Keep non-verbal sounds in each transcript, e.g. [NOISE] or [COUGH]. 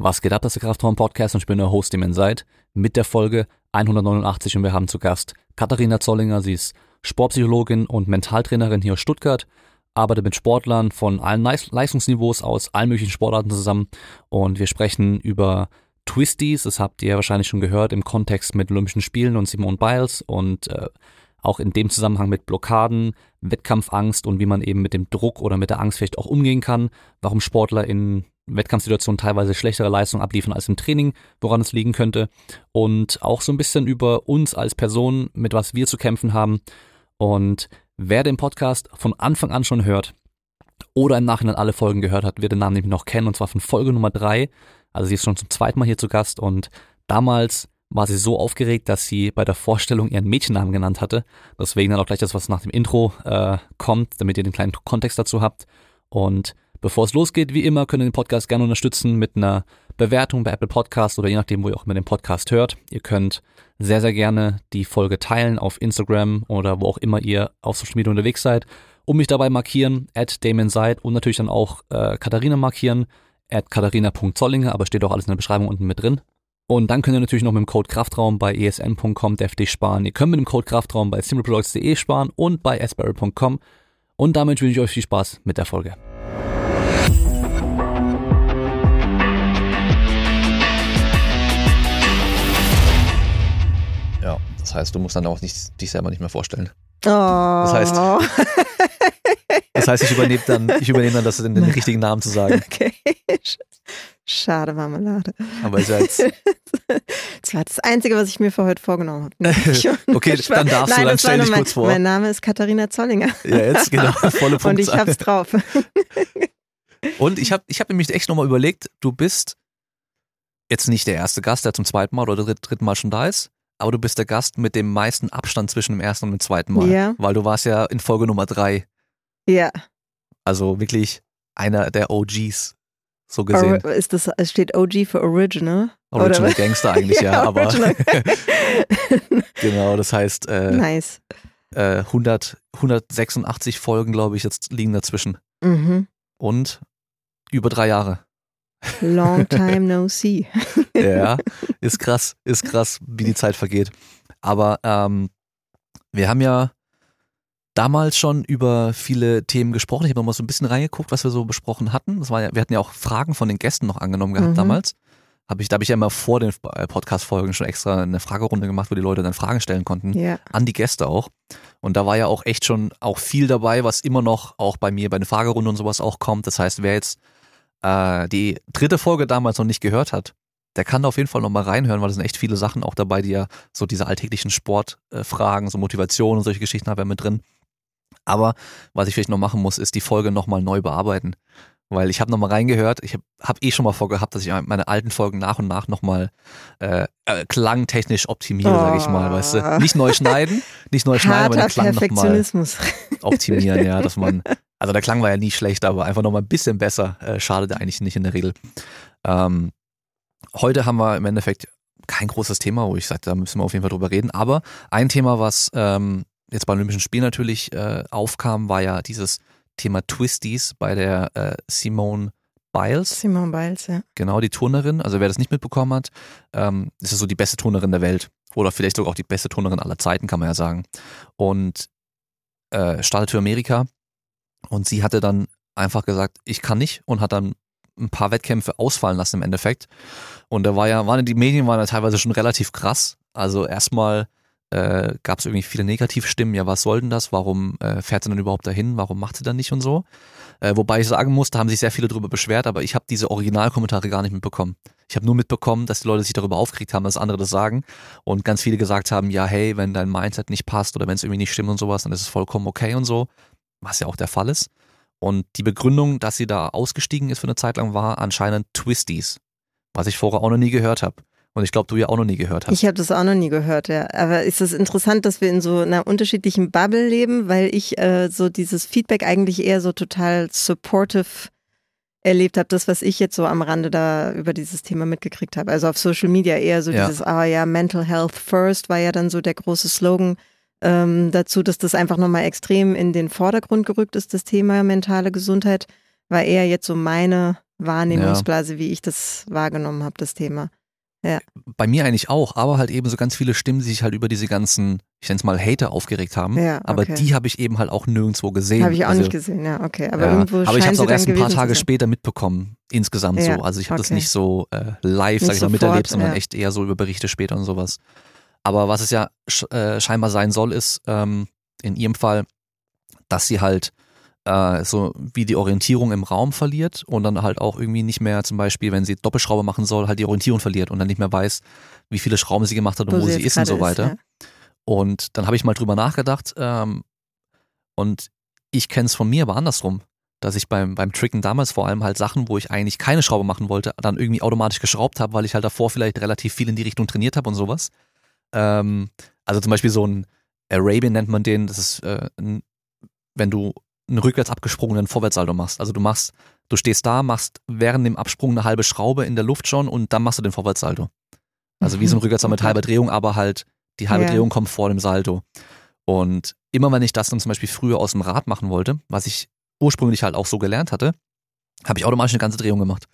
Was geht ab, das ist der Kraftraum Podcast und ich bin der Host, dem ihr seid, mit der Folge 189 und wir haben zu Gast Katharina Zollinger. Sie ist Sportpsychologin und Mentaltrainerin hier aus Stuttgart, arbeitet mit Sportlern von allen Leistungsniveaus aus allen möglichen Sportarten zusammen und wir sprechen über Twisties, das habt ihr wahrscheinlich schon gehört im Kontext mit Olympischen Spielen und Simone Biles und äh, auch in dem Zusammenhang mit Blockaden, Wettkampfangst und wie man eben mit dem Druck oder mit der Angst vielleicht auch umgehen kann, warum Sportler in Wettkampfsituationen teilweise schlechtere Leistungen abliefern als im Training, woran es liegen könnte und auch so ein bisschen über uns als Person, mit was wir zu kämpfen haben und wer den Podcast von Anfang an schon hört oder im Nachhinein alle Folgen gehört hat, wird den Namen nämlich noch kennen und zwar von Folge Nummer drei. Also sie ist schon zum zweiten Mal hier zu Gast und damals war sie so aufgeregt, dass sie bei der Vorstellung ihren Mädchennamen genannt hatte. Deswegen dann auch gleich das, was nach dem Intro äh, kommt, damit ihr den kleinen Kontext dazu habt. Und bevor es losgeht, wie immer, könnt ihr den Podcast gerne unterstützen mit einer Bewertung bei Apple Podcast oder je nachdem, wo ihr auch immer den Podcast hört. Ihr könnt sehr, sehr gerne die Folge teilen auf Instagram oder wo auch immer ihr auf Social Media unterwegs seid und mich dabei markieren, at Damon Seid und natürlich dann auch äh, Katharina markieren, at katharina.zollinger, aber steht auch alles in der Beschreibung unten mit drin. Und dann könnt ihr natürlich noch mit dem Code Kraftraum bei esn.com deftig sparen. Ihr könnt mit dem Code Kraftraum bei simpleproducts.de sparen und bei asperry.com. Und damit wünsche ich euch viel Spaß mit der Folge. Das heißt, du musst dann auch nicht, dich selber nicht mehr vorstellen. Oh. Das heißt, [LAUGHS] das heißt, ich übernehme dann, ich übernehme dann, das in den richtigen Namen zu sagen. Okay. Schade Marmelade. Aber ist ja jetzt. [LAUGHS] Das war das Einzige, was ich mir für heute vorgenommen habe. [LAUGHS] okay, dann darfst Nein, du, dann stell dich mein, kurz vor. Mein Name ist Katharina Zollinger. Ja, jetzt, genau, volle Punkt. Und ich hab's drauf. Und ich habe ich hab nämlich echt nochmal überlegt, du bist jetzt nicht der erste Gast, der zum zweiten Mal oder dritten Mal schon da ist, aber du bist der Gast mit dem meisten Abstand zwischen dem ersten und dem zweiten Mal. Ja. Weil du warst ja in Folge Nummer drei. Ja. Also wirklich einer der OGs so gesehen. Or, ist das, es steht OG für Original? Original Oder? Gangster eigentlich, [LAUGHS] ja, ja aber. [LAUGHS] genau, das heißt. Äh, nice. Äh, 100, 186 Folgen, glaube ich, jetzt liegen dazwischen. Mhm. Und über drei Jahre. Long time no see. [LAUGHS] ja, ist krass, ist krass, wie die Zeit vergeht. Aber ähm, wir haben ja damals schon über viele Themen gesprochen. Ich habe mal so ein bisschen reingeguckt, was wir so besprochen hatten. Das war ja, wir hatten ja auch Fragen von den Gästen noch angenommen gehabt mhm. damals. Hab ich, da habe ich ja immer vor den äh, Podcast-Folgen schon extra eine Fragerunde gemacht, wo die Leute dann Fragen stellen konnten. Ja. An die Gäste auch. Und da war ja auch echt schon auch viel dabei, was immer noch auch bei mir bei den Fragerunden und sowas auch kommt. Das heißt, wer jetzt äh, die dritte Folge damals noch nicht gehört hat, der kann da auf jeden Fall nochmal reinhören, weil da sind echt viele Sachen auch dabei, die ja so diese alltäglichen Sportfragen, äh, so Motivation und solche Geschichten haben wir mit drin. Aber was ich vielleicht noch machen muss, ist die Folge nochmal neu bearbeiten. Weil ich habe nochmal reingehört, ich habe hab eh schon mal vorgehabt, dass ich meine alten Folgen nach und nach nochmal äh, äh, klangtechnisch optimiere, oh. sage ich mal, weißt du. Nicht neu schneiden, nicht neu [LAUGHS] schneiden, aber den Klang nochmal optimieren, ja, dass man, [LAUGHS] also der Klang war ja nie schlecht, aber einfach nochmal ein bisschen besser, äh, schadet eigentlich nicht in der Regel. Ähm, heute haben wir im Endeffekt kein großes Thema, wo ich sage, da müssen wir auf jeden Fall drüber reden, aber ein Thema, was ähm, jetzt beim Olympischen Spiel natürlich äh, aufkam, war ja dieses Thema Twisties bei der äh, Simone Biles. Simone Biles, ja. Genau, die Turnerin. Also wer das nicht mitbekommen hat, ähm, ist so die beste Turnerin der Welt. Oder vielleicht sogar auch die beste Turnerin aller Zeiten, kann man ja sagen. Und äh, startet für Amerika. Und sie hatte dann einfach gesagt, ich kann nicht und hat dann ein paar Wettkämpfe ausfallen lassen im Endeffekt. Und da war ja, waren die Medien waren ja teilweise schon relativ krass. Also erstmal äh, gab es irgendwie viele Negativstimmen, ja, was soll denn das? Warum äh, fährt sie dann überhaupt dahin? Warum macht sie dann nicht und so? Äh, wobei ich sagen muss, da haben sich sehr viele darüber beschwert, aber ich habe diese Originalkommentare gar nicht mitbekommen. Ich habe nur mitbekommen, dass die Leute sich darüber aufgeregt haben, dass andere das sagen und ganz viele gesagt haben, ja, hey, wenn dein Mindset nicht passt oder wenn es irgendwie nicht stimmt und sowas, dann ist es vollkommen okay und so, was ja auch der Fall ist. Und die Begründung, dass sie da ausgestiegen ist für eine Zeit lang, war anscheinend Twisties, was ich vorher auch noch nie gehört habe. Und ich glaube, du ja auch noch nie gehört hast. Ich habe das auch noch nie gehört, ja. Aber ist es interessant, dass wir in so einer unterschiedlichen Bubble leben, weil ich äh, so dieses Feedback eigentlich eher so total supportive erlebt habe, das, was ich jetzt so am Rande da über dieses Thema mitgekriegt habe. Also auf Social Media eher so ja. dieses, ah ja, Mental Health First war ja dann so der große Slogan ähm, dazu, dass das einfach nochmal extrem in den Vordergrund gerückt ist, das Thema mentale Gesundheit war eher jetzt so meine Wahrnehmungsblase, wie ich das wahrgenommen habe, das Thema. Ja. Bei mir eigentlich auch, aber halt eben so ganz viele Stimmen, die sich halt über diese ganzen, ich nenne es mal Hater aufgeregt haben. Ja, okay. Aber die habe ich eben halt auch nirgendwo gesehen. Habe ich auch also, nicht gesehen, ja, okay. Aber ja, irgendwo aber ich habe es auch erst ein paar Tage später mitbekommen, insgesamt Ja, so. Also ich habe das okay. nicht so äh, live, Nicht sag ich mal, miterlebt, sondern ja. echt eher so über Berichte später und sowas. Aber was es ja sch äh, scheinbar sein soll, ist ähm, in ihrem Fall, dass sie halt äh, so wie die Orientierung im Raum verliert und dann halt auch irgendwie nicht mehr zum Beispiel, wenn sie Doppelschraube machen soll, halt die Orientierung verliert und dann nicht mehr weiß, wie viele Schrauben sie gemacht hat und wo, sie jetzt ist und so weiter. Und dann habe ich mal drüber nachgedacht ähm, und ich kenne es von mir, aber andersrum, dass ich beim, beim Tricken damals vor allem halt Sachen, wo ich eigentlich keine Schraube machen wollte, dann irgendwie automatisch geschraubt habe, weil ich halt davor vielleicht relativ viel in die Richtung trainiert habe und sowas. Ähm, also zum Beispiel so ein Arabian nennt man den, das ist, äh, ein, wenn du einen rückwärts abgesprungenen Vorwärtssalto machst. Also du machst, du stehst da, machst während dem Absprung eine halbe Schraube in der Luft schon und dann machst du den Vorwärtssalto. Also wie so ein Mhm, Rückwärtssalto mit halber Drehung, aber halt die halbe Ja. Drehung kommt vor dem Salto. Und immer wenn ich das dann zum Beispiel früher aus dem Rad machen wollte, was ich ursprünglich halt auch so gelernt hatte, habe ich automatisch eine ganze Drehung gemacht.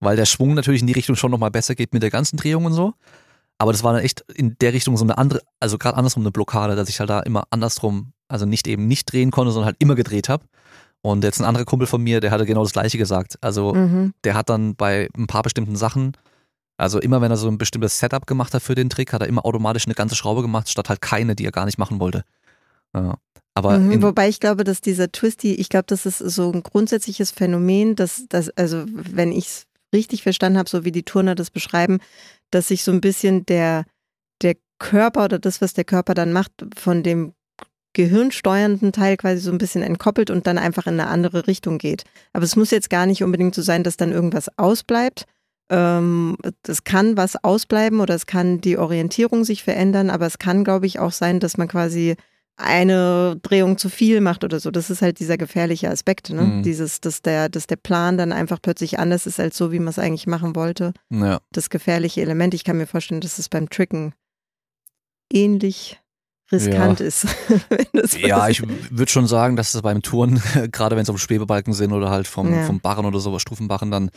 Weil der Schwung natürlich in die Richtung schon nochmal besser geht mit der ganzen Drehung und so. Aber das war dann echt in der Richtung so eine andere, also gerade andersrum eine Blockade, dass ich halt da immer andersrum, also nicht eben nicht drehen konnte, sondern halt immer gedreht habe. Und jetzt ein anderer Kumpel von mir, der hatte genau das gleiche gesagt. Also Mhm. der hat dann bei ein paar bestimmten Sachen, also immer wenn er so ein bestimmtes Setup gemacht hat für den Trick, hat er immer automatisch eine ganze Schraube gemacht, statt halt keine, die er gar nicht machen wollte. Ja. Aber Mhm, Wobei ich glaube, dass dieser Twisty, ich glaube, das ist so ein grundsätzliches Phänomen, dass, dass also wenn ich es richtig verstanden habe, so wie die Turner das beschreiben, dass sich so ein bisschen der, der Körper oder das, was der Körper dann macht, von dem gehirnsteuernden Teil quasi so ein bisschen entkoppelt und dann einfach in eine andere Richtung geht. Aber es muss jetzt gar nicht unbedingt so sein, dass dann irgendwas ausbleibt. Ähm, es kann was ausbleiben oder es kann die Orientierung sich verändern, aber es kann, glaube ich, auch sein, dass man quasi eine Drehung zu viel macht oder so. Das ist halt dieser gefährliche Aspekt, ne? Mhm. Dieses, dass der, dass der Plan dann einfach plötzlich anders ist als so, wie man es eigentlich machen wollte. ja, Das gefährliche Element. Ich kann mir vorstellen, dass es beim Tricken ähnlich riskant ist. [LAUGHS] wenn das ja, ich würde schon sagen, dass es beim Touren, [LAUGHS] gerade wenn es um Schwebebalken sind oder halt vom, Ja. vom Barren oder sowas, Stufenbarren, dann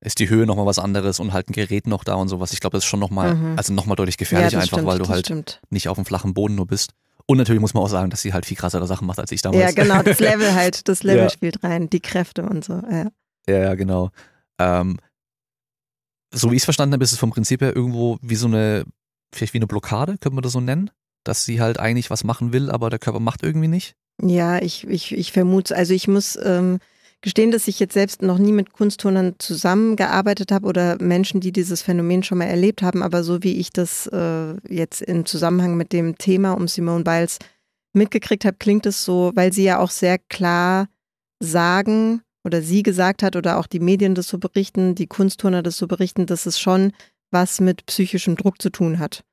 ist die Höhe nochmal was anderes und halt ein Gerät noch da und sowas. Ich glaube, das ist schon nochmal, Mhm. also nochmal deutlich ja, gefährlicher das einfach, stimmt, weil du halt Stimmt. nicht auf dem flachen Boden nur bist. Und natürlich muss man auch sagen, dass sie halt viel krassere Sachen macht als ich damals. Ja, genau, das [LAUGHS] Level halt, das Level Ja. spielt rein, die Kräfte und so. Ja. Ja, ja, genau. Ähm, so wie ich es verstanden habe, ist es vom Prinzip her irgendwo wie so eine, vielleicht wie eine Blockade, könnte man das so nennen? Dass sie halt eigentlich was machen will, aber der Körper macht irgendwie nicht. Ja, ich, ich, ich vermute, also ich muss ähm, gestehen, dass ich jetzt selbst noch nie mit Kunstturnern zusammengearbeitet habe oder Menschen, die dieses Phänomen schon mal erlebt haben, aber so wie ich das äh, jetzt im Zusammenhang mit dem Thema um Simone Biles mitgekriegt habe, klingt es so, weil sie ja auch sehr klar sagen oder sie gesagt hat oder auch die Medien das so berichten, die Kunstturner das so berichten, dass es schon was mit psychischem Druck zu tun hat.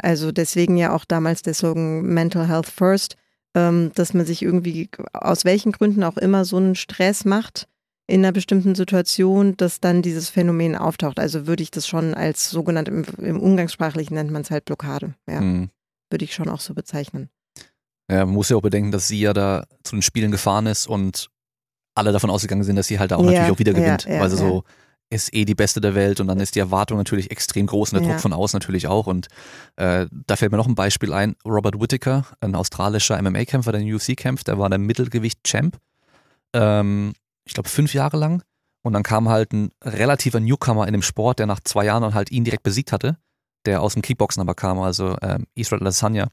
Also deswegen ja auch damals der Slogan Mental Health First, dass man sich irgendwie aus welchen Gründen auch immer so einen Stress macht in einer bestimmten Situation, dass dann dieses Phänomen auftaucht. Also würde ich das schon als sogenannt im, im Umgangssprachlichen nennt man es halt Blockade. Ja, Hm. würde ich schon auch so bezeichnen. Ja, man muss ja auch bedenken, dass sie ja da zu den Spielen gefahren ist und alle davon ausgegangen sind, dass sie halt da auch Ja, natürlich auch wieder gewinnt. ja, weil sie ja. so ist eh die Beste der Welt und dann ist die Erwartung natürlich extrem groß und der Ja. Druck von außen natürlich auch. Und äh, da fällt mir noch ein Beispiel ein. Robert Whittaker, ein australischer MMA-Kämpfer, der in UFC kämpft, der war der Mittelgewicht-Champ. Ähm, ich glaube fünf Jahre lang. Und dann kam halt ein relativer Newcomer in dem Sport, der nach zwei Jahren dann halt ihn direkt besiegt hatte, der aus dem Kickboxen aber kam, also ähm, Israel Lasagna.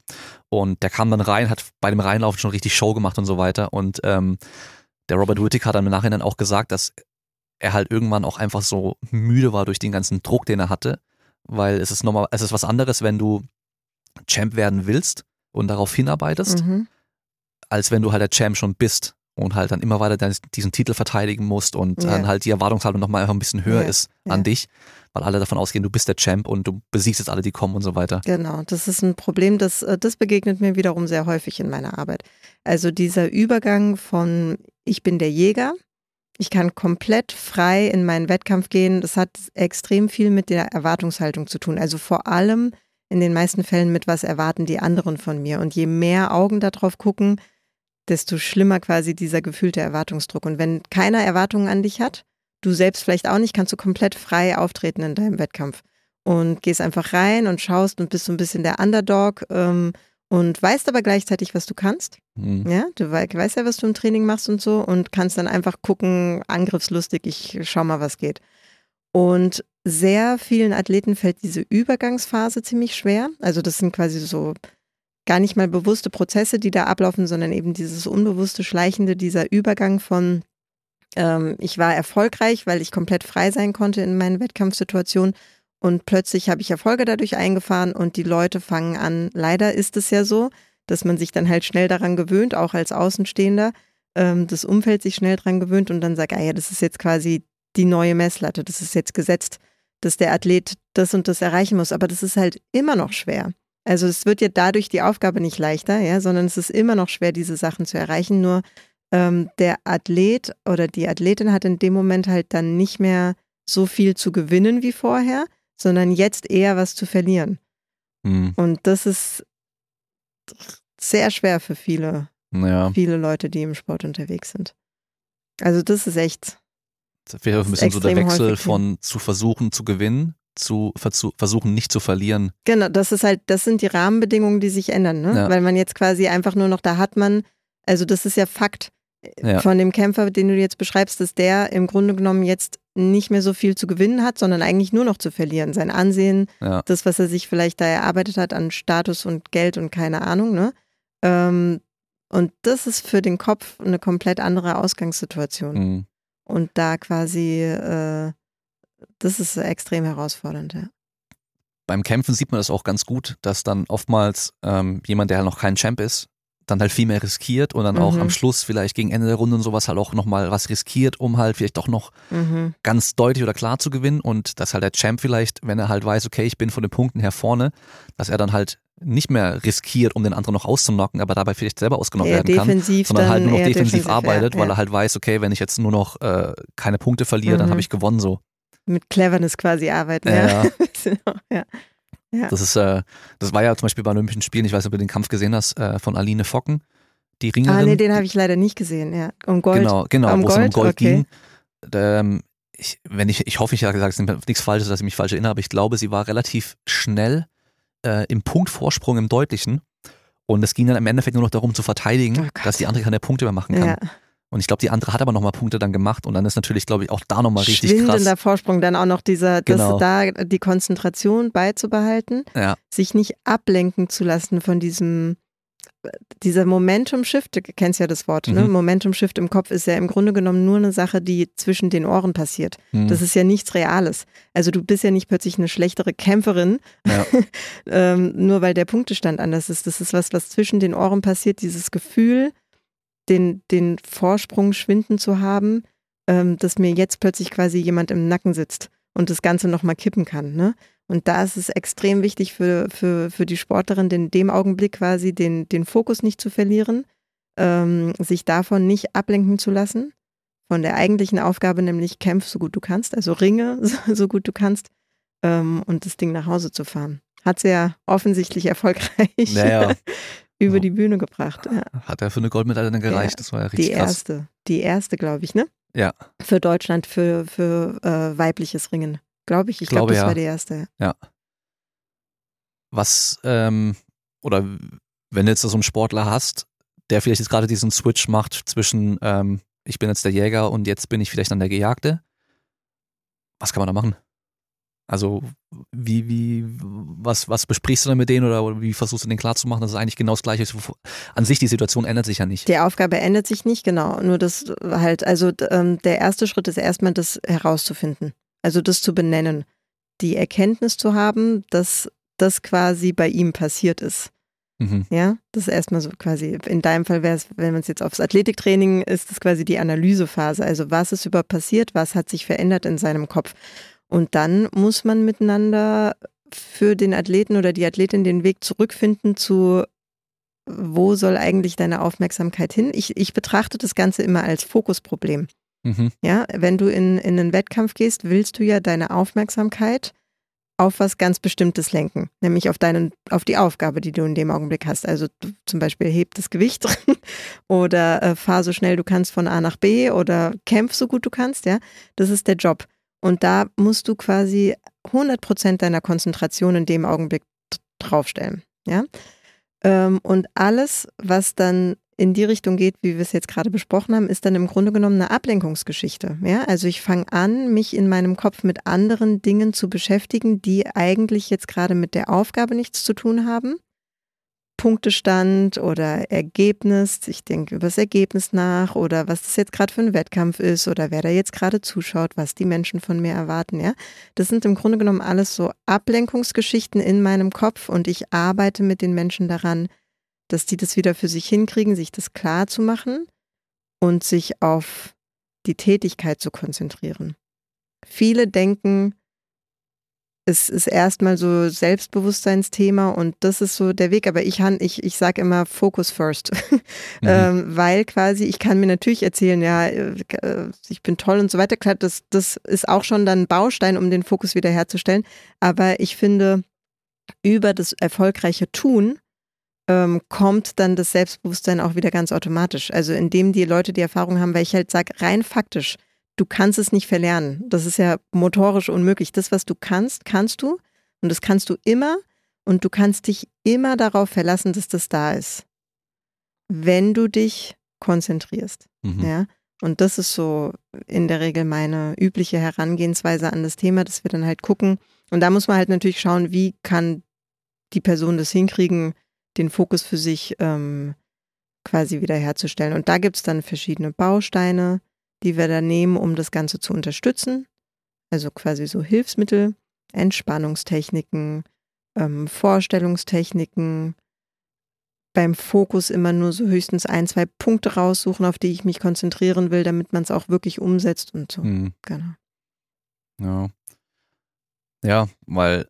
Und der kam dann rein, hat bei dem Reinlaufen schon richtig Show gemacht und so weiter. Und ähm, der Robert Whittaker hat dann im Nachhinein auch gesagt, dass er halt irgendwann auch einfach so müde war durch den ganzen Druck, den er hatte. Weil es ist nochmal, es ist was anderes, wenn du Champ werden willst und darauf hinarbeitest, Mhm. als wenn du halt der Champ schon bist und halt dann immer weiter diesen Titel verteidigen musst und Ja. dann halt die Erwartungshaltung nochmal einfach ein bisschen höher Ja, ist ja. an dich, weil alle davon ausgehen, du bist der Champ und du besiegst jetzt alle, die kommen und so weiter. Genau, das ist ein Problem, das, äh, das begegnet mir wiederum sehr häufig in meiner Arbeit. Also dieser Übergang von ich bin der Jäger, ich kann komplett frei in meinen Wettkampf gehen, das hat extrem viel mit der Erwartungshaltung zu tun. Also vor allem in den meisten Fällen mit was erwarten die anderen von mir. Und je mehr Augen darauf gucken, desto schlimmer quasi dieser gefühlte Erwartungsdruck. Und wenn keiner Erwartungen an dich hat, du selbst vielleicht auch nicht, kannst du komplett frei auftreten in deinem Wettkampf und gehst einfach rein und schaust und bist so ein bisschen der Underdog ähm, und weißt aber gleichzeitig, was du kannst. Mhm. Ja, du weißt ja, was du im Training machst und so und kannst dann einfach gucken, angriffslustig, ich schau mal, was geht. Und sehr vielen Athleten fällt diese Übergangsphase ziemlich schwer. Also das sind quasi so gar nicht mal bewusste Prozesse, die da ablaufen, sondern eben dieses unbewusste, schleichende, dieser Übergang von ähm, ich war erfolgreich, weil ich komplett frei sein konnte in meinen Wettkampfsituationen und plötzlich habe ich Erfolge dadurch eingefahren und die Leute fangen an, leider ist es ja so, dass man sich dann halt schnell daran gewöhnt, auch als Außenstehender, ähm, das Umfeld sich schnell daran gewöhnt und dann sagt, ah ja, das ist jetzt quasi die neue Messlatte, das ist jetzt gesetzt, dass der Athlet das und das erreichen muss. Aber das ist halt immer noch schwer. Also es wird ja dadurch die Aufgabe nicht leichter, ja, sondern es ist immer noch schwer, diese Sachen zu erreichen. Nur ähm, der Athlet oder die Athletin hat in dem Moment halt dann nicht mehr so viel zu gewinnen wie vorher, sondern jetzt eher was zu verlieren. Mhm. Und das ist sehr schwer für viele, ja. viele Leute, die im Sport unterwegs sind. Also das ist echt. Das wäre ein bisschen so der Wechsel von zu versuchen zu gewinnen zu versuchen nicht zu verlieren. Genau, das ist halt, das sind die Rahmenbedingungen, die sich ändern, ne? Ja. Weil man jetzt quasi einfach nur noch, da hat man, also das ist ja Fakt ja. von dem Kämpfer, den du jetzt beschreibst, dass der im Grunde genommen jetzt nicht mehr so viel zu gewinnen hat, sondern eigentlich nur noch zu verlieren. Sein Ansehen, ja. das, was er sich vielleicht da erarbeitet hat an Status und Geld und keine Ahnung, ne? Ähm, und das ist für den Kopf eine komplett andere Ausgangssituation. Mhm. Und da quasi, äh, das ist extrem herausfordernd, ja. Beim Kämpfen sieht man das auch ganz gut, dass dann oftmals ähm, jemand, der halt noch kein Champ ist, dann halt viel mehr riskiert und dann mhm. auch am mhm. Schluss vielleicht gegen Ende der Runde und sowas halt auch nochmal was riskiert, um halt vielleicht doch noch mhm. ganz deutlich oder klar zu gewinnen und dass halt der Champ vielleicht, wenn er halt weiß, okay, ich bin von den Punkten her vorne, dass er dann halt nicht mehr riskiert, um den anderen noch auszunocken, aber dabei vielleicht selber ausgenommen eher werden kann, sondern halt nur noch defensiv, defensiv arbeitet, ja, weil er halt weiß, okay, wenn ich jetzt nur noch äh, keine Punkte verliere, mhm. dann habe ich gewonnen so. Mit Cleverness quasi arbeiten, ja. ja. Ja. [LAUGHS] Das ist, äh, das war ja zum Beispiel bei Olympischen Spielen, ich weiß nicht, ob du den Kampf gesehen hast, äh, von Aline Focken, die Ringerin. Ah, nee, den habe ich leider nicht gesehen, ja. Um Gold. Genau, genau, um wo es um Gold okay. ging. Ähm, ich, wenn ich, ich hoffe, ich habe gesagt, es ist nichts Falsches, dass ich mich falsch erinnere, aber ich glaube, sie war relativ schnell äh, im Punktvorsprung im Deutlichen. Und es ging dann im Endeffekt nur noch darum zu verteidigen, oh dass die andere keine Punkte mehr machen kann. Ja. Und ich glaube, die andere hat aber nochmal Punkte dann gemacht und dann ist natürlich, glaube ich, auch da nochmal richtig krass. Schwindender Vorsprung, dann auch noch dieser, genau. da die Konzentration beizubehalten, ja. sich nicht ablenken zu lassen von diesem, dieser Momentum-Shift, du kennst ja das Wort, ne? mhm. ne? Momentum-Shift im Kopf ist ja im Grunde genommen nur eine Sache, die zwischen den Ohren passiert. Mhm. Das ist ja nichts Reales. Also du bist ja nicht plötzlich eine schlechtere Kämpferin, ja. [LAUGHS] ähm, nur weil der Punktestand anders ist. Das ist was, was zwischen den Ohren passiert, dieses Gefühl, den, den Vorsprung schwinden zu haben, ähm, dass mir jetzt plötzlich quasi jemand im Nacken sitzt und das Ganze nochmal kippen kann. Ne? Und da ist es extrem wichtig für, für, für die Sportlerin, in dem Augenblick quasi den, den Fokus nicht zu verlieren, ähm, sich davon nicht ablenken zu lassen, von der eigentlichen Aufgabe, nämlich kämpf so gut du kannst, also ringe [LAUGHS] so, so gut du kannst ähm, und das Ding nach Hause zu fahren. Hat sehr offensichtlich erfolgreich naja. [LAUGHS] über die Bühne gebracht. Ja. Hat er für eine Goldmedaille dann gereicht? Ja, das war ja richtig die erste, krass. Die erste, glaube ich, ne? Ja. Für Deutschland, für, für äh, weibliches Ringen. Glaube ich. Ich glaube, glaub, das ja. war die erste. Ja. Was, ähm, oder wenn du jetzt so einen Sportler hast, der vielleicht jetzt gerade diesen Switch macht zwischen, ähm, ich bin jetzt der Jäger und jetzt bin ich vielleicht dann der Gejagte, was kann man da machen? Also wie, wie, was, was besprichst du dann mit denen oder wie versuchst du denen klarzumachen, dass es eigentlich genau das gleiche ist? An sich, die Situation ändert sich ja nicht. Die Aufgabe ändert sich nicht, genau. Nur das halt, also ähm, der erste Schritt ist erstmal das herauszufinden. Also das zu benennen. Die Erkenntnis zu haben, dass das quasi bei ihm passiert ist. Mhm. Ja, das ist erstmal so quasi, in deinem Fall wäre es, wenn man es jetzt aufs Athletiktraining ist, das quasi die Analysephase. Also was ist überhaupt passiert, was hat sich verändert in seinem Kopf. Und dann muss man miteinander für den Athleten oder die Athletin den Weg zurückfinden zu, wo soll eigentlich deine Aufmerksamkeit hin? Ich, ich betrachte das Ganze immer als Fokusproblem. Mhm. Ja, wenn du in, in einen Wettkampf gehst, willst du ja deine Aufmerksamkeit auf was ganz Bestimmtes lenken, nämlich auf deinen, auf die Aufgabe, die du in dem Augenblick hast. Also zum Beispiel heb das Gewicht [LAUGHS] oder äh, fahr so schnell du kannst von A nach B oder kämpf so gut du kannst, ja. Das ist der Job. Und da musst du quasi 100 Prozent deiner Konzentration in dem Augenblick draufstellen, ja. Ähm, und alles, was dann in die Richtung geht, wie wir es jetzt gerade besprochen haben, ist dann im Grunde genommen eine Ablenkungsgeschichte. Ja, also ich fange an, mich in meinem Kopf mit anderen Dingen zu beschäftigen, die eigentlich jetzt gerade mit der Aufgabe nichts zu tun haben. Punktestand oder Ergebnis, ich denke über das Ergebnis nach oder was das jetzt gerade für ein Wettkampf ist oder wer da jetzt gerade zuschaut, was die Menschen von mir erwarten, ja. Das sind im Grunde genommen alles so Ablenkungsgeschichten in meinem Kopf und ich arbeite mit den Menschen daran, dass die das wieder für sich hinkriegen, sich das klar zu machen und sich auf die Tätigkeit zu konzentrieren. Viele denken, es ist erstmal so Selbstbewusstseinsthema und das ist so der Weg. Aber ich, ich, ich sage immer Focus first, [LAUGHS] mhm. ähm, weil quasi ich kann mir natürlich erzählen, ja, äh, ich bin toll und so weiter. Klar, das, das ist auch schon dann ein Baustein, um den Fokus wiederherzustellen. Aber ich finde, über das erfolgreiche Tun ähm, kommt dann das Selbstbewusstsein auch wieder ganz automatisch. Also indem die Leute die Erfahrung haben, weil ich halt sage, rein faktisch, du kannst es nicht verlernen. Das ist ja motorisch unmöglich. Das, was du kannst, kannst du und das kannst du immer und du kannst dich immer darauf verlassen, dass das da ist. Wenn du dich konzentrierst. Mhm. Ja. Und das ist so in der Regel meine übliche Herangehensweise an das Thema, dass wir dann halt gucken. Und da muss man halt natürlich schauen, wie kann die Person das hinkriegen, den Fokus für sich ähm, quasi wiederherzustellen. Und da gibt es dann verschiedene Bausteine, die wir da nehmen, um das Ganze zu unterstützen. Also quasi so Hilfsmittel, Entspannungstechniken, ähm, Vorstellungstechniken, beim Fokus immer nur so höchstens ein, zwei Punkte raussuchen, auf die ich mich konzentrieren will, damit man es auch wirklich umsetzt und so. Mhm. Genau. Ja. Ja, weil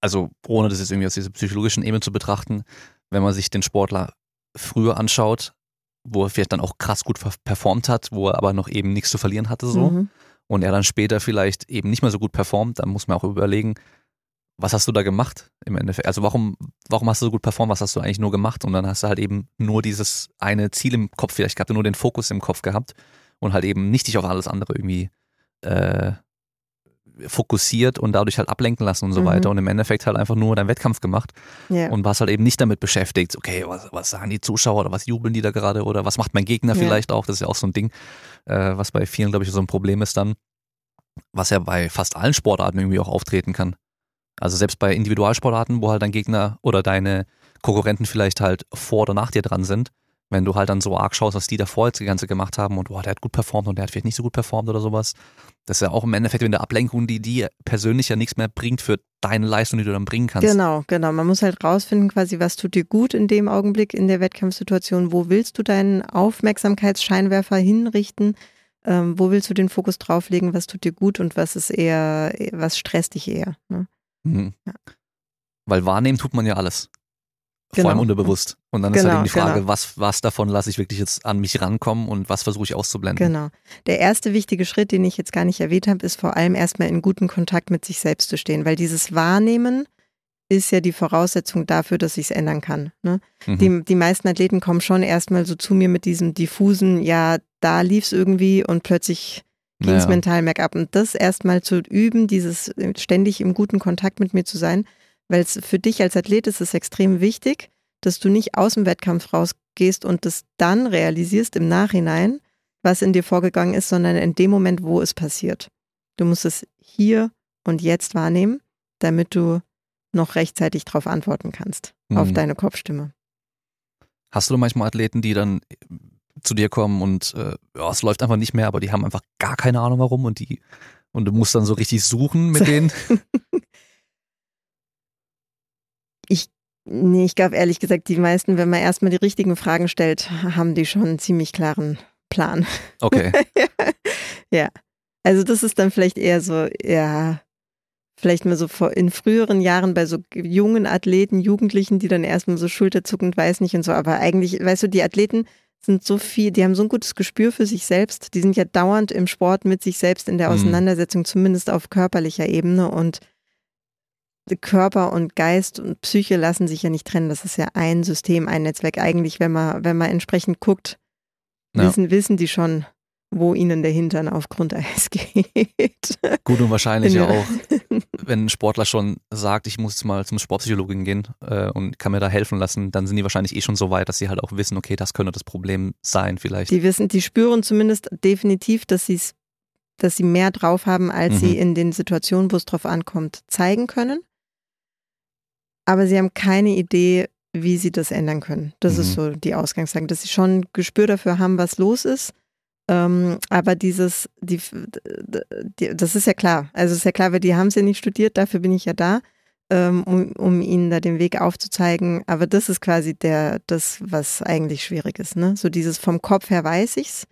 also ohne das jetzt irgendwie aus dieser psychologischen Ebene zu betrachten, wenn man sich den Sportler früher anschaut, wo er vielleicht dann auch krass gut performt hat, wo er aber noch eben nichts zu verlieren hatte so mhm. und er dann später vielleicht eben nicht mehr so gut performt, dann muss man auch überlegen, was hast du da gemacht im Endeffekt? Also warum, warum hast du so gut performt? Was hast du eigentlich nur gemacht? Und dann hast du halt eben nur dieses eine Ziel im Kopf vielleicht gehabt, nur den Fokus im Kopf gehabt und halt eben nicht dich auf alles andere irgendwie äh, fokussiert und dadurch halt ablenken lassen und so mhm. weiter und im Endeffekt halt einfach nur deinen Wettkampf gemacht yeah. und warst halt eben nicht damit beschäftigt, okay, was, was sagen die Zuschauer oder was jubeln die da gerade oder was macht mein Gegner yeah. vielleicht auch, das ist ja auch so ein Ding, äh, was bei vielen, glaube ich, so ein Problem ist dann, was ja bei fast allen Sportarten irgendwie auch auftreten kann. Also selbst bei Individualsportarten, wo halt dein Gegner oder deine Konkurrenten vielleicht halt vor oder nach dir dran sind, wenn du halt dann so arg schaust, was die davor jetzt die ganze gemacht haben und boah, der hat gut performt und der hat vielleicht nicht so gut performt oder sowas. Das ist ja auch im Endeffekt in der Ablenkung, die dir persönlich ja nichts mehr bringt für deine Leistung, die du dann bringen kannst. Genau, genau. Man muss halt rausfinden, quasi, was tut dir gut in dem Augenblick in der Wettkampfsituation. Wo willst du deinen Aufmerksamkeitsscheinwerfer hinrichten? Ähm, wo willst du den Fokus drauflegen? Was tut dir gut und was ist eher, was stresst dich eher? Ne? Mhm. Ja. Weil wahrnehmen tut man ja alles. Genau. Vor allem genau. unterbewusst. Und dann genau, ist halt genau, eben die Frage, genau. was, was davon lasse ich wirklich jetzt an mich rankommen und was versuche ich auszublenden. Genau. Der erste wichtige Schritt, den ich jetzt gar nicht erwähnt habe, ist vor allem erstmal in guten Kontakt mit sich selbst zu stehen, weil dieses Wahrnehmen ist ja die Voraussetzung dafür, dass ich es ändern kann. Ne? Mhm. Die, die meisten Athleten kommen schon erstmal so zu mir mit diesem diffusen, ja, da lief es irgendwie und plötzlich ging es naja. mental bergab. Und das erstmal zu üben, dieses ständig im guten Kontakt mit mir zu sein, weil es für dich als Athlet ist es extrem wichtig, dass du nicht aus dem Wettkampf rausgehst und das dann realisierst im Nachhinein, was in dir vorgegangen ist, sondern in dem Moment, wo es passiert. Du musst es hier und jetzt wahrnehmen, damit du noch rechtzeitig darauf antworten kannst, mhm. auf deine Kopfstimme. Hast du manchmal Athleten, die dann zu dir kommen und äh, ja, es läuft einfach nicht mehr, aber die haben einfach gar keine Ahnung warum und die und du musst dann so richtig suchen mit denen? [LAUGHS] Nee, ich glaube ehrlich gesagt, die meisten, wenn man erstmal die richtigen Fragen stellt, haben die schon einen ziemlich klaren Plan. [LAUGHS] Okay. ja. Also das ist dann vielleicht eher so, ja, vielleicht mal so in früheren Jahren bei so jungen Athleten, Jugendlichen, die dann erstmal so schulterzuckend weiß nicht und so, aber eigentlich, weißt du, die Athleten sind so viel, die haben so ein gutes Gespür für sich selbst, die sind ja dauernd im Sport mit sich selbst in der mhm. Auseinandersetzung, mhm. zumindest auf körperlicher Ebene und Körper und Geist und Psyche lassen sich ja nicht trennen. Das ist ja ein System, ein Netzwerk. Eigentlich, wenn man, wenn man entsprechend guckt, ja. wissen, wissen die schon, wo ihnen der Hintern auf Grundeis [LAUGHS] geht. Gut und wahrscheinlich ja auch, [LAUGHS] wenn ein Sportler schon sagt, ich muss mal zum Sportpsychologen gehen äh, und kann mir da helfen lassen, dann sind die wahrscheinlich eh schon so weit, dass sie halt auch wissen, okay, das könnte das Problem sein vielleicht. Die wissen, die spüren zumindest definitiv, dass sie dass sie mehr drauf haben, als mhm. sie in den Situationen, wo es drauf ankommt, zeigen können. Aber sie haben keine Idee, wie sie das ändern können. Das mhm. ist so die Ausgangslage, dass sie schon ein Gespür dafür haben, was los ist ähm, aber dieses, die, die, das ist ja klar. Also ist ja klar, weil die haben es ja nicht studiert, dafür bin ich ja da, ähm, um, um ihnen da den Weg aufzuzeigen. Aber das ist quasi der, das, was eigentlich schwierig ist. Ne? So dieses vom Kopf her weiß ich's.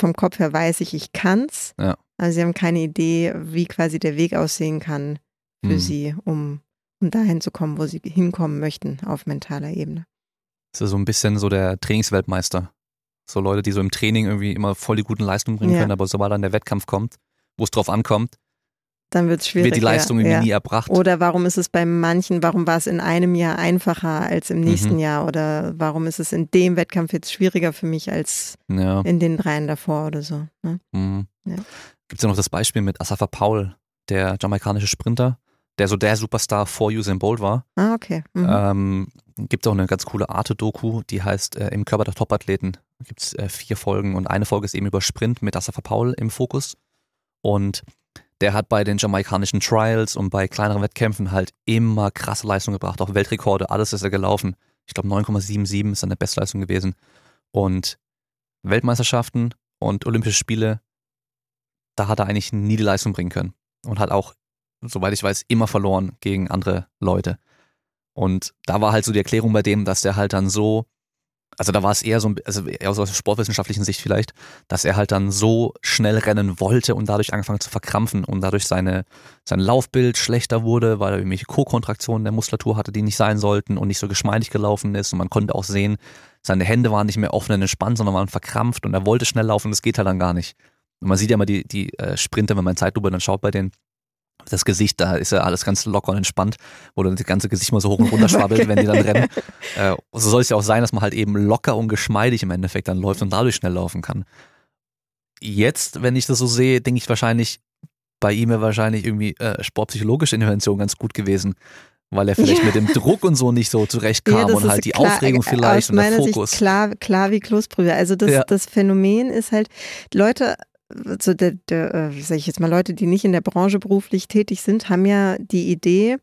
Vom Kopf her weiß ich, ich kann's. Ja. Also sie haben keine Idee, wie quasi der Weg aussehen kann für mhm. sie, um, um dahin zu kommen, wo sie hinkommen möchten auf mentaler Ebene. Das ist so ein bisschen so der Trainingsweltmeister. So Leute, die so im Training irgendwie immer voll die guten Leistungen bringen ja. können, aber sobald dann der Wettkampf kommt, wo es drauf ankommt, dann wird es schwierig. Wird die Leistung ja, irgendwie ja. nie erbracht. Oder warum ist es bei manchen, warum war es in einem Jahr einfacher als im nächsten mhm. Jahr? Oder warum ist es in dem Wettkampf jetzt schwieriger für mich als ja. in den dreien davor oder so? Ne? Mhm. Gibt es ja noch das Beispiel mit Asafa Paul, der jamaikanische Sprinter, der so der Superstar vor Usain Bolt war. Ah, okay. Mhm. Ähm, gibt auch eine ganz coole Arte-Doku, die heißt äh, Im Körper der Topathleten. Da gibt es äh, vier Folgen und eine Folge ist eben über Sprint mit Asafa Paul im Fokus. Und der hat bei den jamaikanischen Trials und bei kleineren Wettkämpfen halt immer krasse Leistungen gebracht, auch Weltrekorde, alles ist er gelaufen. Ich glaube 9,77 ist seine Bestleistung gewesen. Und Weltmeisterschaften und Olympische Spiele, da hat er eigentlich nie die Leistung bringen können. Und hat auch, soweit ich weiß, immer verloren gegen andere Leute. Und da war halt so die Erklärung bei dem, dass der halt dann so, also da war es eher so, also eher aus sportwissenschaftlichen Sicht vielleicht, dass er halt dann so schnell rennen wollte und dadurch angefangen zu verkrampfen und dadurch seine, sein Laufbild schlechter wurde, weil er irgendwelche Co-Kontraktionen der Muskulatur hatte, die nicht sein sollten und nicht so geschmeidig gelaufen ist. Und man konnte auch sehen, seine Hände waren nicht mehr offen und entspannt, sondern waren verkrampft und er wollte schnell laufen und das geht halt dann gar nicht. Und man sieht ja immer die, die äh, Sprinter, wenn man Zeitlupe dann schaut bei denen, das Gesicht, da ist ja alles ganz locker und entspannt, wo dann das ganze Gesicht mal so hoch und runter schwabbelt, wenn die dann rennen. [LAUGHS] Äh, so soll es ja auch sein, dass man halt eben locker und geschmeidig im Endeffekt dann läuft und dadurch schnell laufen kann. Jetzt, wenn ich das so sehe, denke ich wahrscheinlich, bei ihm wäre wahrscheinlich irgendwie äh, sportpsychologische Intervention ganz gut gewesen, weil er vielleicht ja. mit dem Druck und so nicht so zurechtkam ja, und halt die klar, Aufregung vielleicht und der Fokus. Sicht klar, klar wie Kloßbrühe. Also das, ja. das Phänomen ist halt, Leute so der, der äh, sage ich jetzt mal, Leute, die nicht in der Branche beruflich tätig sind, haben ja die Idee,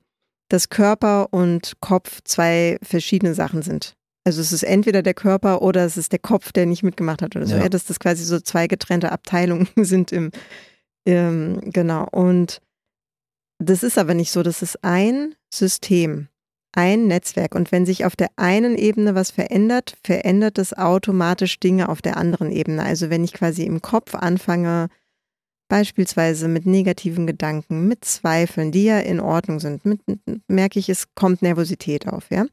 dass Körper und Kopf zwei verschiedene Sachen sind. Also es ist entweder der Körper oder es ist der Kopf, der nicht mitgemacht hat oder so. Ja. ja dass das quasi so zwei getrennte Abteilungen [LAUGHS] sind im, im genau. Und das ist aber nicht so. Das ist ein System ein Netzwerk. Und wenn sich auf der einen Ebene was verändert, verändert es automatisch Dinge auf der anderen Ebene. Also wenn ich quasi im Kopf anfange, beispielsweise mit negativen Gedanken, mit Zweifeln, die ja in Ordnung sind, mit, merke ich, es kommt Nervosität auf, ja.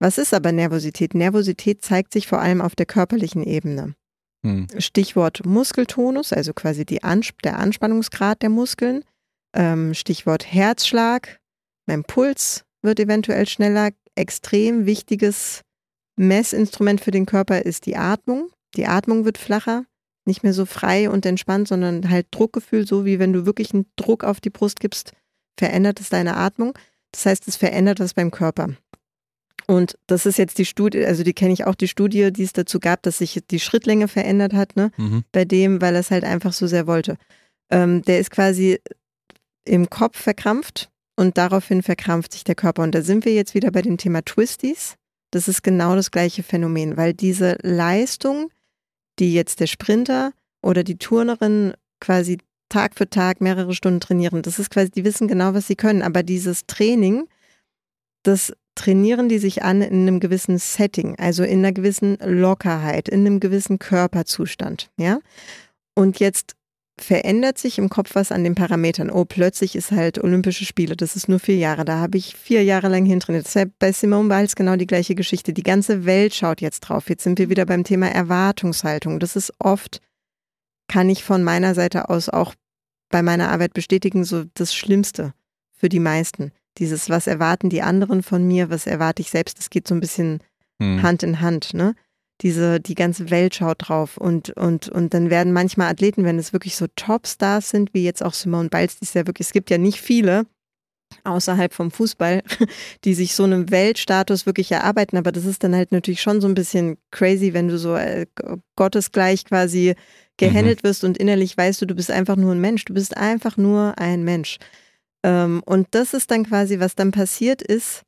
Was ist aber Nervosität? Nervosität zeigt sich vor allem auf der körperlichen Ebene. Hm. Stichwort Muskeltonus, also quasi Ans der Anspannungsgrad der Muskeln. Ähm, Stichwort Herzschlag, mein Puls, wird eventuell schneller. Extrem wichtiges Messinstrument für den Körper ist die Atmung. Die Atmung wird flacher, nicht mehr so frei und entspannt, sondern halt Druckgefühl, so wie wenn du wirklich einen Druck auf die Brust gibst, verändert es deine Atmung. Das heißt, es verändert was beim Körper. Und das ist jetzt die Studie, also die kenne ich auch, die Studie, die es dazu gab, dass sich die Schrittlänge verändert hat, ne? Mhm. Bei dem, weil er es halt einfach so sehr wollte. Ähm, der ist quasi im Kopf verkrampft und daraufhin verkrampft sich der Körper. Und da sind wir jetzt wieder bei dem Thema Twisties. Das ist genau das gleiche Phänomen, weil diese Leistung, die jetzt der Sprinter oder die Turnerin quasi Tag für Tag mehrere Stunden trainieren, das ist quasi, die wissen genau, was sie können. Aber dieses Training, das trainieren die sich an in einem gewissen Setting, also in einer gewissen Lockerheit, in einem gewissen Körperzustand, ja. Und jetzt verändert sich im Kopf was an den Parametern. Oh, plötzlich ist halt Olympische Spiele, das ist nur vier Jahre, da habe ich vier Jahre lang hintrainiert. Deshalb bei Simone Biles genau die gleiche Geschichte. Die ganze Welt schaut jetzt drauf. Jetzt sind wir wieder beim Thema Erwartungshaltung. Das ist oft, kann ich von meiner Seite aus auch bei meiner Arbeit bestätigen, so das Schlimmste für die meisten. Dieses, was erwarten die anderen von mir, was erwarte ich selbst, das geht so ein bisschen hm. Hand in Hand, ne? Diese, die ganze Welt schaut drauf und, und, und dann werden manchmal Athleten, wenn es wirklich so Topstars sind, wie jetzt auch Simone Biles, die ist ja wirklich, es gibt ja nicht viele, außerhalb vom Fußball, [LAUGHS] die sich so einem Weltstatus wirklich erarbeiten. Aber das ist dann halt natürlich schon so ein bisschen crazy, wenn du so äh, gottesgleich quasi gehandelt mhm. wirst und innerlich weißt du, du bist einfach nur ein Mensch. Du bist einfach nur ein Mensch. Ähm, und das ist dann quasi, was dann passiert ist,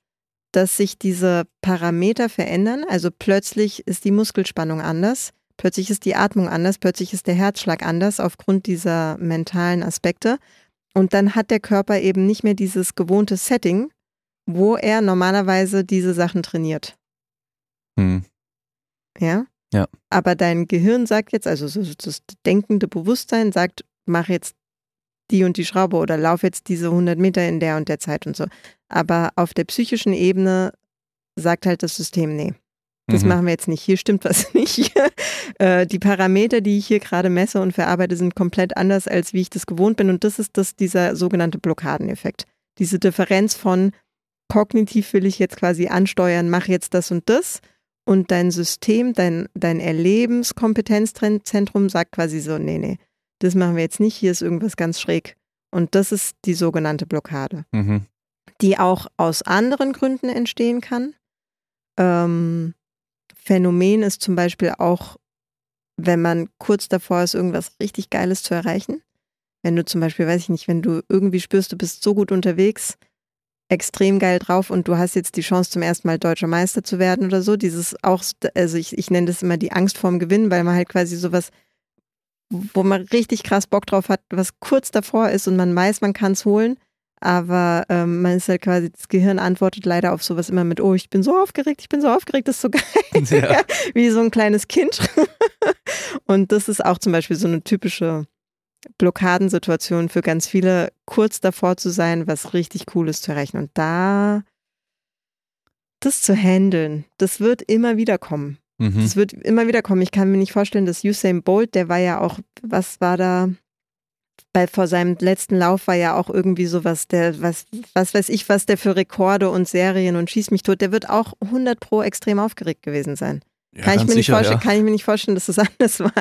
dass sich diese Parameter verändern. Also plötzlich ist die Muskelspannung anders, plötzlich ist die Atmung anders, plötzlich ist der Herzschlag anders aufgrund dieser mentalen Aspekte. Und dann hat der Körper eben nicht mehr dieses gewohnte Setting, wo er normalerweise diese Sachen trainiert. Hm. Ja? Ja. Aber dein Gehirn sagt jetzt, also das denkende Bewusstsein sagt, mach jetzt die und die Schraube oder lauf jetzt diese 100 Meter in der und der Zeit und so. Aber auf der psychischen Ebene sagt halt das System, nee, das mhm. machen wir jetzt nicht. Hier stimmt was [LAUGHS] nicht. Äh, die Parameter, die ich hier gerade messe und verarbeite, sind komplett anders, als wie ich das gewohnt bin. Und das ist das, dieser sogenannte Blockadeneffekt. Diese Differenz von kognitiv will ich jetzt quasi ansteuern, mach jetzt das und das. Und dein System, dein, dein Erlebenskompetenzzentrum sagt quasi so, nee, nee, das machen wir jetzt nicht, hier ist irgendwas ganz schräg. Und das ist die sogenannte Blockade, mhm. Die auch aus anderen Gründen entstehen kann. Ähm, Phänomen ist zum Beispiel auch, wenn man kurz davor ist, irgendwas richtig Geiles zu erreichen. Wenn du zum Beispiel, weiß ich nicht, wenn du irgendwie spürst, du bist so gut unterwegs, extrem geil drauf und du hast jetzt die Chance zum ersten Mal deutscher Meister zu werden oder so. Dieses auch, also ich, ich nenne das immer die Angst vorm Gewinn, weil man halt quasi sowas, wo man richtig krass Bock drauf hat, was kurz davor ist und man weiß, man kann es holen aber ähm, man ist halt quasi, das Gehirn antwortet leider auf sowas immer mit, oh, ich bin so aufgeregt, ich bin so aufgeregt, das ist so [LAUGHS] geil. Ja. Wie so ein kleines Kind. [LAUGHS] und das ist auch zum Beispiel so eine typische Blockadensituation für ganz viele, kurz davor zu sein, was richtig Cooles zu erreichen. Und da das zu handeln, das wird immer wieder kommen. Mhm. Das wird immer wieder kommen. Ich kann mir nicht vorstellen, dass Usain Bolt, der war ja auch, was war da, bei vor seinem letzten Lauf war ja auch irgendwie sowas, der, was, was weiß ich, was der für Rekorde und Serien und schieß mich tot, der wird auch 100 pro extrem aufgeregt gewesen sein. Ja, kann, ich mir sicher, nicht vorstellen, ja. kann ich mir nicht vorstellen, dass das [LAUGHS] anders war.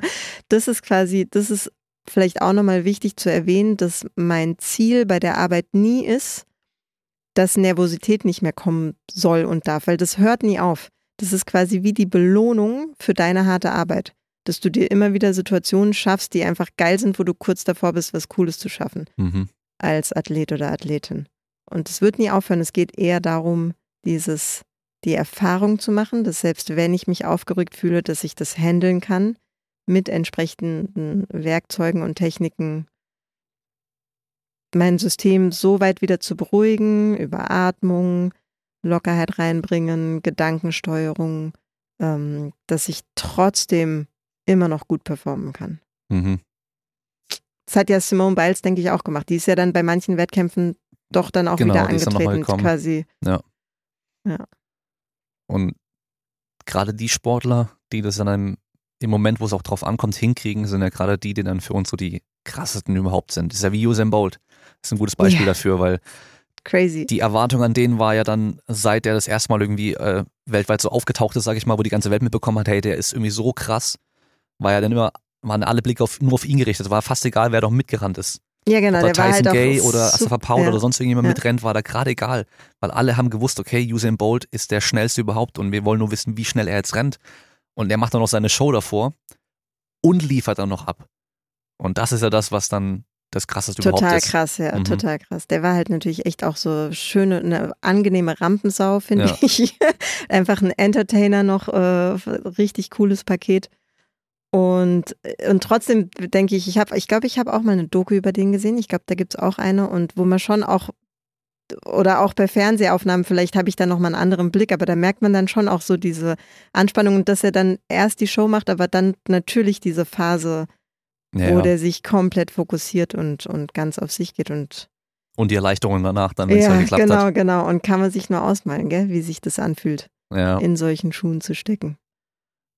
Das ist quasi, das ist vielleicht auch nochmal wichtig zu erwähnen, dass mein Ziel bei der Arbeit nie ist, dass Nervosität nicht mehr kommen soll und darf, weil das hört nie auf. Das ist quasi wie die Belohnung für deine harte Arbeit dass du dir immer wieder Situationen schaffst, die einfach geil sind, wo du kurz davor bist, was Cooles zu schaffen. Mhm. Als Athlet oder Athletin. Und es wird nie aufhören. Es geht eher darum, dieses, die Erfahrung zu machen, dass selbst wenn ich mich aufgerückt fühle, dass ich das handeln kann mit entsprechenden Werkzeugen und Techniken, mein System so weit wieder zu beruhigen, über Atmung, Lockerheit reinbringen, Gedankensteuerung, ähm, dass ich trotzdem immer noch gut performen kann. Mhm. Das hat ja Simone Biles, denke ich, auch gemacht. Die ist ja dann bei manchen Wettkämpfen doch dann auch genau, wieder angetreten, quasi. Ja. ja. Und gerade die Sportler, die das dann im, im Moment, wo es auch drauf ankommt, hinkriegen, sind ja gerade die, die dann für uns so die krassesten überhaupt sind. Das ist ja wie Usain Bolt. Das ist ein gutes Beispiel yeah. dafür, weil Crazy. Die Erwartung an denen war ja dann, seit er das erste Mal irgendwie äh, weltweit so aufgetaucht ist, sage ich mal, wo die ganze Welt mitbekommen hat, hey, der ist irgendwie so krass, war ja dann immer, waren alle Blicke auf, nur auf ihn gerichtet. War fast egal, wer doch mitgerannt ist. Ja, genau. Ob der Tyson halt Gay oder Asafa Paul ja. oder sonst irgendjemand ja. mitrennt, war da gerade egal. Weil alle haben gewusst, okay, Usain Bolt ist der schnellste überhaupt und wir wollen nur wissen, wie schnell er jetzt rennt. Und er macht dann noch seine Show davor und liefert dann noch ab. Und das ist ja das, was dann das krasseste total überhaupt ist. Total krass, ja, mhm. total krass. Der war halt natürlich echt auch so schöne, eine angenehme Rampensau, finde ja. ich. [LAUGHS] Einfach ein Entertainer noch, äh, richtig cooles Paket. Und, äh, und trotzdem denke ich, ich habe, ich glaube, ich habe auch mal eine Doku über den gesehen. Ich glaube, da gibt es auch eine und wo man schon auch oder auch bei Fernsehaufnahmen, vielleicht habe ich da nochmal einen anderen Blick, aber da merkt man dann schon auch so diese Anspannung und dass er dann erst die Show macht, aber dann natürlich diese Phase, ja, wo der sich komplett fokussiert und, und ganz auf sich geht und und die Erleichterung danach dann, wenn es ja, halt geklappt genau, hat. Genau, genau. Und kann man sich nur ausmalen, gell, wie sich das anfühlt, ja. in solchen Schuhen zu stecken.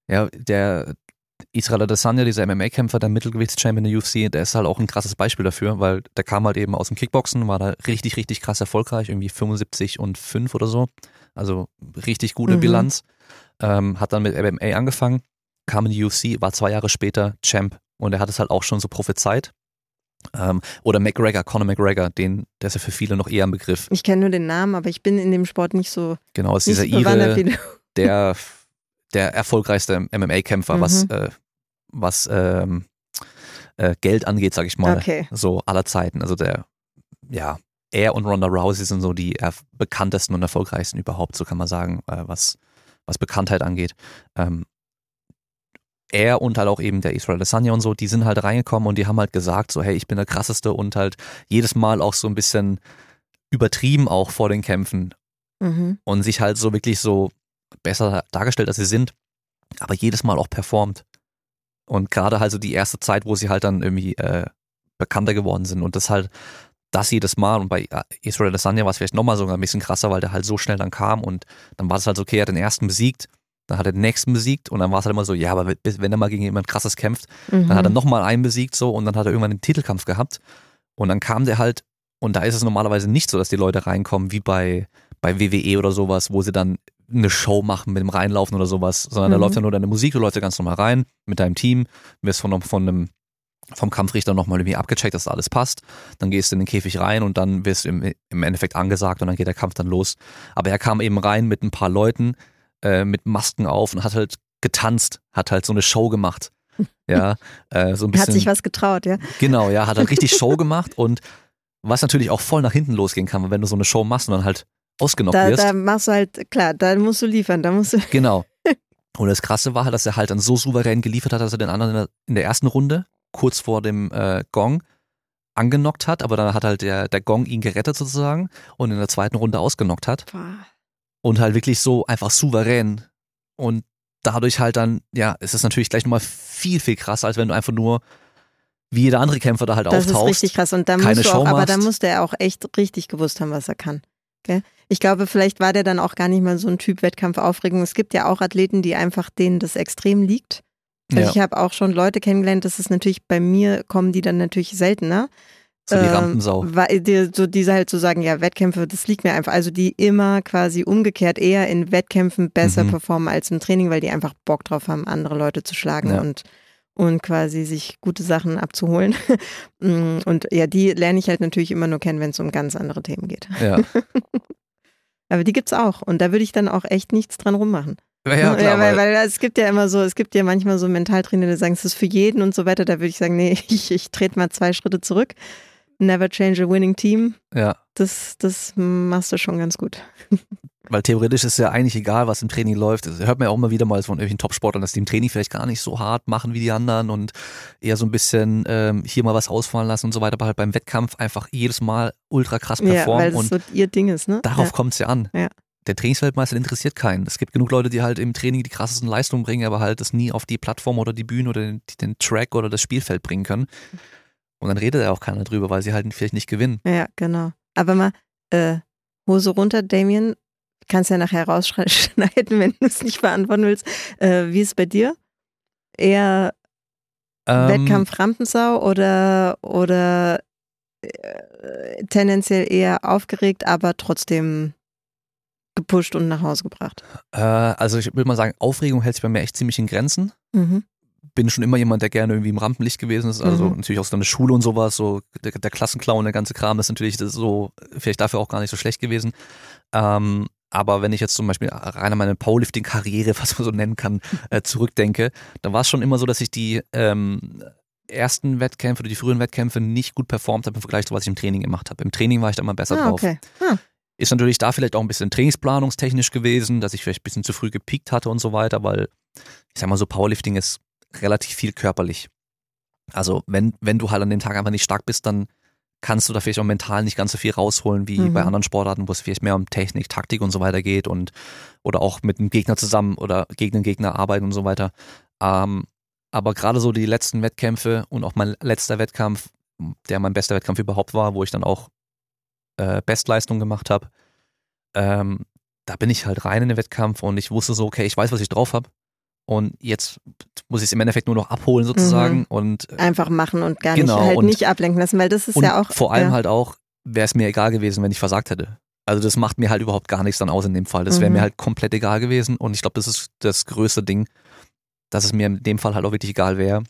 Ja, der Israel Adesanya, dieser MMA-Kämpfer, der Mittelgewichtschampion in der UFC, der ist halt auch ein krasses Beispiel dafür, weil der kam halt eben aus dem Kickboxen, war da richtig, richtig krass erfolgreich, irgendwie 75 und 5 oder so. Also richtig gute mhm. Bilanz. Ähm, hat dann mit MMA angefangen, kam in die UFC, war zwei Jahre später Champ und er hat es halt auch schon so prophezeit. Ähm, oder McGregor, Conor McGregor, den, der ist ja für viele noch eher ein Begriff. Ich kenne nur den Namen, aber ich bin in dem Sport nicht so. Genau, ist dieser Ire, der, [LAUGHS] der erfolgreichste MMA-Kämpfer, mhm. was, äh, was ähm, äh, Geld angeht, sag ich mal. Okay. So aller Zeiten. Also der, ja, er und Ronda Rousey sind so die bekanntesten und erfolgreichsten überhaupt, so kann man sagen, äh, was, was Bekanntheit angeht. Ähm, er und halt auch eben der Israel Adesanya und so, die sind halt reingekommen und die haben halt gesagt, so hey, ich bin der krasseste und halt jedes Mal auch so ein bisschen übertrieben auch vor den Kämpfen mhm. und sich halt so wirklich so besser dargestellt, als sie sind, aber jedes Mal auch performt. Und gerade halt so die erste Zeit, wo sie halt dann irgendwie äh, bekannter geworden sind und das halt das jedes Mal und bei äh, Israel Adesanya war es vielleicht nochmal sogar ein bisschen krasser, weil der halt so schnell dann kam und dann war es halt so, okay, er hat den ersten besiegt dann hat er den nächsten besiegt und dann war es halt immer so, ja, aber wenn er mal gegen jemand krasses kämpft, mhm. dann hat er nochmal einen besiegt so und dann hat er irgendwann den Titelkampf gehabt und dann kam der halt und da ist es normalerweise nicht so, dass die Leute reinkommen wie bei, bei WWE oder sowas, wo sie dann eine Show machen mit dem Reinlaufen oder sowas, sondern mhm. da läuft ja nur deine Musik, du läufst ja ganz normal rein mit deinem Team, wirst von, von einem vom Kampfrichter nochmal irgendwie abgecheckt, dass alles passt. Dann gehst du in den Käfig rein und dann wirst du im, im Endeffekt angesagt und dann geht der Kampf dann los. Aber er kam eben rein mit ein paar Leuten, äh, mit Masken auf und hat halt getanzt, hat halt so eine Show gemacht. [LAUGHS] Ja, äh, so ein bisschen. Hat sich was getraut, ja. Genau, ja, hat halt richtig [LAUGHS] Show gemacht und was natürlich auch voll nach hinten losgehen kann, wenn du so eine Show machst und dann halt ausgenockt da, wirst. Da machst du halt, klar, da musst du liefern, da musst du. [LAUGHS] Genau. Und das Krasse war halt, dass er halt dann so souverän geliefert hat, dass er den anderen in der, in der ersten Runde, kurz vor dem äh, Gong, angenockt hat, aber dann hat halt der, der Gong ihn gerettet sozusagen und in der zweiten Runde ausgenockt hat. Boah und halt wirklich so einfach souverän. Und dadurch halt dann, ja, ist es natürlich gleich nochmal viel, viel krasser, als wenn du einfach nur wie jeder andere Kämpfer da halt das auftauchst. Das ist richtig krass. Und da musst du auch, aber da musste er auch echt richtig gewusst haben, was er kann. Okay? Ich glaube, vielleicht war der dann auch gar nicht mal so ein Typ Wettkampfaufregung. Es gibt ja auch Athleten, die einfach denen das extrem liegt. Also ja. ich habe auch schon Leute kennengelernt, das ist natürlich bei mir kommen die dann natürlich seltener. So die ähm, Rampensau. Weil die, so diese halt zu so sagen, ja, Wettkämpfe, das liegt mir einfach. Also die immer quasi umgekehrt eher in Wettkämpfen besser mhm. performen als im Training, weil die einfach Bock drauf haben, andere Leute zu schlagen ja. und und quasi sich gute Sachen abzuholen. [LAUGHS] Mm, und ja, die lerne ich halt natürlich immer nur kennen, wenn es um ganz andere Themen geht. Ja. [LAUGHS] Aber die gibt's auch. Und da würde ich dann auch echt nichts dran rummachen. Ja, klar, ja weil, weil, es gibt ja immer so, es gibt ja manchmal so Mentaltrainer, die sagen, es ist für jeden und so weiter. Da würde ich sagen, nee, [LAUGHS] ich, ich trete mal zwei Schritte zurück Never change a winning team. Ja. Das, das machst du schon ganz gut. [LAUGHS] Weil theoretisch ist ja eigentlich egal, was im Training läuft. Das hört man ja auch immer wieder mal von irgendwelchen Topsportlern, dass die im Training vielleicht gar nicht so hart machen wie die anderen und eher so ein bisschen ähm, hier mal was ausfallen lassen und so weiter, aber halt beim Wettkampf einfach jedes Mal ultra krass performen. Ja, weil das so ihr Ding ist, ne? Darauf ja. kommt es ja an. Ja. Der Trainingsweltmeister interessiert keinen. Es gibt genug Leute, die halt im Training die krassesten Leistungen bringen, aber halt das nie auf die Plattform oder die Bühne oder den, den Track oder das Spielfeld bringen können. Und dann redet ja auch keiner drüber, weil sie halt vielleicht nicht gewinnen. Ja, genau. Aber mal, äh, Hose runter, Damien. Kannst ja nachher rausschneiden, [LAUGHS] wenn du es nicht beantworten willst. Äh, wie ist es bei dir? Eher ähm, Wettkampf Rampensau oder, oder äh, tendenziell eher aufgeregt, aber trotzdem gepusht und nach Hause gebracht? Äh, also ich würde mal sagen, Aufregung hält sich bei mir echt ziemlich in Grenzen. Mhm bin schon immer jemand, der gerne irgendwie im Rampenlicht gewesen ist. Also mhm. natürlich auch so eine Schule und sowas, so der, der Klassenclown, der ganze Kram, das ist natürlich das so, vielleicht dafür auch gar nicht so schlecht gewesen. Ähm, aber wenn ich jetzt zum Beispiel rein an meine Powerlifting-Karriere, [LAUGHS] was man so nennen kann, äh, zurückdenke, dann war es schon immer so, dass ich die ähm, ersten Wettkämpfe oder die frühen Wettkämpfe nicht gut performt habe im Vergleich zu was ich im Training gemacht habe. Im Training war ich da immer besser ah, drauf. Okay. Ah. Ist natürlich da vielleicht auch ein bisschen trainingsplanungstechnisch gewesen, dass ich vielleicht ein bisschen zu früh gepiekt hatte und so weiter, weil ich sag mal so, Powerlifting ist relativ viel körperlich. Also wenn, wenn du halt an dem Tag einfach nicht stark bist, dann kannst du da vielleicht auch mental nicht ganz so viel rausholen wie mhm. bei anderen Sportarten, wo es vielleicht mehr um Technik, Taktik und so weiter geht und oder auch mit einem Gegner zusammen oder gegen den Gegner arbeiten und so weiter. Ähm, aber gerade so die letzten Wettkämpfe und auch mein letzter Wettkampf, der mein bester Wettkampf überhaupt war, wo ich dann auch äh, Bestleistung gemacht habe, ähm, da bin ich halt rein in den Wettkampf und ich wusste so, okay, ich weiß, was ich drauf habe und jetzt muss ich es im Endeffekt nur noch abholen sozusagen Mhm. und äh, Einfach machen und gar Genau, nicht halt und- nicht ablenken lassen, weil das ist ja auch. vor allem ja. halt auch, wäre es mir egal gewesen, wenn ich versagt hätte. Also das macht mir halt überhaupt gar nichts dann aus in dem Fall. Das wäre Mhm. mir halt komplett egal gewesen und ich glaube, das ist das größte Ding, dass es mir in dem Fall halt auch wirklich egal wäre.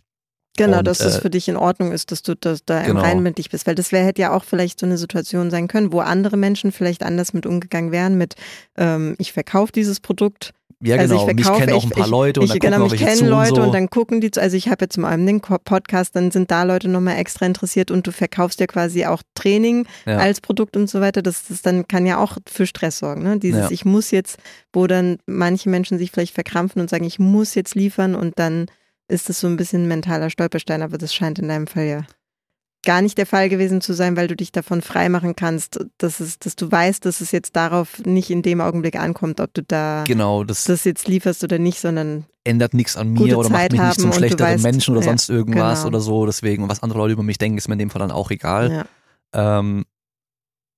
Genau, Und, dass das äh, für dich in Ordnung ist, dass du das da im Genau. Reinen mit dich bist. Weil das wäre hätte ja auch vielleicht so eine Situation sein können, wo andere Menschen vielleicht anders mit umgegangen wären, mit ähm, ich verkaufe dieses Produkt. Ja, Also genau. ich mich verkaufe- kennen auch ein ich- paar Leute und ich dann gucken genau, auch mich kennen Leute und so. und dann gucken die, zu- also ich habe jetzt zum einen den Podcast, dann sind da Leute nochmal extra interessiert und du verkaufst ja quasi auch Training Ja. als Produkt und so weiter. Das, das dann kann ja auch für Stress sorgen. Ne? Dieses Ja. ich muss jetzt, wo dann manche Menschen sich vielleicht verkrampfen und sagen, ich muss jetzt liefern und dann ist das so ein bisschen ein mentaler Stolperstein, aber das scheint in deinem Fall ja gar nicht der Fall gewesen zu sein, weil du dich davon freimachen kannst, dass, es, dass du weißt, dass es jetzt darauf nicht in dem Augenblick ankommt, ob du da Genau, das das jetzt lieferst oder nicht, sondern ändert nichts an mir oder Zeit macht mich nicht zum schlechteren weißt- Menschen oder ja, sonst irgendwas genau. oder so. Deswegen, was andere Leute über mich denken, ist mir in dem Fall dann auch egal. ja. Ähm,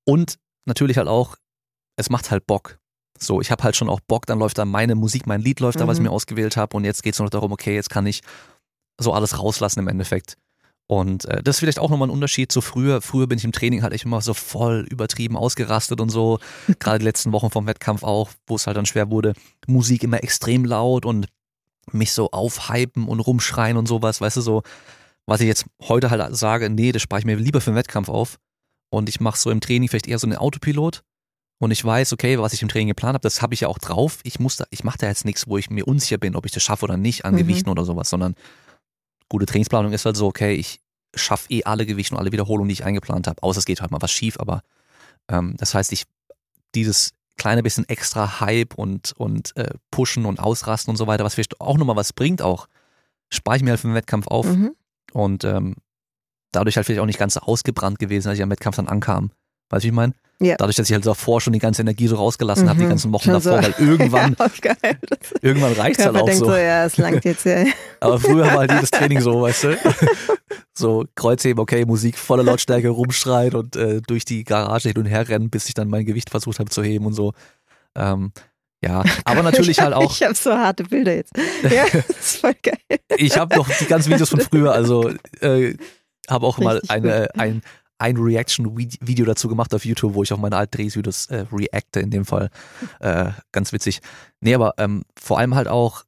und natürlich halt auch, es macht halt Bock. So, ich habe halt schon auch Bock, dann läuft da meine Musik, mein Lied läuft da, was ich Mhm. mir ausgewählt habe und jetzt geht es nur noch darum, okay, jetzt kann ich so alles rauslassen im Endeffekt. Und äh, das ist vielleicht auch nochmal ein Unterschied zu früher. Früher bin ich im Training halt echt immer so voll übertrieben ausgerastet und so. [LAUGHS] Gerade die letzten Wochen vom Wettkampf auch, wo es halt dann schwer wurde. Musik immer extrem laut und mich so aufhypen und rumschreien und sowas, weißt du, so, was ich jetzt heute halt sage, nee, das spare ich mir lieber für den Wettkampf auf. Und ich mache so im Training vielleicht eher so einen Autopilot. Und ich weiß, okay, was ich im Training geplant habe, das habe ich ja auch drauf. Ich muss da, ich mache da jetzt nichts, wo ich mir unsicher bin, ob ich das schaffe oder nicht an Mhm. Gewichten oder sowas, sondern gute Trainingsplanung ist halt so, okay, ich schaffe eh alle Gewichte und alle Wiederholungen, die ich eingeplant habe. Außer es geht halt mal was schief, aber ähm, das heißt, ich dieses kleine bisschen extra Hype und, und äh, Pushen und Ausrasten und so weiter, was vielleicht auch nochmal was bringt, auch spare ich mir halt für den Wettkampf auf Mhm. und ähm, dadurch halt vielleicht auch nicht ganz so ausgebrannt gewesen, als ich am Wettkampf dann ankam. Weißt du, wie ich meine? Ja. Dadurch, dass ich halt davor schon die ganze Energie so rausgelassen habe, die Mhm. ganzen Wochen Schon so. davor, weil [LAUGHS] irgendwann, ja, [LAUGHS] irgendwann reicht's halt Körper auch so. so. ja, es langt jetzt ja. [LAUGHS] Aber früher war halt jedes Training so, weißt du? So Kreuzheben, okay, Musik voller Lautstärke rumschreien und äh, durch die Garage hin und her rennen, bis ich dann mein Gewicht versucht habe zu heben und so. Ähm, ja, aber natürlich halt auch, Ich habe so harte Bilder jetzt. Ja, das ist voll geil. ich habe noch die ganzen Videos von früher, also äh, habe auch mal Richtig eine, ein, ein Reaction-Video dazu gemacht auf YouTube, wo ich auf meine alten Drehvideos äh, reacte in dem Fall. [LAUGHS] Äh, ganz witzig. Nee, aber ähm, vor allem halt auch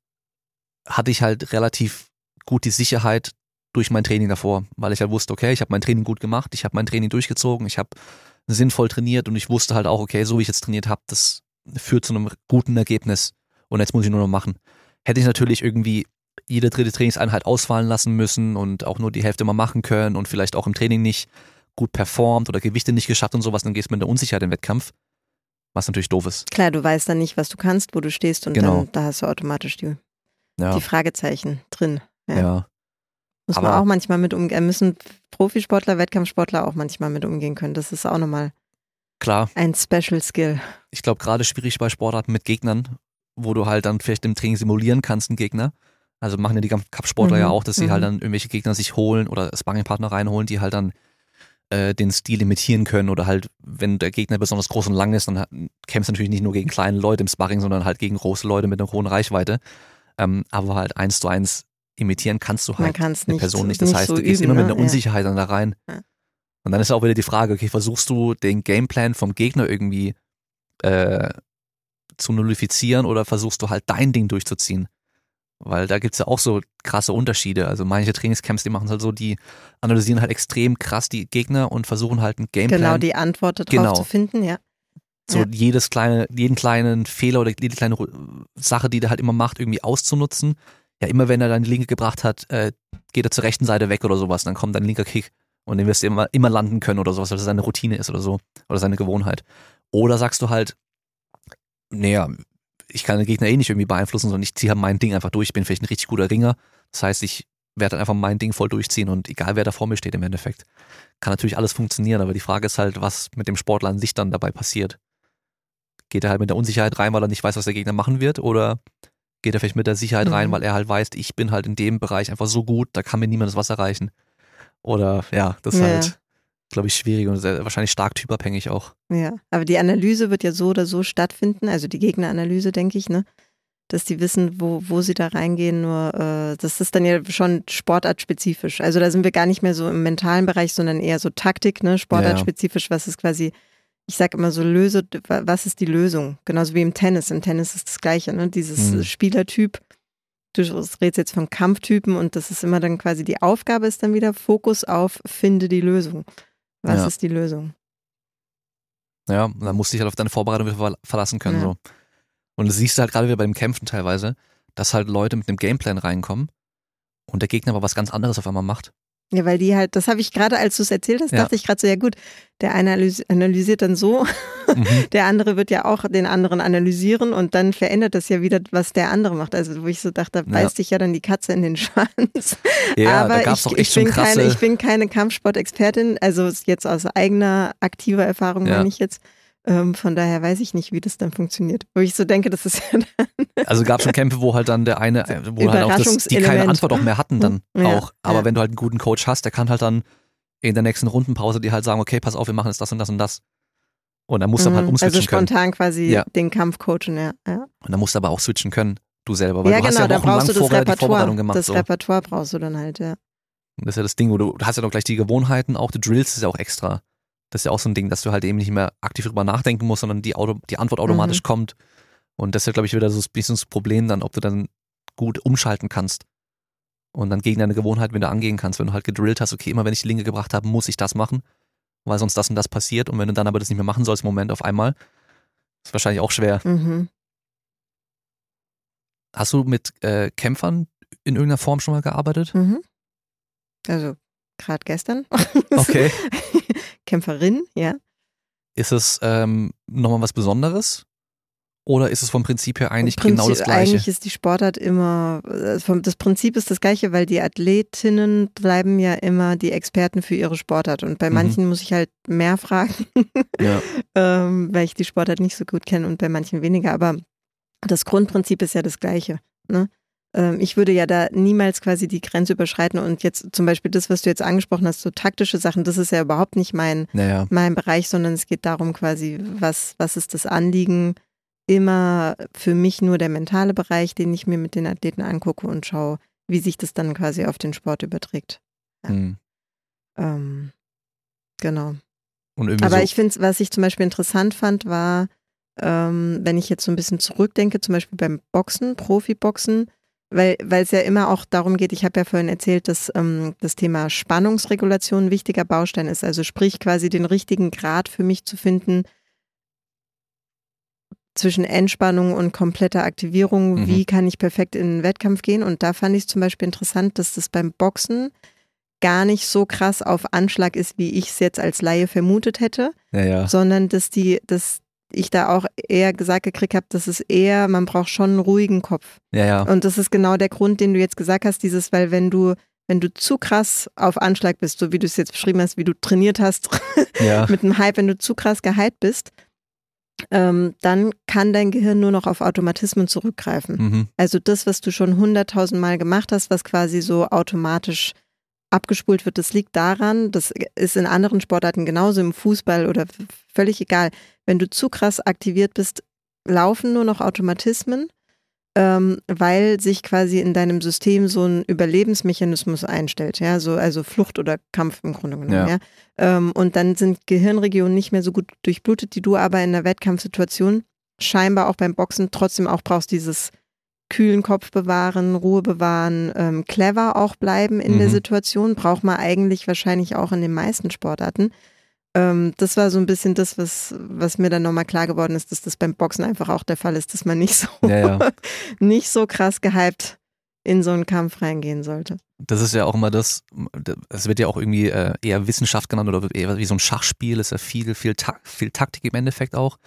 hatte ich halt relativ gut die Sicherheit durch mein Training davor, weil ich halt wusste, okay, ich habe mein Training gut gemacht, ich habe mein Training durchgezogen, ich habe sinnvoll trainiert und ich wusste halt auch, okay, so wie ich jetzt trainiert habe, das führt zu einem guten Ergebnis und jetzt muss ich nur noch machen. Hätte ich natürlich irgendwie jede dritte Trainingseinheit ausfallen lassen müssen und auch nur die Hälfte mal machen können und vielleicht auch im Training nicht gut performt oder Gewichte nicht geschafft und sowas, dann gehst du mit der Unsicherheit im Wettkampf, was natürlich doof ist. Klar, du weißt dann nicht, was du kannst, wo du stehst und Genau. dann da hast du automatisch die, Ja, die Fragezeichen drin. ja. Ja. Muss man Aber- auch manchmal mit umgehen. Müssen Profisportler, Wettkampfsportler auch manchmal mit umgehen können. Das ist auch nochmal klar. ein Special Skill. Ich glaube, gerade schwierig bei Sportarten mit Gegnern, wo du halt dann vielleicht im Training simulieren kannst, einen Gegner. Also machen ja die Cup-Sportler Mhm, ja auch, dass sie mhm. halt dann irgendwelche Gegner sich holen oder Sparringpartner reinholen, die halt dann äh, den Stil imitieren können oder halt, wenn der Gegner besonders groß und lang ist, dann kämpfst du natürlich nicht nur gegen kleine Leute im Sparring, sondern halt gegen große Leute mit einer hohen Reichweite. Ähm, aber halt eins zu eins imitieren kannst du halt eine nicht, Person nicht. Das nicht heißt, so du gehst üben, immer mit ne? einer Unsicherheit dann da rein. Ja. Und dann ist auch wieder die Frage, okay, versuchst du den Gameplan vom Gegner irgendwie äh, zu nullifizieren oder versuchst du halt dein Ding durchzuziehen? Weil da gibt's ja auch so krasse Unterschiede. Also manche Trainingscamps, die machen es halt so, die analysieren halt extrem krass die Gegner und versuchen halt einen Ja. Gameplan, Genau, die Antwort darauf Genau. zu finden, ja. so ja. jedes kleine, jeden kleinen Fehler oder jede kleine Sache, die der halt immer macht, irgendwie auszunutzen. Ja, immer wenn er dann die Linke gebracht hat, äh, geht er zur rechten Seite weg oder sowas, dann kommt ein linker Kick und den wirst du immer, immer landen können oder sowas, weil das seine Routine ist oder so. Oder seine Gewohnheit. Oder sagst du halt, naja, ich kann den Gegner eh nicht irgendwie beeinflussen, sondern ich ziehe halt mein Ding einfach durch. Ich bin vielleicht ein richtig guter Ringer. Das heißt, ich werde dann einfach mein Ding voll durchziehen und egal wer da vor mir steht im Endeffekt. Kann natürlich alles funktionieren, aber die Frage ist halt, was mit dem Sportler an sich dann dabei passiert. Geht er halt mit der Unsicherheit rein, weil er nicht weiß, was der Gegner machen wird? Oder geht er vielleicht mit der Sicherheit rein, Mhm. weil er halt weiß, ich bin halt in dem Bereich einfach so gut, da kann mir niemand das Wasser reichen? Oder ja, das Ja. halt, glaube ich, schwierig und sehr, wahrscheinlich stark typabhängig auch. Ja, aber die Analyse wird ja so oder so stattfinden, also die Gegneranalyse, denke ich, ne? dass die wissen, wo, wo sie da reingehen. Nur äh, das ist dann ja schon sportartspezifisch. Also da sind wir gar nicht mehr so im mentalen Bereich, sondern eher so Taktik, ne? Sportartspezifisch, was ist quasi, ich sag immer so, löse, was ist die Lösung? Genauso wie im Tennis. Im Tennis ist das Gleiche, ne? Dieses mhm. Spielertyp. Du redest jetzt von Kampftypen und das ist immer dann quasi die Aufgabe ist dann wieder Fokus auf finde die Lösung. Was ja. ist die Lösung? Ja, dann musst du dich halt auf deine Vorbereitung wieder verlassen können. Ja. So. Und das siehst du halt gerade wieder beim Kämpfen teilweise, dass halt Leute mit einem Gameplan reinkommen und der Gegner aber was ganz anderes auf einmal macht. Ja, weil die halt, das habe ich gerade, als du es erzählt hast, ja. dachte ich gerade so, ja gut, der eine analysiert dann so, mhm. [LAUGHS] der andere wird ja auch den anderen analysieren und dann verändert das ja wieder, was der andere macht. Also wo ich so dachte, da beißt ja. dich ja dann die Katze in den [LAUGHS] Schwanz. Ja, Aber ich, ich, bin keine, ich bin keine Kampfsportexpertin, also jetzt aus eigener aktiver Erfahrung ja. meine ich jetzt. Ähm, von daher weiß ich nicht, wie das dann funktioniert. Wo ich so denke, das ist ja dann. [LAUGHS] Also gab schon Kämpfe, wo halt dann der eine, wo halt auch das, die keine Antwort auch mehr hatten dann [LAUGHS] ja, auch. Aber ja. wenn du halt einen guten Coach hast, der kann halt dann in der nächsten Rundenpause dir halt sagen, okay, pass auf, wir machen jetzt das und das und das. Und dann musst du mhm. halt umswitchen Also spontan können. quasi ja. den Kampf coachen, ja. ja. Und dann musst du aber auch switchen können, du selber. Weil ja, du genau, hast ja da brauchst du das Repertoire. Gemacht, das so. Repertoire brauchst du dann halt, ja. Das ist ja das Ding, wo du, du hast ja doch gleich die Gewohnheiten, auch die Drills ist ja auch extra. Das ist ja auch so ein Ding, dass du halt eben nicht mehr aktiv drüber nachdenken musst, sondern die, Auto, die Antwort automatisch mhm. kommt. Und das ist ja, glaube ich, wieder so ein bisschen das Problem dann, ob du dann gut umschalten kannst. Und dann gegen deine Gewohnheit wieder angehen kannst, wenn du halt gedrillt hast, okay, immer wenn ich die Linke gebracht habe, muss ich das machen, weil sonst das und das passiert. Und wenn du dann aber das nicht mehr machen sollst im Moment auf einmal, ist wahrscheinlich auch schwer. Mhm. Hast du mit äh, Kämpfern in irgendeiner Form schon mal gearbeitet? Mhm. Also gerade gestern. [LAUGHS] Okay. [LAUGHS] Kämpferin, ja. Ist es ähm, nochmal was Besonderes? Oder ist es vom Prinzip her eigentlich Prinzip, genau das Gleiche? Eigentlich ist die Sportart immer, äh, das Prinzip ist das Gleiche, weil die Athletinnen bleiben ja immer die Experten für ihre Sportart. Und bei mhm. manchen muss ich halt mehr fragen, [LAUGHS] ja. ähm, weil ich die Sportart nicht so gut kenne und bei manchen weniger. Aber das Grundprinzip ist ja das Gleiche. Ne? Ähm, ich würde ja da niemals quasi die Grenze überschreiten und jetzt zum Beispiel das, was du jetzt angesprochen hast, so taktische Sachen, das ist ja überhaupt nicht mein, naja. mein Bereich, sondern es geht darum quasi, was, was ist das Anliegen? Immer für mich nur der mentale Bereich, den ich mir mit den Athleten angucke und schaue, wie sich das dann quasi auf den Sport überträgt. Ja. Mhm. Ähm, genau. Aber so ich finde, was ich zum Beispiel interessant fand, war, ähm, wenn ich jetzt so ein bisschen zurückdenke, zum Beispiel beim Boxen, Profiboxen, weil, weil es ja immer auch darum geht, ich habe ja vorhin erzählt, dass ähm, das Thema Spannungsregulation ein wichtiger Baustein ist. Also sprich quasi den richtigen Grad für mich zu finden zwischen Entspannung und kompletter Aktivierung. Mhm. Wie kann ich perfekt in den Wettkampf gehen? Und da fand ich es zum Beispiel interessant, dass das beim Boxen gar nicht so krass auf Anschlag ist, wie ich es jetzt als Laie vermutet hätte, ja, ja. sondern dass die, dass ich da auch eher gesagt gekriegt habe, dass es eher, man braucht schon einen ruhigen Kopf. Ja, ja. Und das ist genau der Grund, den du jetzt gesagt hast, dieses, weil wenn du, wenn du zu krass auf Anschlag bist, so wie du es jetzt beschrieben hast, wie du trainiert hast [LAUGHS] ja. mit einem Hype, wenn du zu krass gehypt bist, ähm, dann kann dein Gehirn nur noch auf Automatismen zurückgreifen. Mhm. Also das, was du schon hunderttausend Mal gemacht hast, was quasi so automatisch abgespult wird, das liegt daran, das ist in anderen Sportarten genauso, im Fußball oder völlig egal. Wenn du zu krass aktiviert bist, laufen nur noch Automatismen, ähm, weil sich quasi in deinem System so ein Überlebensmechanismus einstellt, ja, so, also Flucht oder Kampf im Grunde genommen, ja. ja? Ähm, und dann sind Gehirnregionen nicht mehr so gut durchblutet, die du aber in der Wettkampfsituation scheinbar auch beim Boxen trotzdem auch brauchst dieses kühlen Kopf bewahren, Ruhe bewahren, ähm, clever auch bleiben in mhm. der Situation, braucht man eigentlich wahrscheinlich auch in den meisten Sportarten. Ähm, das war so ein bisschen das, was, was mir dann nochmal klar geworden ist, dass das beim Boxen einfach auch der Fall ist, dass man nicht so, ja, ja. [LAUGHS] nicht so krass gehypt in so einen Kampf reingehen sollte. Das ist ja auch immer das, es wird ja auch irgendwie äh, eher Wissenschaft genannt oder eher wie so ein Schachspiel, ist ja viel, viel, viel Taktik im Endeffekt auch.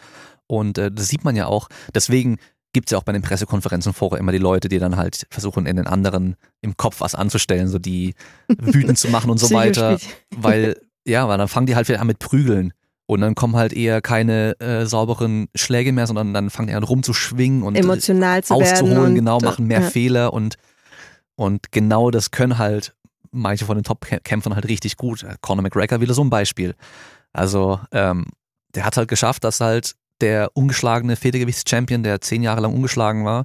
Und äh, das sieht man ja auch. Deswegen gibt es ja auch bei den Pressekonferenzen vorher immer die Leute, die dann halt versuchen, in den anderen im Kopf was anzustellen, so die [LAUGHS] wütend zu machen und so weiter. [LAUGHS] Weil, ja, weil dann fangen die halt wieder an mit Prügeln. Und dann kommen halt eher keine äh, sauberen Schläge mehr, sondern dann fangen die an rumzuschwingen und emotional zu auszuholen, werden genau, machen mehr ja. Fehler und, und genau das können halt manche von den Top-Kämpfern halt richtig gut. Conor McGregor wieder so ein Beispiel. Also, ähm, der hat halt geschafft, dass halt der ungeschlagene Federgewichts-Champion, der zehn Jahre lang ungeschlagen war,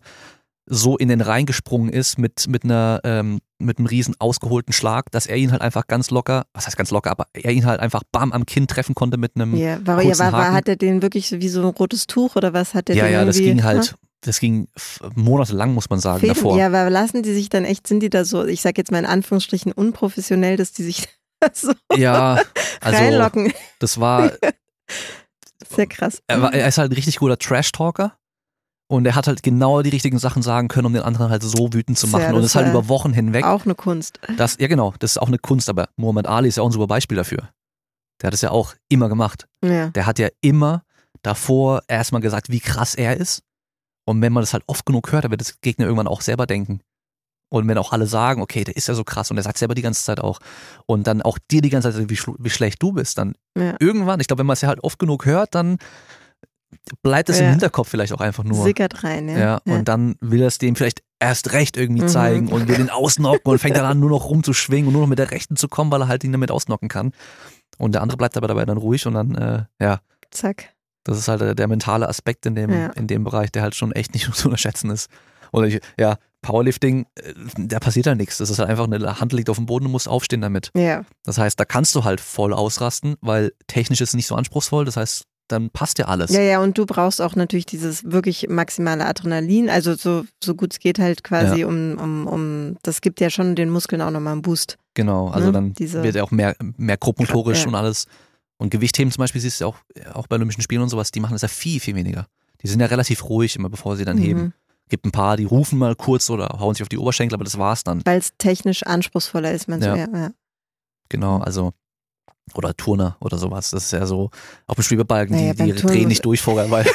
so in den Rhein gesprungen ist mit, mit einer, ähm, mit einem riesen ausgeholten Schlag, dass er ihn halt einfach ganz locker, was heißt ganz locker, aber er ihn halt einfach bam am Kinn treffen konnte mit einem. Ja, war, ja, war, war, hat er den wirklich wie so ein rotes Tuch oder was hat er Ja, den ja, das ging halt, ne? das ging monatelang, muss man sagen, Fäden, davor. Ja, aber lassen die sich dann echt, sind die da so, ich sag jetzt mal in Anführungsstrichen unprofessionell, dass die sich [LAUGHS] da so Ja, [LAUGHS] also reinlocken. das war, [LAUGHS] Sehr krass. er, war, er ist halt ein richtig guter Trash-Talker. Und er hat halt genau die richtigen Sachen sagen können, um den anderen halt so wütend zu machen. und das das halt über Wochen hinweg. Auch eine Kunst. Das, ja, genau, das ist auch eine Kunst, aber Muhammad Ali ist ja auch ein super Beispiel dafür. Der hat es ja auch immer gemacht. Ja. Der hat ja immer davor erstmal gesagt, wie krass er ist. Und wenn man das halt oft genug hört, dann wird das Gegner irgendwann auch selber denken. Und wenn auch alle sagen, okay, der ist ja so krass und der sagt selber die ganze Zeit auch. Und dann auch dir die ganze Zeit, wie, wie schlecht du bist, dann Ja. irgendwann, ich glaube, wenn man es ja halt oft genug hört, dann bleibt es im Ja. Hinterkopf vielleicht auch einfach nur. Sickert rein, ja. Ja, und dann will er es dem vielleicht erst recht irgendwie Mhm. zeigen und will den ausnocken und fängt dann an, nur noch rumzuschwingen und nur noch mit der Rechten zu kommen, weil er halt ihn damit ausnocken kann. Und der andere bleibt aber dabei dann ruhig und dann, äh, ja, Zack. das ist halt der, der mentale Aspekt in dem, Ja. in dem Bereich, der halt schon echt nicht [LAUGHS] zu unterschätzen ist. Und ich, ja, Powerlifting, äh, da passiert halt nichts. Das ist halt einfach eine Hand liegt auf dem Boden, du musst aufstehen damit. Ja. Das heißt, da kannst du halt voll ausrasten, weil technisch ist es nicht so anspruchsvoll. Das heißt, dann passt ja alles. Ja, ja, und du brauchst auch natürlich dieses wirklich maximale Adrenalin, also so, so gut es geht halt quasi um, um, um, das gibt ja schon den Muskeln auch nochmal einen Boost. Genau, also Ne? dann Diese- wird ja auch mehr, mehr grobmotorisch Ja. und alles. Und Gewichtheben zum Beispiel siehst du ja auch, auch bei Olympischen Spielen und sowas, die machen das ja viel, viel weniger. Die sind ja relativ ruhig immer, bevor sie dann heben. Gibt ein paar, die rufen mal kurz oder hauen sich auf die Oberschenkel, aber das war's dann. Weil es technisch anspruchsvoller ist, meinst Ja. du? Ja, ja. Genau, also oder Turner oder sowas. Das ist ja so, auch beim Schwebebalken, Naja, die, die drehen nicht [LAUGHS] durch vorher, weil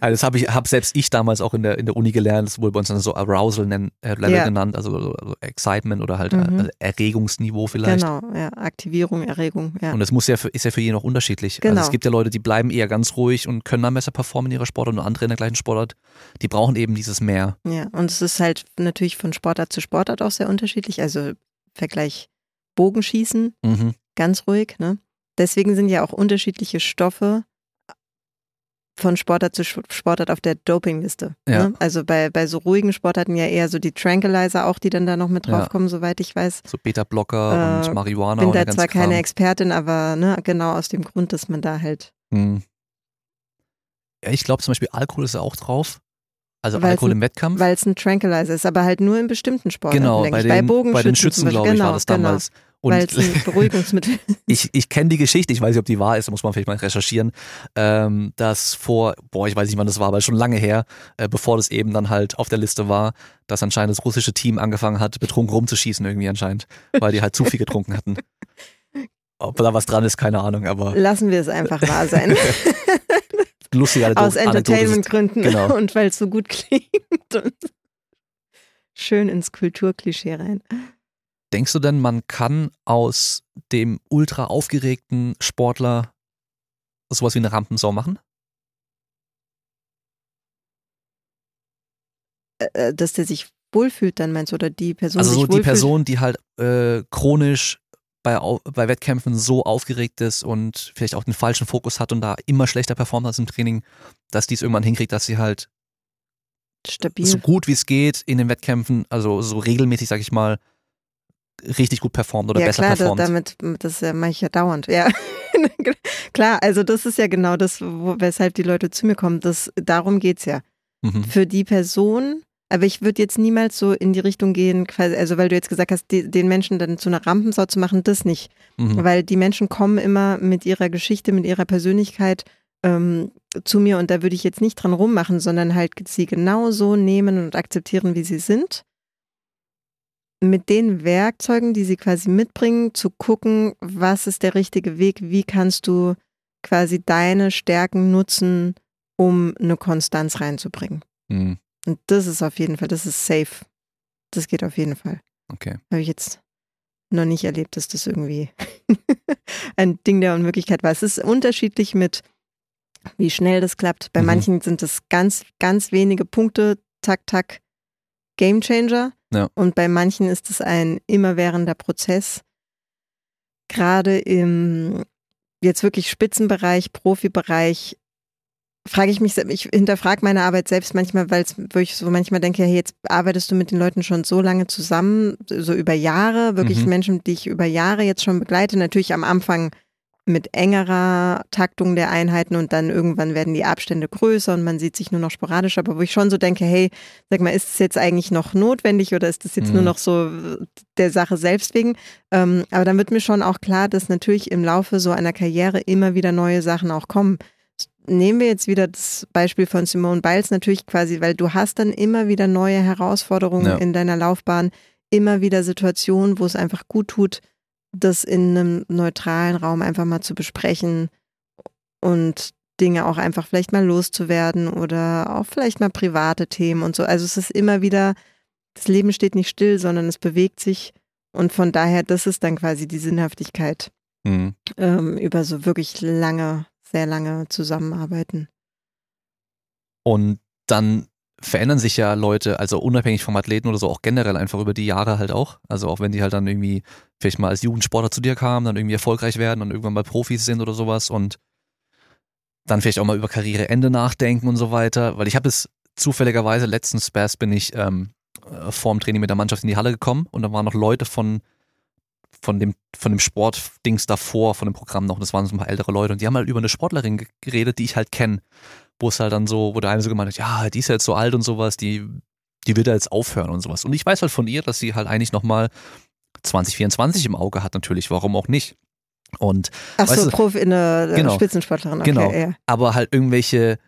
also das habe ich, hab selbst ich damals auch in der, in der Uni gelernt, das wurde bei uns dann so Arousal nennen, äh, Level Ja. genannt, also, also Excitement oder halt Mhm. äh, Erregungsniveau vielleicht. Genau, ja. Aktivierung, Erregung, ja. Und das muss ja für, ist ja für jeden auch unterschiedlich. Genau. Also es gibt ja Leute, die bleiben eher ganz ruhig und können dann besser performen in ihrer Sportart und andere in der gleichen Sportart, die brauchen eben dieses mehr. Ja, und es ist halt natürlich von Sportart zu Sportart auch sehr unterschiedlich. Also Vergleich Bogenschießen, Mhm. ganz ruhig, ne? Deswegen sind ja auch unterschiedliche Stoffe von Sportart zu Sportart auf der Dopingliste. Ja. Ne? Also bei, bei so ruhigen Sportarten ja eher so die Tranquilizer auch, die dann da noch mit Ja. draufkommen, soweit ich weiß. So Beta-Blocker Äh, und Marihuana Bin und da zwar keine Kram. Expertin, aber ne, genau aus dem Grund, dass man da halt, Mhm. Ja, ich glaube zum Beispiel Alkohol ist ja auch drauf. Also Weil's Alkohol im Wettkampf. weil es ein Tranquilizer ist, aber halt nur in bestimmten Sportarten, genau, denke bei ich. den, bei bei Bogenschützen den zum Schützen, glaube ich, genau, war das damals. Weil es ein [LAUGHS] Beruhigungsmittel ich, ich kenne die Geschichte, ich weiß nicht, ob die wahr ist, da muss man vielleicht mal recherchieren, ähm, dass vor, boah, ich weiß nicht, wann das war, aber schon lange her, äh, bevor das eben dann halt auf der Liste war, dass anscheinend das russische Team angefangen hat, betrunken rumzuschießen irgendwie anscheinend, weil die halt zu viel getrunken hatten. [LAUGHS] Ob da was dran ist, keine Ahnung, aber Lassen wir es einfach wahr sein. [LAUGHS] lustige Anekdote. Aus Entertainment-Gründen Genau. und weil es so gut klingt. Und schön ins Kulturklischee rein. Denkst du denn, man kann aus dem ultra aufgeregten Sportler sowas wie eine Rampensau machen? Äh, Dass der sich wohlfühlt, dann meinst du, oder die Person Also sich so die? Person, die halt äh, chronisch bei, bei Wettkämpfen so aufgeregt ist und vielleicht auch den falschen Fokus hat und da immer schlechter performt als im Training, dass die es irgendwann hinkriegt, dass sie halt Stabil. so gut wie es geht in den Wettkämpfen, also so regelmäßig, sag ich mal, richtig gut performt oder ja, besser klar, performt. damit, das mache ich ja dauernd. Ja, [LAUGHS] klar, also das ist ja genau das, wo, weshalb die Leute zu mir kommen. Das, darum geht's ja. mhm. Für die Person, aber ich würde jetzt niemals so in die Richtung gehen, also weil du jetzt gesagt hast, die, den Menschen dann zu einer Rampensau zu machen, das nicht. Mhm. Weil die Menschen kommen immer mit ihrer Geschichte, mit ihrer Persönlichkeit ähm, zu mir und da würde ich jetzt nicht dran rummachen, sondern halt sie genau so nehmen und akzeptieren, wie sie sind. Mit den Werkzeugen, die sie quasi mitbringen, zu gucken, was ist der richtige Weg, wie kannst du quasi deine Stärken nutzen, um eine Konstanz reinzubringen. Mhm. Und das ist auf jeden Fall, das ist safe. Das geht auf jeden Fall. Okay. Habe ich jetzt noch nicht erlebt, dass das irgendwie [LAUGHS] ein Ding der Unmöglichkeit war. Es ist unterschiedlich mit, wie schnell das klappt. Bei Mhm. manchen sind es ganz, ganz wenige Punkte, tak, tak, Game Changer. Ja. Und bei manchen ist es ein immerwährender Prozess. Gerade im jetzt wirklich Spitzenbereich, Profibereich frage ich mich, ich hinterfrage meine Arbeit selbst manchmal, weil ich so manchmal denke, hey, jetzt arbeitest du mit den Leuten schon so lange zusammen, so über Jahre, wirklich Mhm. Menschen, die ich über Jahre jetzt schon begleite. Natürlich am Anfang mit engerer Taktung der Einheiten und dann irgendwann werden die Abstände größer und man sieht sich nur noch sporadisch, aber wo ich schon so denke, hey, sag mal, ist es jetzt eigentlich noch notwendig oder ist das jetzt Mhm. nur noch so der Sache selbst wegen? Ähm, aber dann wird mir schon auch klar, dass natürlich im Laufe so einer Karriere immer wieder neue Sachen auch kommen. Nehmen wir jetzt wieder das Beispiel von Simone Biles natürlich quasi, weil du hast dann immer wieder neue Herausforderungen Ja. in deiner Laufbahn, immer wieder Situationen, wo es einfach gut tut, das in einem neutralen Raum einfach mal zu besprechen und Dinge auch einfach vielleicht mal loszuwerden oder auch vielleicht mal private Themen und so. Also es ist immer wieder, das Leben steht nicht still, sondern es bewegt sich und von daher, das ist dann quasi die Sinnhaftigkeit Mhm. ähm, über so wirklich lange, sehr lange Zusammenarbeiten. Und dann verändern sich ja Leute, also unabhängig vom Athleten oder so, auch generell einfach über die Jahre halt auch. Also auch wenn die halt dann irgendwie vielleicht mal als Jugendsportler zu dir kamen, dann irgendwie erfolgreich werden und irgendwann mal Profis sind oder sowas und dann vielleicht auch mal über Karriereende nachdenken und so weiter. Weil ich habe es zufälligerweise letztens Spaß bin ich ähm, äh, vorm Training mit der Mannschaft in die Halle gekommen und da waren noch Leute von von dem, von dem Sportdings davor, von dem Programm noch, das waren so ein paar ältere Leute und die haben halt über eine Sportlerin ge- geredet, die ich halt kenne, wo es halt dann so, wo der eine so gemeint hat, ja, die ist ja jetzt so alt und sowas, die, die wird ja jetzt aufhören und sowas. Und ich weiß halt von ihr, dass sie halt eigentlich nochmal 2024 im Auge hat natürlich, warum auch nicht. Und Ach so, du- Profi, eine Genau. Spitzensportlerin, okay, Genau. ja. aber halt irgendwelche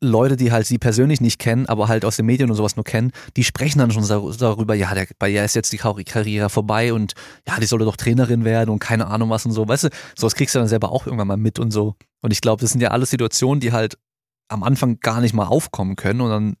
Leute, die halt sie persönlich nicht kennen, aber halt aus den Medien und sowas nur kennen, die sprechen dann schon dar- darüber, ja, der, bei ihr ist jetzt die Kar- Karriere vorbei und ja, die sollte doch Trainerin werden und keine Ahnung was und so. Weißt du, sowas kriegst du dann selber auch irgendwann mal mit und so. Und ich glaube, das sind ja alles Situationen, die halt am Anfang gar nicht mal aufkommen können und dann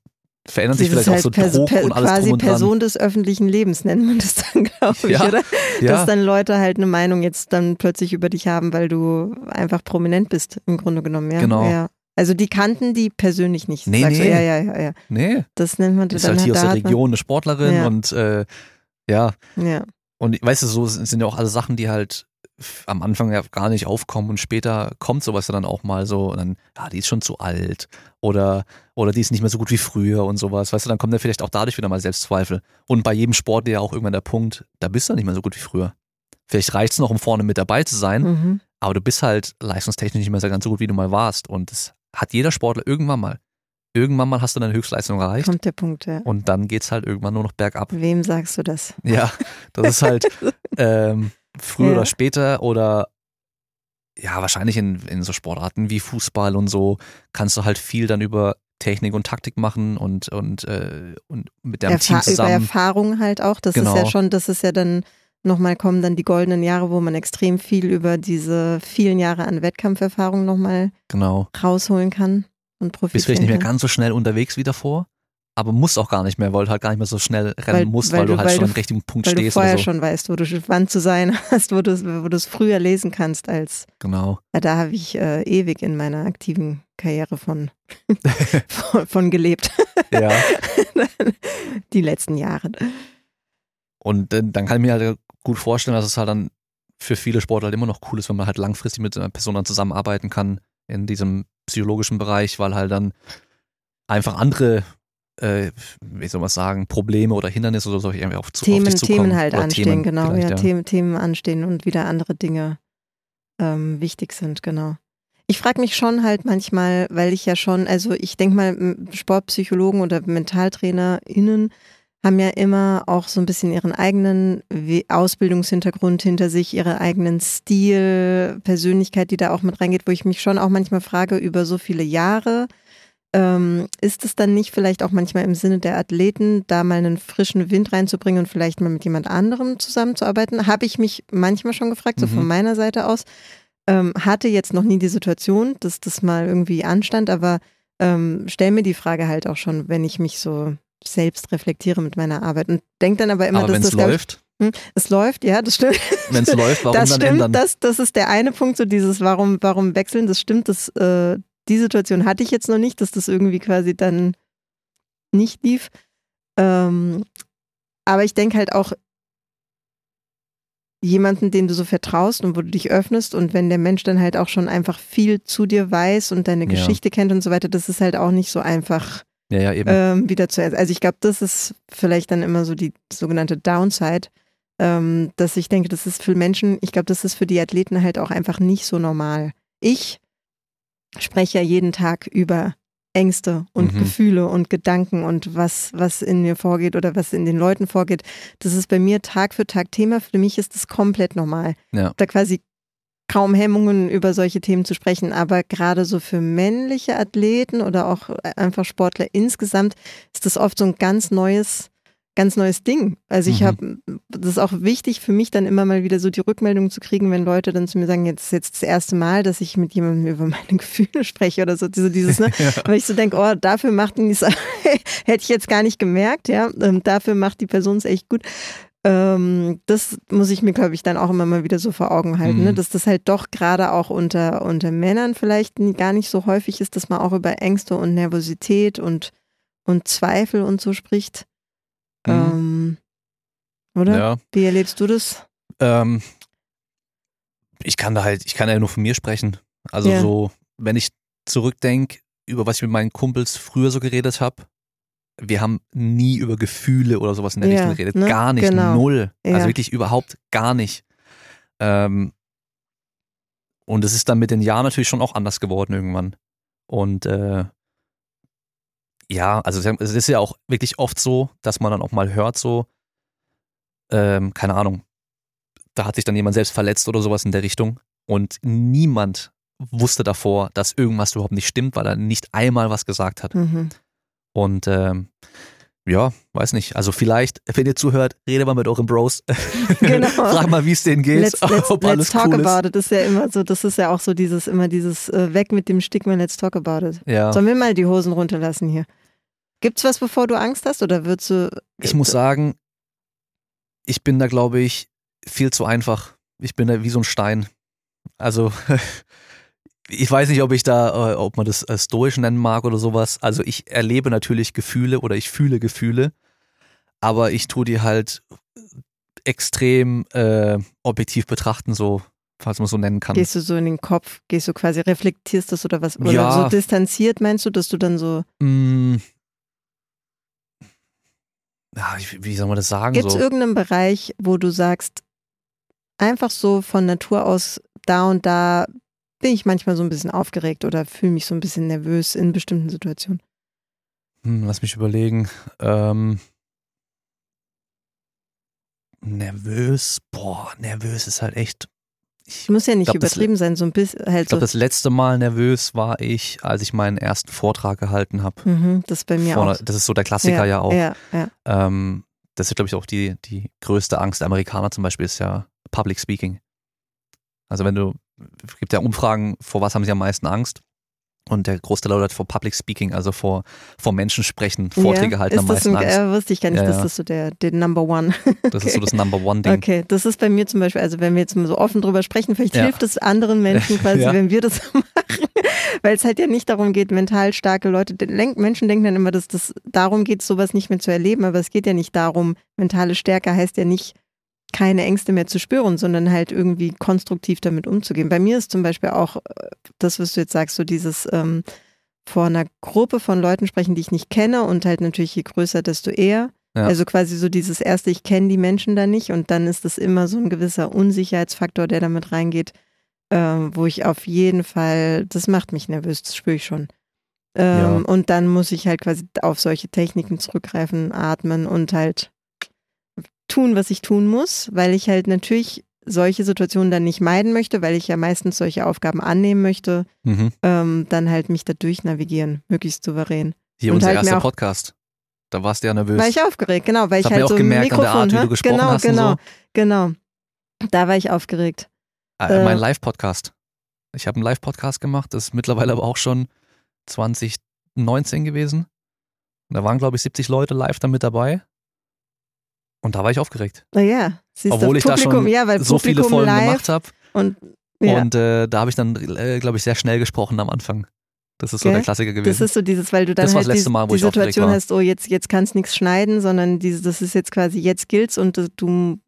verändern sich Dieses vielleicht auch so halt Druck per, und alles quasi drum und dran. Person des öffentlichen Lebens nennt man das dann, [LAUGHS] glaube ich, Ja, oder? ja, Dass dann Leute halt eine Meinung jetzt dann plötzlich über dich haben, weil du einfach prominent bist, im Grunde genommen, ja. Genau. Ja. Also die kannten die persönlich nicht. Nee, nee. Ja, ja, ja, ja. nee, Das nennt man ist dann halt hier aus da der Region eine Sportlerin und äh, ja, Ja. Und weißt du, so sind ja auch alle Sachen, die halt am Anfang ja gar nicht aufkommen und später kommt sowas ja dann auch mal so und dann, ja, die ist schon zu alt oder, oder die ist nicht mehr so gut wie früher und sowas. Weißt du, dann kommt dann vielleicht auch dadurch wieder mal Selbstzweifel. Und bei jedem Sport ja auch irgendwann der Punkt, da bist du nicht mehr so gut wie früher. Vielleicht reicht es noch, um vorne mit dabei zu sein, Mhm. aber du bist halt leistungstechnisch nicht mehr so ganz so gut, wie du mal warst. Und das hat jeder Sportler irgendwann mal. Irgendwann mal hast du deine Höchstleistung erreicht Kommt der Punkt, ja. und dann geht's halt irgendwann nur noch bergab. Wem sagst du das? Ja, das ist halt [LAUGHS] ähm, früher Ja. oder später oder ja, wahrscheinlich in, in so Sportarten wie Fußball und so kannst du halt viel dann über Technik und Taktik machen und, und, äh, und mit deinem Team Erfa über zusammen. Erfahrung halt auch. Das Genau. ist ja schon, das ist ja dann nochmal kommen dann die goldenen Jahre, wo man extrem viel über diese vielen Jahre an Wettkampferfahrung nochmal Genau. rausholen kann und profitieren Bist vielleicht nicht mehr ganz so schnell unterwegs wie davor, aber musst auch gar nicht mehr, weil du halt gar nicht mehr so schnell rennen Weil- musst, weil weil, du du- halt weil schon du- am richtigen Punkt Weil du stehst vorher oder so. schon weißt, wo du wann zu sein [LAUGHS] hast, wo du es wo du's früher lesen kannst als Genau. ja, da habe ich äh, ewig in meiner aktiven Karriere von, [LAUGHS] von, von gelebt. [LAUGHS] Ja. Die letzten Jahre. Und äh, dann kann ich mir halt gut vorstellen, dass es halt dann für viele Sportler halt immer noch cool ist, wenn man halt langfristig mit einer Person dann zusammenarbeiten kann in diesem psychologischen Bereich, weil halt dann einfach andere, äh, wie soll man sagen, Probleme oder Hindernisse oder so irgendwie auf, zu, Themen, auf dich zukommen. Themen halt Oder anstehen, Themen genau. vielleicht, Ja, Themen, Themen anstehen und wieder andere Dinge ähm, wichtig sind, genau. Ich frage mich schon halt manchmal, weil ich ja schon, also ich denke mal, Sportpsychologen oder MentaltrainerInnen haben ja immer auch so ein bisschen ihren eigenen Ausbildungshintergrund hinter sich, ihre eigenen Stil, Persönlichkeit, die da auch mit reingeht, wo ich mich schon auch manchmal frage, über so viele Jahre, ähm, ist es dann nicht vielleicht auch manchmal im Sinne der Athleten, da mal einen frischen Wind reinzubringen und vielleicht mal mit jemand anderem zusammenzuarbeiten? Habe ich mich manchmal schon gefragt, so Mhm. von meiner Seite aus. Ähm, hatte jetzt noch nie die Situation, dass das mal irgendwie anstand, aber ähm, stell mir die Frage halt auch schon, wenn ich mich so selbst reflektiere mit meiner Arbeit und denke dann aber immer, Aber dass wenn das läuft, es läuft, ja, das stimmt. wenn es läuft, warum das dann stimmt, ändern? Das, das ist der eine Punkt, so dieses Warum, warum wechseln, das stimmt, das, äh, die Situation hatte ich jetzt noch nicht, dass das irgendwie quasi dann nicht lief. Ähm, aber ich denke halt auch, jemanden, den du so vertraust und wo du dich öffnest und wenn der Mensch dann halt auch schon einfach viel zu dir weiß und deine Ja. Geschichte kennt und so weiter, das ist halt auch nicht so einfach Ja, ja, eben. ähm, wieder zu Also ich glaube, das ist vielleicht dann immer so die sogenannte Downside, ähm, dass ich denke, das ist für Menschen, ich glaube, das ist für die Athleten halt auch einfach nicht so normal. Ich spreche ja jeden Tag über Ängste und Mhm. Gefühle und Gedanken und was, was in mir vorgeht oder was in den Leuten vorgeht. Das ist bei mir Tag für Tag Thema. Für mich ist das komplett normal. Ja. Da quasi kaum Hemmungen über solche Themen zu sprechen. Aber gerade so für männliche Athleten oder auch einfach Sportler insgesamt ist das oft so ein ganz neues, ganz neues Ding. Also ich Mhm. habe, das ist auch wichtig für mich dann immer mal wieder so die Rückmeldung zu kriegen, wenn Leute dann zu mir sagen, jetzt ist jetzt das erste Mal, dass ich mit jemandem über meine [LAUGHS] Gefühle spreche oder so, so dieses, ne? [LAUGHS] Weil ich so denke, oh, dafür macht die [LAUGHS] hätte ich jetzt gar nicht gemerkt, ja. Ähm, dafür macht die Person es echt gut. Ähm, das muss ich mir, glaube ich, dann auch immer mal wieder so vor Augen halten, ne? Mhm. dass das halt doch gerade auch unter, unter Männern vielleicht gar nicht so häufig ist, dass man auch über Ängste und Nervosität und, und Zweifel und so spricht. Mhm. Ähm, oder? Ja. Wie erlebst du das? Ähm, ich kann da halt, ich kann ja nur von mir sprechen. Also Ja. so, wenn ich zurückdenke, über was ich mit meinen Kumpels früher so geredet habe, wir haben nie über Gefühle oder sowas in der Ja, Richtung geredet. ne? Gar nicht, Genau. null. Ja. Also wirklich überhaupt gar nicht. Ähm, und es ist dann mit den Jahren natürlich schon auch anders geworden irgendwann. Und äh, ja, also es ist ja auch wirklich oft so, dass man dann auch mal hört, so, ähm, keine Ahnung, da hat sich dann jemand selbst verletzt oder sowas in der Richtung. Und niemand wusste davor, dass irgendwas überhaupt nicht stimmt, weil er nicht einmal was gesagt hat. Mhm. Und ähm, ja, weiß nicht. Also vielleicht, wenn ihr zuhört, redet mal mit euren Bros. [LAUGHS] Genau. Frag mal, wie es denen geht, Let's, let's, [LAUGHS] ob let's alles talk cool ist. about it. Das ist ja immer so, das ist ja auch so dieses, immer dieses äh, weg mit dem Stigma, let's talk about it. Ja. Sollen wir mal die Hosen runterlassen hier? Gibt's was, bevor du Angst hast oder würdest du. Ich muss sagen, ich bin da, glaube ich, viel zu einfach. Ich bin da wie so ein Stein. Also, [LAUGHS] ich weiß nicht, ob ich da, äh, ob man das äh, stoisch nennen mag oder sowas. Also, ich erlebe natürlich Gefühle oder ich fühle Gefühle, aber ich tue die halt extrem äh, objektiv betrachten, so, falls man es so nennen kann. Gehst du so in den Kopf, gehst du quasi, reflektierst das oder was? Oder Ja. so distanziert meinst du, dass du dann so. Mm. Ja, wie- wie soll man das sagen? Gibt es so? irgendeinen Bereich, wo du sagst, einfach so von Natur aus da und da bin ich manchmal so ein bisschen aufgeregt oder fühle mich so ein bisschen nervös in bestimmten Situationen? Hm, lass mich überlegen. Ähm, nervös, boah, nervös ist halt echt. Ich Muss ja nicht glaub, das- übertrieben sein, so ein bisschen halt ich glaube, so. das letzte Mal nervös war ich, als ich meinen ersten Vortrag gehalten habe. Mhm, das ist bei mir auch. Das ist so der Klassiker ja, auch. Ja, ja. Ähm, das ist, glaube ich, auch die, die größte Angst der Amerikaner zum Beispiel, ist ja Public Speaking. Also wenn du, es gibt ja Umfragen, vor was haben sie am meisten Angst? Und der Großteil Leute hat vor Public Speaking, also vor, vor Menschen sprechen, Vorträge ja. halten am ist das meisten ein, Angst. äh, wusste ich gar nicht, Ja, dass ja. das so der, der Number One. [LAUGHS] Das ist so das Number One Ding. Okay, das ist bei mir zum Beispiel, also wenn wir jetzt mal so offen drüber sprechen, vielleicht Ja. hilft es anderen Menschen [LAUGHS] quasi, wenn wir das [LAUGHS] machen, weil es halt ja nicht darum geht, mental starke Leute, Menschen denken dann immer, dass das darum geht, sowas nicht mehr zu erleben, aber es geht ja nicht darum, mentale Stärke heißt ja nicht, keine Ängste mehr zu spüren, sondern halt irgendwie konstruktiv damit umzugehen. Bei mir ist zum Beispiel auch äh, das, was du jetzt sagst, so dieses ähm, vor einer Gruppe von Leuten sprechen, die ich nicht kenne und halt natürlich je größer, desto eher. Ja. Also quasi so dieses erste, ich kenne die Menschen da nicht und dann ist das immer so ein gewisser Unsicherheitsfaktor, der damit reingeht, ähm, wo ich auf jeden Fall, das macht mich nervös, das spüre ich schon. Ähm, Ja. Und dann muss ich halt quasi auf solche Techniken zurückgreifen, atmen und halt tun, was ich tun muss, weil ich halt natürlich solche Situationen dann nicht meiden möchte, weil ich ja meistens solche Aufgaben annehmen möchte, Mhm. ähm, dann halt mich da durchnavigieren, möglichst souverän. Hier Und unser halt erster auch- Podcast. Da warst du ja nervös. War ich aufgeregt, genau, weil Das ich halt auch so ein gemerkt an der Mikrofon Art, wie du gesprochen genau, hast und genau, so. genau. Da war ich aufgeregt. Äh, Äh, mein Live-Podcast. Ich habe einen Live-Podcast gemacht, das ist mittlerweile aber auch schon 2019 gewesen. Und da waren, glaube ich, 70 Leute live da mit dabei. Und da war ich aufgeregt. Naja, siehst du, Obwohl ich da Publikum, schon ja, weil so viele Publikum Folgen live gemacht habe. und ja, Und äh, da habe ich dann, äh, glaube ich, sehr schnell gesprochen am Anfang. Das ist so Gell? der Klassiker das gewesen. ist so dieses, weil du dann Das war halt das letzte die, Mal, wo die Situation hast, oh, jetzt, jetzt kannst nichts schneiden, sondern diese, das ist jetzt quasi, jetzt gilt's und du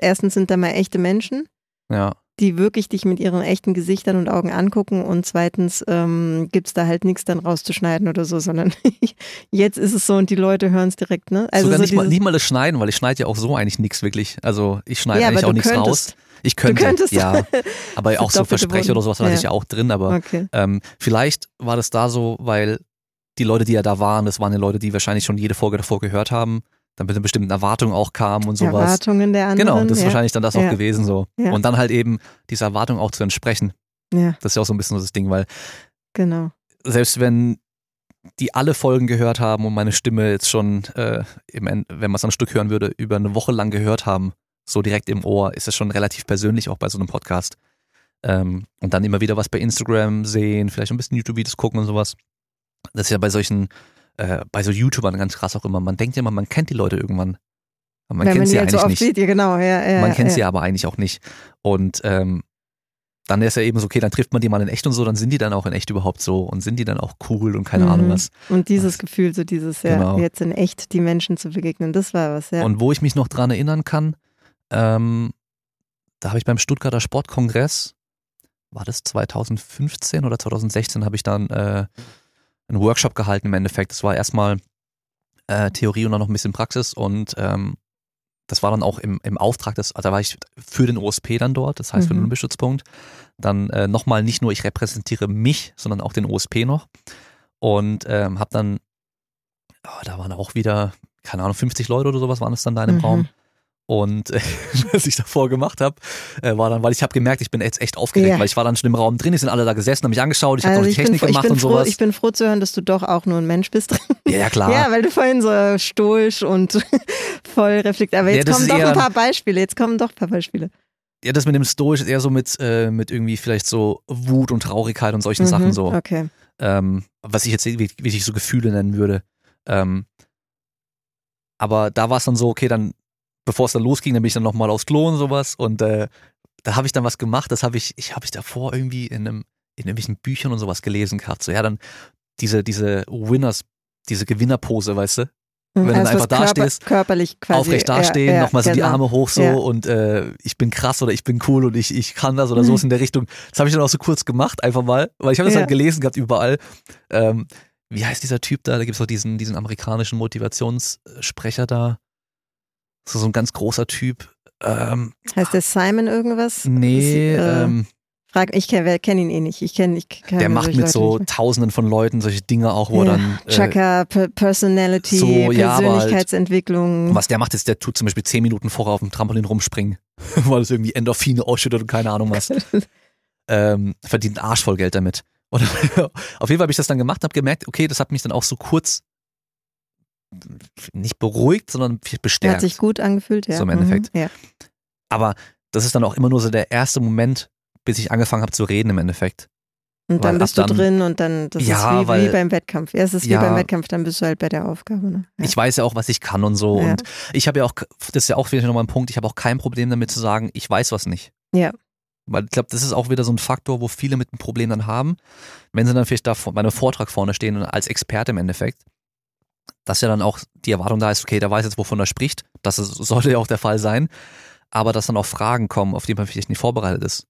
erstens sind da mal echte Menschen, Ja. Die wirklich dich mit ihren echten Gesichtern und Augen angucken und zweitens ähm, gibt es da halt nichts dann rauszuschneiden oder so, sondern [LAUGHS] jetzt ist es so und die Leute hören es direkt, ne? Also Sogar so nicht, mal, nicht mal das Schneiden, weil ich schneide ja auch so eigentlich nichts wirklich. Also ich schneide Ja, eigentlich auch nichts könntest. raus. Ich könnte, könntest. ja. [LAUGHS] Aber auch so Boden. oder sowas Ja. ich ja auch drin. Aber Okay. ähm, vielleicht war das da so, weil die Leute, die ja da waren, das waren ja Leute, die wahrscheinlich schon jede Folge davor gehört haben, dann mit einer bestimmten Erwartung auch kamen und sowas. Erwartungen der anderen. Genau, das ist ja. wahrscheinlich dann das auch Ja. gewesen so. Ja. Und dann halt eben dieser Erwartung auch zu entsprechen. Ja, Das ist ja auch so ein bisschen so das Ding, weil genau. selbst wenn die alle Folgen gehört haben und meine Stimme jetzt schon, äh, im End, wenn man es am Stück hören würde, über eine Woche lang gehört haben, so direkt im Ohr, ist es schon relativ persönlich auch bei so einem Podcast. Ähm, und dann immer wieder was bei Instagram sehen, vielleicht ein bisschen YouTube-Videos gucken und sowas. Das ist ja bei solchen, äh, bei so YouTubern ganz krass auch immer. Man denkt ja immer, man kennt die Leute irgendwann. Aber man Wenn kennt man sie so eigentlich oft nicht. sieht, ja genau, ja, ja. man kennt sie ja aber eigentlich auch nicht. Und ähm, dann ist ja eben so, okay, dann trifft man die mal in echt und so, dann sind die dann auch in echt überhaupt so und sind die dann auch cool und keine Mhm. Ahnung was. Und dieses Gefühl, so dieses, ja, Genau. jetzt in echt die Menschen zu begegnen, das war was, ja. Und wo ich mich noch dran erinnern kann, ähm, da habe ich beim Stuttgarter Sportkongress, war das 2015 oder 2016, habe ich dann äh, einen Workshop gehalten im Endeffekt. Das war erstmal äh, Theorie und dann noch ein bisschen Praxis und ähm, das war dann auch im, im Auftrag des, also da war ich für den OSP dann dort, das heißt für den Mhm. Dann äh, nochmal nicht nur ich repräsentiere mich, sondern auch den OSP noch. Und ähm, habe dann, oh, da waren auch wieder, keine Ahnung, 50 Leute oder sowas waren es dann da in dem Mhm. Raum. Und äh, [LAUGHS] was ich davor gemacht habe, äh, war dann, weil ich habe gemerkt, ich bin jetzt echt aufgeregt, Ja. weil ich war dann schon im Raum drin, die sind alle da gesessen, haben mich angeschaut, ich habe also noch die bin, Technik froh- gemacht und froh, sowas. ich bin froh zu hören, dass du doch auch nur ein Mensch bist. ja, ja, klar. [LAUGHS] Ja, weil du vorhin so stoisch und [LAUGHS] voll reflektiert. Aber Ja, jetzt das kommen doch ein paar Beispiele. Jetzt kommen doch ein paar Beispiele. Ja, das mit dem Stoisch ist eher so mit, äh, mit irgendwie vielleicht so Wut und Traurigkeit und solchen Sachen Mhm, so. Okay. ähm, was ich jetzt wie, wie ich so Gefühle nennen würde. Ähm, aber da war es dann so, okay, dann, bevor es dann losging, dann bin ich dann nochmal aufs Klo und sowas und äh, da habe ich dann was gemacht, das habe ich, ich habe ich davor irgendwie in einem, in irgendwelchen Büchern und sowas gelesen gehabt. So, ja, dann diese, diese Winners, diese Gewinnerpose, weißt du? Wenn du dann Also einfach was da körper, stehst, körperlich quasi. aufrecht dastehen, ja, ja, nochmal so die genau. Arme hoch so Ja. und äh, ich bin krass oder ich bin cool und ich, ich kann das oder sowas in der Richtung. Das habe ich dann auch so kurz gemacht, einfach mal, weil ich habe das Ja. halt gelesen gehabt überall. Ähm, wie heißt dieser Typ da? Da gibt es doch diesen, diesen amerikanischen Motivationssprecher da. So, so ein ganz großer Typ. Ähm, Heißt der Simon irgendwas? nee, Das, äh, ähm, Frag, ich kenne kenn ihn eh nicht. Ich kenne ich kenn der macht mit Leute so tausenden von Leuten solche Dinge auch, wo Ja, dann. Äh, Chaka, P- Personality, so, ja, halt- Persönlichkeitsentwicklung. was der macht, ist, der tut zum Beispiel zehn Minuten vorher auf dem Trampolin rumspringen, [LAUGHS] weil es irgendwie Endorphine ausschüttet und keine Ahnung was. [LAUGHS] ähm, verdient einen Arsch voll Geld damit. Und [LAUGHS] auf jeden Fall habe ich das dann gemacht, habe gemerkt, okay, das hat mich dann auch so kurz nicht beruhigt, sondern Hat bestärkt. sich gut angefühlt, ja. So im Endeffekt. Mhm, ja. Aber das ist dann auch immer nur so der erste Moment, bis ich angefangen habe zu reden im Endeffekt. Und Weil dann bist du dann- drin und dann, das Ja, ist wie, weil- wie beim Wettkampf. Ja, es ist Ja. wie beim Wettkampf, dann bist du halt bei der Aufgabe. Ne? Ja. Ich weiß ja auch, was ich kann und so. Und ich habe ja auch, das ist ja auch wieder nochmal ein Punkt, ich habe auch kein Problem damit zu sagen, ich weiß was nicht. Ja. Weil ich glaube, das ist auch wieder so ein Faktor, wo viele mit einem Problem dann haben, wenn sie dann vielleicht da vor- bei einem Vortrag vorne stehen und als Experte im Endeffekt, dass ja dann auch die Erwartung da ist, okay, der weiß jetzt, wovon er spricht. Das ist, sollte ja auch der Fall sein. Aber dass dann auch Fragen kommen, auf die man vielleicht nicht vorbereitet ist.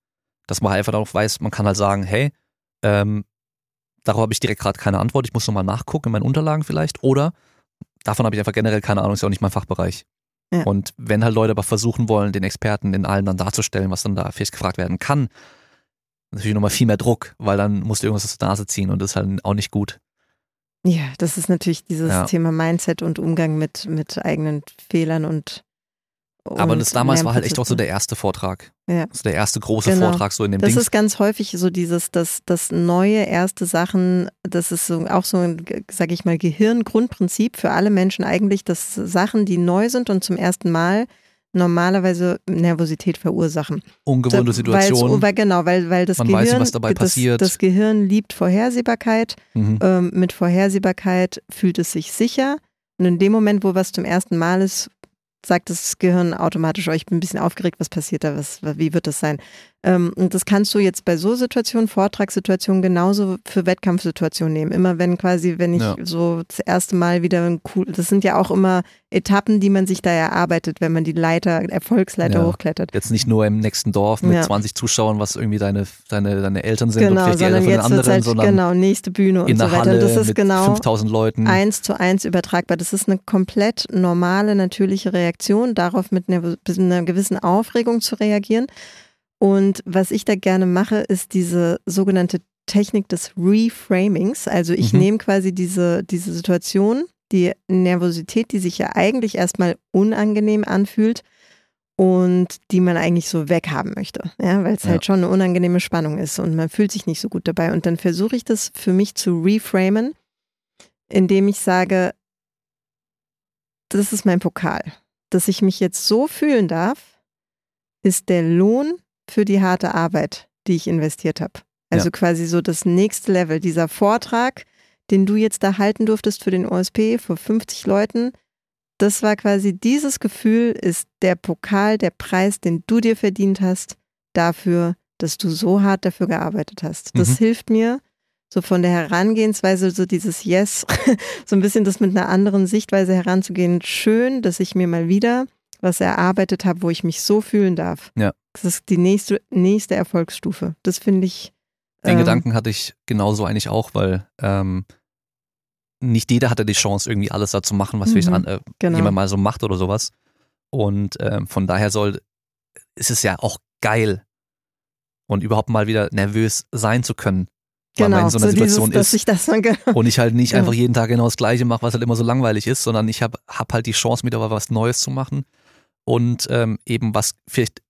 Dass man halt einfach darauf weiß, man kann halt sagen, hey, ähm, darauf habe ich direkt gerade keine Antwort, ich muss nochmal nachgucken in meinen Unterlagen vielleicht. Oder davon habe ich einfach generell keine Ahnung, ist ja auch nicht mein Fachbereich. Ja. Und wenn halt Leute aber versuchen wollen, den Experten in allen dann darzustellen, was dann da vielleicht gefragt werden kann, natürlich nochmal viel mehr Druck, weil dann musst du irgendwas aus der Nase ziehen und das ist halt auch nicht gut. Ja, das ist natürlich dieses Ja. Thema Mindset und Umgang mit, mit eigenen Fehlern und. Aber und das damals war halt echt auch so der erste Vortrag. Ja. Also der erste große Genau. Vortrag so in dem Das Ding. ist ganz häufig so dieses, dass das neue erste Sachen, das ist so auch so ein, sage ich mal, Gehirngrundprinzip für alle Menschen eigentlich, dass Sachen, die neu sind und zum ersten Mal normalerweise Nervosität verursachen. Ungewohnte Weil's- Situation. Weil, genau, weil, weil das Man Gehirn, weiß nicht, was dabei das, passiert. das Gehirn liebt Vorhersehbarkeit. Mhm. Ähm, mit Vorhersehbarkeit fühlt es sich sicher. Und in dem Moment, wo was zum ersten Mal ist, sagt das Gehirn automatisch, oh, ich bin ein bisschen aufgeregt, was passiert da, was, wie wird das sein? Ähm, und das kannst du jetzt bei so Situationen, Vortragssituationen genauso für Wettkampfsituationen nehmen. Immer wenn quasi, wenn ich ja. so das erste Mal wieder ein cool, das sind ja auch immer Etappen, die man sich da erarbeitet, wenn man die Leiter, Erfolgsleiter ja. hochklettert. Jetzt nicht nur im nächsten Dorf mit ja. 20 Zuschauern, was irgendwie deine, deine, deine Eltern sind genau, und vielleicht die Eltern von den anderen, halt, sondern genau, nächste Bühne und in so weiter. Halle und das ist mit genau 5000 Leuten. eins zu eins übertragbar. Das ist eine komplett normale, natürliche Reaktion, darauf mit einer, mit einer gewissen Aufregung zu reagieren. Und was ich da gerne mache, ist diese sogenannte Technik des Reframings. Also ich mhm. nehme quasi diese, diese Situation, die Nervosität, die sich ja eigentlich erstmal unangenehm anfühlt und die man eigentlich so weghaben möchte, ja, weil es ja. halt schon eine unangenehme Spannung ist und man fühlt sich nicht so gut dabei. Und dann versuche ich das für mich zu reframen, indem ich sage, das ist mein Pokal. Dass ich mich jetzt so fühlen darf, ist der Lohn für die harte Arbeit, die ich investiert habe. Also ja. quasi so das nächste Level. Dieser Vortrag, den du jetzt da halten durftest für den OSP vor 50 Leuten, das war quasi dieses Gefühl, ist der Pokal, der Preis, den du dir verdient hast, dafür, dass du so hart dafür gearbeitet hast. Das mhm. hilft mir, so von der Herangehensweise, so dieses Yes, [LAUGHS] so ein bisschen das mit einer anderen Sichtweise heranzugehen. Schön, dass ich mir mal wieder was erarbeitet habe, wo ich mich so fühlen darf. Ja. Das ist die nächste, nächste Erfolgsstufe. Das finde ich. Den ähm, Gedanken hatte ich genauso eigentlich auch, weil ähm, nicht jeder hatte die Chance, irgendwie alles da zu machen, was mhm, vielleicht an, äh, genau. jemand mal so macht oder sowas. Und ähm, von daher soll, ist es ja auch geil und überhaupt mal wieder nervös sein zu können. Weil genau, man in so einer so Situation dieses, ist. Ich dann, genau. [LAUGHS] Und ich halt nicht ja. einfach jeden Tag genau das Gleiche mache, was halt immer so langweilig ist, sondern ich habe hab halt die Chance, wieder was Neues zu machen und ähm, eben was vielleicht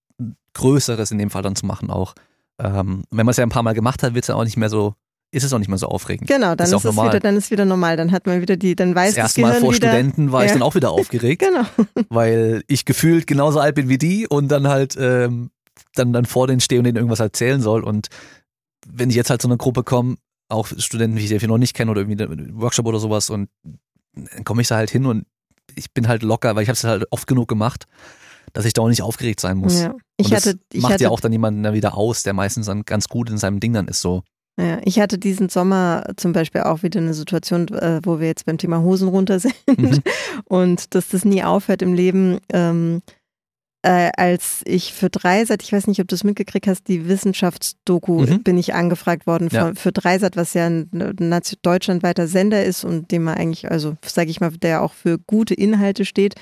Größeres in dem Fall dann zu machen auch. Ähm, wenn man es ja ein paar Mal gemacht hat, wird es ja auch nicht mehr so, ist es auch nicht mehr so aufregend. Genau, dann ist, ist es wieder, dann ist wieder normal. Dann hat man wieder die, dann weiß das erste Mal vor wieder, Studenten war ja. ich dann auch wieder [LAUGHS] aufgeregt, genau. weil ich gefühlt genauso alt bin wie die und dann halt ähm, dann dann vor denen stehe und denen irgendwas erzählen soll und wenn ich jetzt halt zu einer Gruppe komme, auch Studenten, die ich noch nicht kenne oder irgendwie einen Workshop oder sowas und dann komme ich da halt hin und ich bin halt locker, weil ich habe es halt oft genug gemacht dass ich da auch nicht aufgeregt sein muss. Ja. Ich hatte, ich macht hatte, ja auch dann jemanden da wieder aus, der meistens dann ganz gut in seinem Ding dann ist so. Ja, ich hatte diesen Sommer zum Beispiel auch wieder eine Situation, äh, wo wir jetzt beim Thema Hosen runter [LAUGHS] sind mhm. und dass das nie aufhört im Leben. Ähm, äh, als ich für Dreisat, ich weiß nicht, ob du es mitgekriegt hast, die Wissenschaftsdoku, mhm. bin ich angefragt worden ja. für, Dreisat, was ja ein deutschlandweiter Sender ist und dem man eigentlich, also sage ich mal, der auch für gute Inhalte steht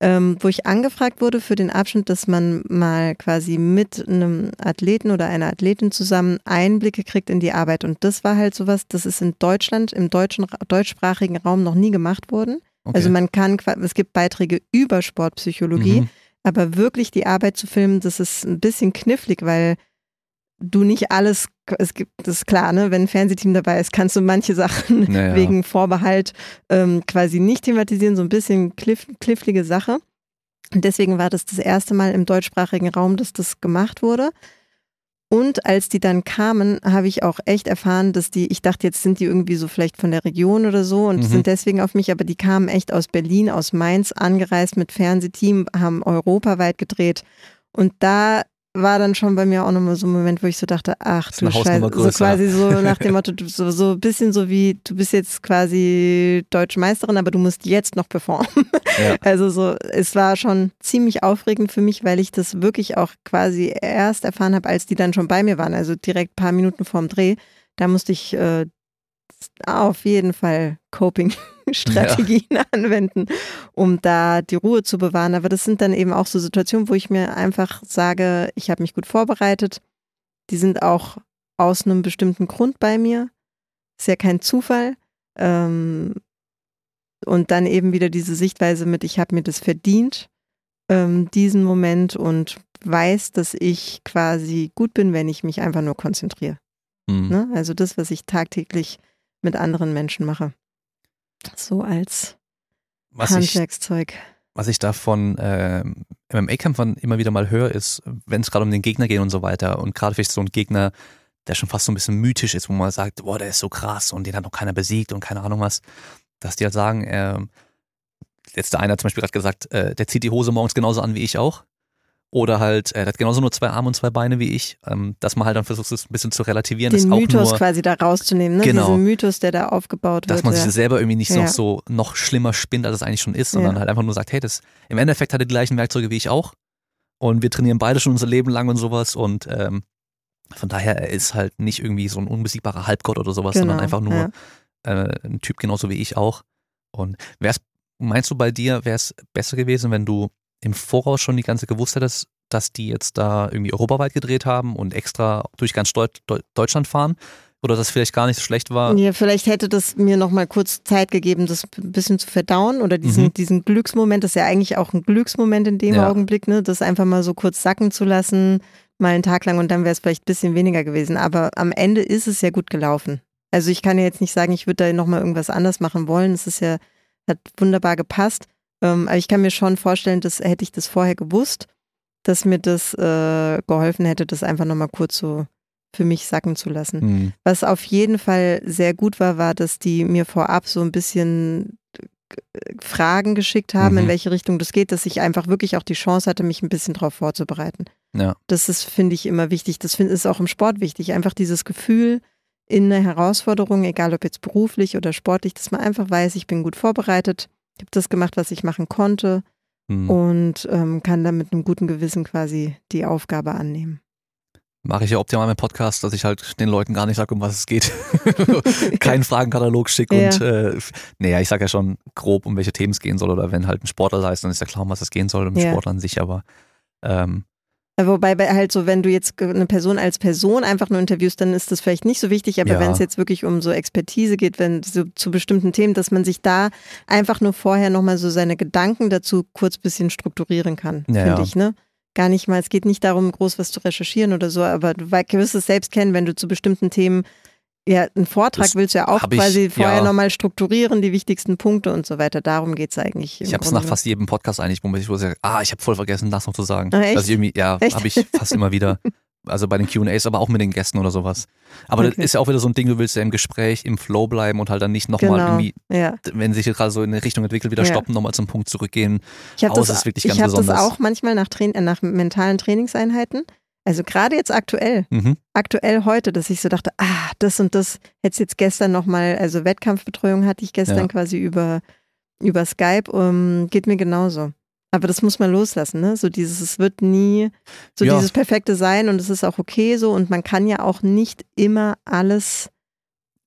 ähm, wo ich angefragt wurde für den Abschnitt, dass man mal quasi mit einem Athleten oder einer Athletin zusammen Einblicke kriegt in die Arbeit. Und das war halt sowas, das ist in Deutschland, im deutschen, deutschsprachigen Raum noch nie gemacht worden. Okay. Also man kann, es gibt Beiträge über Sportpsychologie, mhm. aber wirklich die Arbeit zu filmen, das ist ein bisschen knifflig, weil du nicht alles, es gibt, das ist klar, ne, wenn ein Fernsehteam dabei ist, kannst du manche Sachen naja. wegen Vorbehalt ähm, quasi nicht thematisieren, so ein bisschen kliff, klifflige Sache. Und deswegen war das das erste Mal im deutschsprachigen Raum, dass das gemacht wurde. Und als die dann kamen, habe ich auch echt erfahren, dass die, ich dachte, jetzt sind die irgendwie so vielleicht von der Region oder so und mhm. sind deswegen auf mich, aber die kamen echt aus Berlin, aus Mainz angereist mit Fernsehteam, haben europaweit gedreht. Und da war dann schon bei mir auch nochmal so ein Moment, wo ich so dachte, ach du Scheiße, so quasi so [LAUGHS] nach dem Motto, so, so ein bisschen so wie, du bist jetzt quasi Deutsche Meisterin, aber du musst jetzt noch performen. Ja. [LAUGHS] Also so, es war schon ziemlich aufregend für mich, weil ich das wirklich auch quasi erst erfahren habe, als die dann schon bei mir waren, also direkt ein paar Minuten vorm Dreh. Da musste ich äh, auf jeden Fall [LAUGHS] Coping-Strategien ja. anwenden, um da die Ruhe zu bewahren. Aber das sind dann eben auch so Situationen, wo ich mir einfach sage, ich habe mich gut vorbereitet. Die sind auch aus einem bestimmten Grund bei mir. Ist ja kein Zufall. Ähm, und dann eben wieder diese Sichtweise mit, ich habe mir das verdient, ähm, diesen Moment und weiß, dass ich quasi gut bin, wenn ich mich einfach nur konzentriere. Mhm. Ne? Also das, was ich tagtäglich mit anderen Menschen mache. So als was Handwerkszeug. Ich, was ich da von äh, MMA-Kämpfern immer wieder mal höre, ist, wenn es gerade um den Gegner geht und so weiter und gerade vielleicht so ein Gegner, der schon fast so ein bisschen mythisch ist, wo man sagt, boah, der ist so krass und den hat noch keiner besiegt und keine Ahnung was, dass die halt sagen, äh, jetzt der eine hat zum Beispiel gerade gesagt, äh, der zieht die Hose morgens genauso an wie ich auch. Oder halt, er hat genauso nur zwei Arme und zwei Beine wie ich, ähm, dass man halt dann versucht, es ein bisschen zu relativieren. Den ist Mythos nur, quasi da rauszunehmen, ne? Genau. Diesen Mythos, der da aufgebaut dass wird. man ja. sich selber irgendwie nicht Ja. noch so noch schlimmer spinnt, als es eigentlich schon ist, sondern Ja. halt einfach nur sagt, hey, das im Endeffekt hat er die gleichen Werkzeuge wie ich auch. Und wir trainieren beide schon unser Leben lang und sowas. Und ähm, von daher, er ist halt nicht irgendwie so ein unbesiegbarer Halbgott oder sowas, sondern Genau, einfach nur ja. äh, ein Typ genauso wie ich auch. Und wär's, meinst du bei dir, wäre es besser gewesen, wenn du im Voraus schon die ganze gewusst hättest, dass die jetzt da irgendwie europaweit gedreht haben und extra durch ganz Deut Deu- Deutschland fahren? Oder dass vielleicht gar nicht so schlecht war? Ja, vielleicht hätte das mir noch mal kurz Zeit gegeben, das ein bisschen zu verdauen oder diesen, Mhm. diesen Glücksmoment, das ist ja eigentlich auch ein Glücksmoment in dem Ja. Augenblick, ne, das einfach mal so kurz sacken zu lassen, mal einen Tag lang und dann wäre es vielleicht ein bisschen weniger gewesen. Aber am Ende ist es ja gut gelaufen. Also ich kann ja jetzt nicht sagen, ich würde da noch mal irgendwas anders machen wollen. Es ist ja, hat wunderbar gepasst. Ähm, aber ich kann mir schon vorstellen, dass hätte ich das vorher gewusst, dass mir das äh, geholfen hätte, das einfach noch mal kurz so für mich sacken zu lassen. Hm. Was auf jeden Fall sehr gut war, war, dass die mir vorab so ein bisschen äh, Fragen geschickt haben, Mhm. in welche Richtung das geht, dass ich einfach wirklich auch die Chance hatte, mich ein bisschen darauf vorzubereiten. Ja. Das ist, finde ich, immer wichtig. Das find, ist auch im Sport wichtig. Einfach dieses Gefühl in einer Herausforderung, egal ob jetzt beruflich oder sportlich, dass man einfach weiß, ich bin gut vorbereitet, ich habe das gemacht, was ich machen konnte Hm. und ähm, kann dann mit einem guten Gewissen quasi die Aufgabe annehmen. Mache ich ja optimal im Podcast, dass ich halt den Leuten gar nicht sage, um was es geht. [LAUGHS] Keinen Fragenkatalog schicke Ja. und äh, naja, ich sage ja schon grob, um welche Themen es gehen soll. Oder wenn halt ein Sportler da ist, dann ist ja klar, um was es gehen soll, um Ja. Sportler an sich, aber ähm, Wobei bei- halt so, wenn du jetzt eine Person als Person einfach nur interviewst, dann ist das vielleicht nicht so wichtig, aber Ja. wenn es jetzt wirklich um so Expertise geht, wenn so zu bestimmten Themen, dass man sich da einfach nur vorher nochmal so seine Gedanken dazu kurz bisschen strukturieren kann, Ja, finde ja. ich, ne? Gar nicht mal, es geht nicht darum, groß was zu recherchieren oder so, aber du wirst es selbst kennen, wenn du zu bestimmten Themen ja, einen Vortrag Das willst du ja auch hab ich, quasi vorher ja. nochmal strukturieren, die wichtigsten Punkte und so weiter. Darum geht es eigentlich. ich habe es nach fast jedem Podcast eigentlich, wo ich ich sage, ah, ich habe voll vergessen, das noch zu sagen. Ah, echt? Also irgendwie, ja, habe ich fast immer wieder. [LAUGHS] Also bei den Q&As, aber auch mit den Gästen oder sowas. Aber das Okay. ist ja auch wieder so ein Ding, du willst ja im Gespräch, im Flow bleiben und halt dann nicht nochmal Genau. irgendwie, Ja. wenn sich jetzt gerade so in eine Richtung entwickelt, wieder Ja. stoppen, nochmal zum Punkt zurückgehen. Ich habe das, ist wirklich ich ganz hab das besonders. auch manchmal nach, Train äh, nach mentalen Trainingseinheiten. Also gerade jetzt aktuell, Mhm. aktuell heute, dass ich so dachte, ah, das und das, hätte jetzt gestern nochmal, also Wettkampfbetreuung hatte ich gestern Ja. quasi über, über Skype, um, geht mir genauso. Aber das muss man loslassen, ne? So dieses, es wird nie so Ja. dieses perfekte sein und es ist auch okay so und man kann ja auch nicht immer alles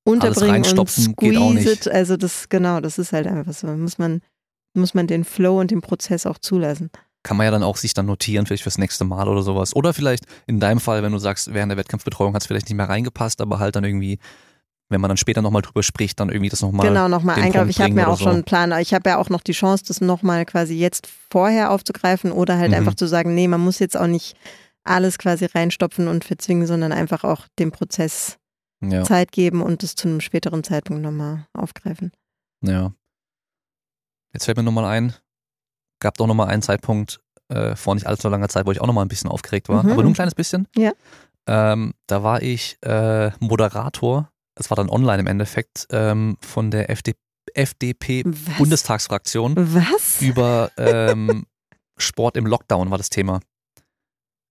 unterbringen und geht auch squeeze it. Also das, genau, das ist halt einfach so. Muss man, muss man den Flow und den Prozess auch zulassen. Kann man ja dann auch sich dann notieren, vielleicht fürs nächste Mal oder sowas. Oder vielleicht in deinem Fall, wenn du sagst, während der Wettkampfbetreuung hat es vielleicht nicht mehr reingepasst, aber halt dann irgendwie, wenn man dann später nochmal drüber spricht, dann irgendwie das nochmal. genau, nochmal eingreifen. Ich habe mir auch so. schon einen Plan. Ich habe ja auch noch die Chance, das nochmal quasi jetzt vorher aufzugreifen oder halt Mhm. einfach zu sagen, nee, man muss jetzt auch nicht alles quasi reinstopfen und verzwingen, sondern einfach auch dem Prozess Ja, Zeit geben und das zu einem späteren Zeitpunkt nochmal aufgreifen. ja. Jetzt fällt mir nochmal ein, gab doch nochmal einen Zeitpunkt äh, vor nicht allzu langer Zeit, wo ich auch nochmal ein bisschen aufgeregt war, Mhm. aber nur ein kleines bisschen. Ja. Ähm, da war ich äh, Moderator, es war dann online im Endeffekt, ähm, von der FD FDP Was? Über ähm, Sport im Lockdown war das Thema.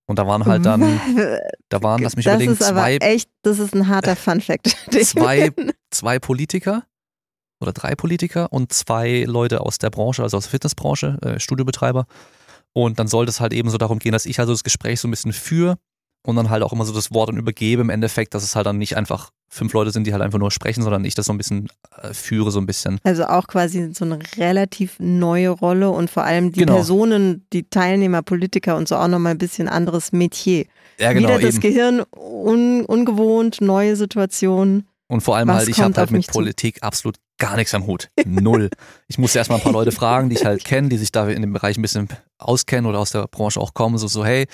Und da waren halt dann, [LAUGHS] da waren, lass mich das überlegen, ist zwei, echt, das ist ein harter [LAUGHS] Fun Fact. zwei, [LAUGHS] zwei Politiker oder drei Politiker und zwei Leute aus der Branche, also aus der Fitnessbranche, äh, Studiobetreiber. Und dann sollte es halt eben so darum gehen, dass ich also das Gespräch so ein bisschen führe und dann halt auch immer so das Wort dann übergebe im Endeffekt, dass es halt dann nicht einfach fünf Leute sind, die halt einfach nur sprechen, sondern ich das so ein bisschen äh, führe, so ein bisschen. Also auch quasi so eine relativ neue Rolle und vor allem die Genau. Personen, die Teilnehmer, Politiker und so auch nochmal ein bisschen anderes Metier. Ja, genau, Wieder das eben. Gehirn un, ungewohnt, neue Situationen. Und vor allem Was halt, ich habe halt mit zu? Politik absolut gar nichts am Hut. Null. Ich musste erstmal ein paar Leute fragen, die ich halt kenne, die sich da in dem Bereich ein bisschen auskennen oder aus der Branche auch kommen. So, so hey,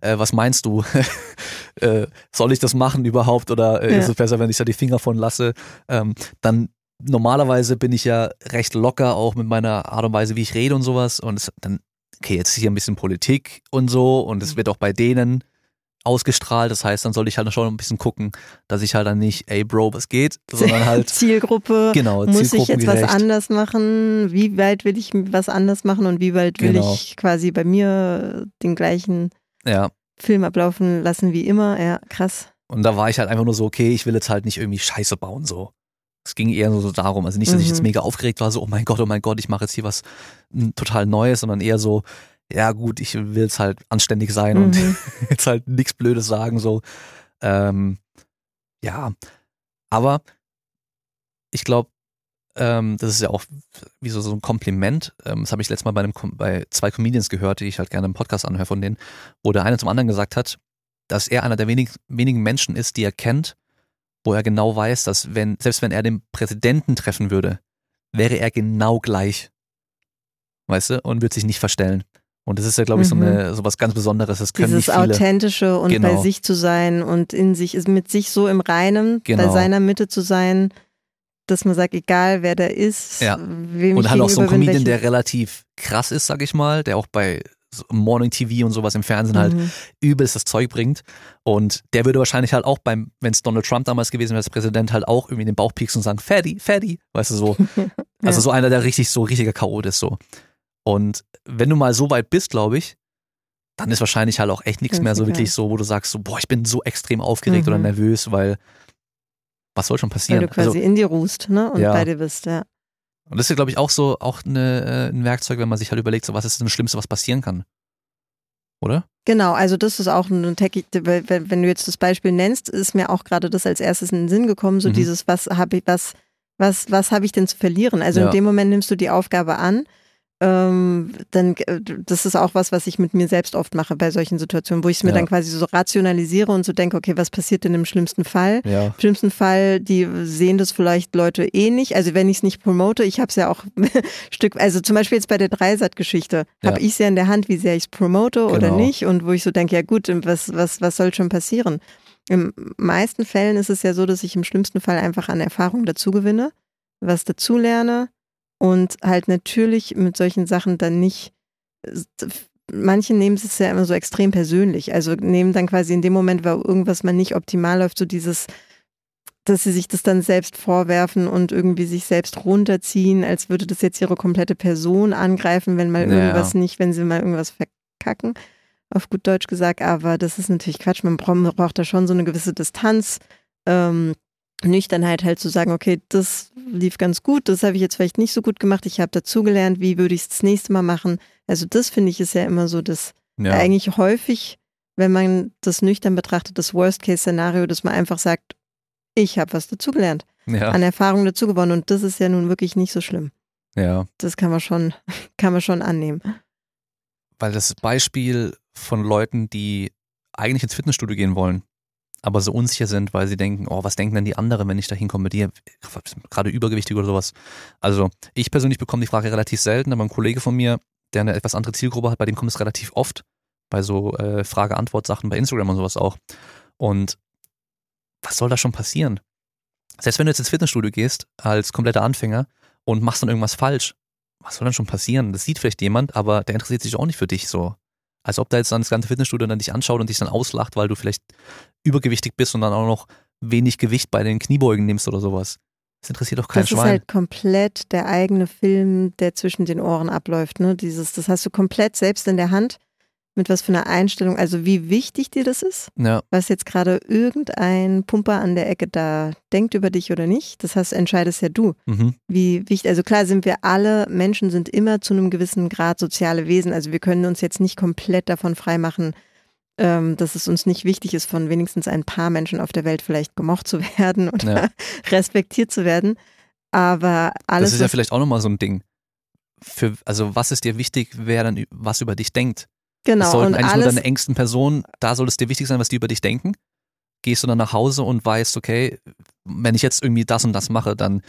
äh, was meinst du? [LAUGHS] äh, soll ich das machen überhaupt oder äh, Ja. ist es besser, wenn ich da die Finger von lasse? Ähm, dann normalerweise bin ich ja recht locker auch mit meiner Art und Weise, wie ich rede und sowas. Und es, dann, okay, jetzt ist hier ein bisschen Politik und so und es wird auch bei denen ausgestrahlt. Das heißt, dann soll ich halt schon ein bisschen gucken, dass ich halt dann nicht, ey Bro, was geht, [LAUGHS] sondern halt Zielgruppe. Genau, muss ich jetzt was anders machen? Wie weit will ich was anders machen und wie weit will genau. ich quasi bei mir den gleichen ja. Film ablaufen lassen wie immer? Ja, krass. Und da war ich halt einfach nur so, okay, ich will jetzt halt nicht irgendwie Scheiße bauen, so. Es ging eher so darum, also nicht, dass mhm. ich jetzt mhm. mega aufgeregt war, so, oh mein Gott, oh mein Gott, ich mache jetzt hier was total Neues, sondern eher so, ja gut, ich will es halt anständig sein mhm. und [LAUGHS] jetzt halt nichts Blödes sagen, so. Ähm, ja, aber ich glaube, ähm, das ist ja auch wie so, so ein Kompliment. Ähm, das habe ich letztes Mal bei, einem, bei zwei Comedians gehört, die ich halt gerne im Podcast anhöre von denen, wo der eine zum anderen gesagt hat, dass er einer der wenig, wenigen Menschen ist, die er kennt, wo er genau weiß, dass wenn, selbst wenn er den Präsidenten treffen würde, wäre er genau gleich. Weißt du? Und würde sich nicht verstellen. Und das ist ja, glaube ich, so, mhm. eine, so was ganz Besonderes. Das können Dieses nicht viele. Authentische und genau. bei sich zu sein und in sich, ist mit sich so im Reinen, genau. bei seiner Mitte zu sein, dass man sagt, egal wer der ist, ja. wem Und halt auch so ein Comedian, der relativ krass ist, sag ich mal, der auch bei Morning TV und sowas im Fernsehen halt mhm. übelst das Zeug bringt. Und der würde wahrscheinlich halt auch beim, wenn es Donald Trump damals gewesen wäre, als Präsident, halt auch irgendwie in den Bauch pieksen und sagen, Fatty, Fatty, weißt du so. [LAUGHS] Also ja. so einer, der richtig so richtiger Chaot ist so. Und wenn du mal so weit bist, glaube ich, dann ist wahrscheinlich halt auch echt nichts mehr so wirklich so, wo du sagst, so, boah, ich bin so extrem aufgeregt mhm. oder nervös, weil was soll schon passieren? Weil du quasi also, in dir ruhst, ne? Und ja. bei dir bist, ja. Und das ist, glaube ich, auch so auch eine, äh, ein Werkzeug, wenn man sich halt überlegt, so was ist das Schlimmste, was passieren kann. Oder? Genau, also das ist auch ein Techie, wenn du jetzt das Beispiel nennst, ist mir auch gerade das als erstes in den Sinn gekommen, so mhm. dieses, was habe ich, was, was, was habe ich denn zu verlieren? Also ja. in dem Moment nimmst du die Aufgabe an ähm, dann äh, das ist auch was, was ich mit mir selbst oft mache bei solchen Situationen, wo ich es mir ja. dann quasi so rationalisiere und so denke, okay, was passiert denn im schlimmsten Fall? Ja. Im schlimmsten Fall, die sehen das vielleicht Leute eh nicht. Also wenn ich es nicht promote, ich habe es ja auch [LAUGHS] Stück, also zum Beispiel jetzt bei der Dreisat-Geschichte, ja. habe ich es ja in der Hand, wie sehr ich es promote genau. oder nicht und wo ich so denke, ja gut, was, was, was soll schon passieren? In meisten Fällen ist es ja so, dass ich im schlimmsten Fall einfach an Erfahrung dazu gewinne, was dazu lerne, und halt natürlich mit solchen Sachen dann nicht, manche nehmen es ja immer so extrem persönlich, also nehmen dann quasi in dem Moment, wo irgendwas mal nicht optimal läuft, so dieses, dass sie sich das dann selbst vorwerfen und irgendwie sich selbst runterziehen, als würde das jetzt ihre komplette Person angreifen, wenn mal irgendwas nicht, wenn sie mal irgendwas verkacken, auf gut Deutsch gesagt. Aber das ist natürlich Quatsch. Man braucht da schon so eine gewisse Distanz. Ähm, Nüchternheit halt zu sagen, okay, das lief ganz gut, das habe ich jetzt vielleicht nicht so gut gemacht, ich habe dazugelernt, wie würde ich es das nächste Mal machen. Also das finde ich ist ja immer so, dass ja. eigentlich häufig, wenn man das nüchtern betrachtet, das Worst-Case-Szenario, dass man einfach sagt, ich habe was dazugelernt, ja. an Erfahrung dazugewonnen und das ist ja nun wirklich nicht so schlimm. Ja. Das kann man schon, [LAUGHS] kann man schon annehmen. Weil das Beispiel von Leuten, die eigentlich ins Fitnessstudio gehen wollen, aber so unsicher sind, weil sie denken, oh, was denken denn die anderen, wenn ich da hinkomme mit dir, gerade übergewichtig oder sowas. Also ich persönlich bekomme die Frage relativ selten, aber ein Kollege von mir, der eine etwas andere Zielgruppe hat, bei dem kommt es relativ oft, bei so äh, Frage-Antwort-Sachen bei Instagram und sowas auch. Und was soll da schon passieren? Selbst wenn du jetzt ins Fitnessstudio gehst, als kompletter Anfänger und machst dann irgendwas falsch, was soll dann schon passieren? Das sieht vielleicht jemand, aber der interessiert sich auch nicht für dich so. Als ob da jetzt dann das ganze Fitnessstudio dann dich anschaut und dich dann auslacht, weil du vielleicht übergewichtig bist und dann auch noch wenig Gewicht bei den Kniebeugen nimmst oder sowas. Das interessiert doch kein das Schwein. Das ist halt komplett der eigene Film, der zwischen den Ohren abläuft. Ne? Dieses, das hast du komplett selbst in der Hand mit was für einer Einstellung, also wie wichtig dir das ist, ja. was jetzt gerade irgendein Pumper an der Ecke da denkt über dich oder nicht, das heißt, entscheidest ja du. Mhm. Wie wichtig, also klar sind wir alle, Menschen sind immer zu einem gewissen Grad soziale Wesen, also wir können uns jetzt nicht komplett davon freimachen, ähm, dass es uns nicht wichtig ist, von wenigstens ein paar Menschen auf der Welt vielleicht gemocht zu [LAUGHS] werden oder ja. respektiert zu werden, aber alles. Das ist ja vielleicht auch nochmal so ein Ding. Für, also was ist dir wichtig, wer dann was über dich denkt? Genau. Das sollten eigentlich nur deine engsten Personen, da soll es dir wichtig sein, was die über dich denken. Gehst du dann nach Hause und weißt, okay, wenn ich jetzt irgendwie das und das mache, dann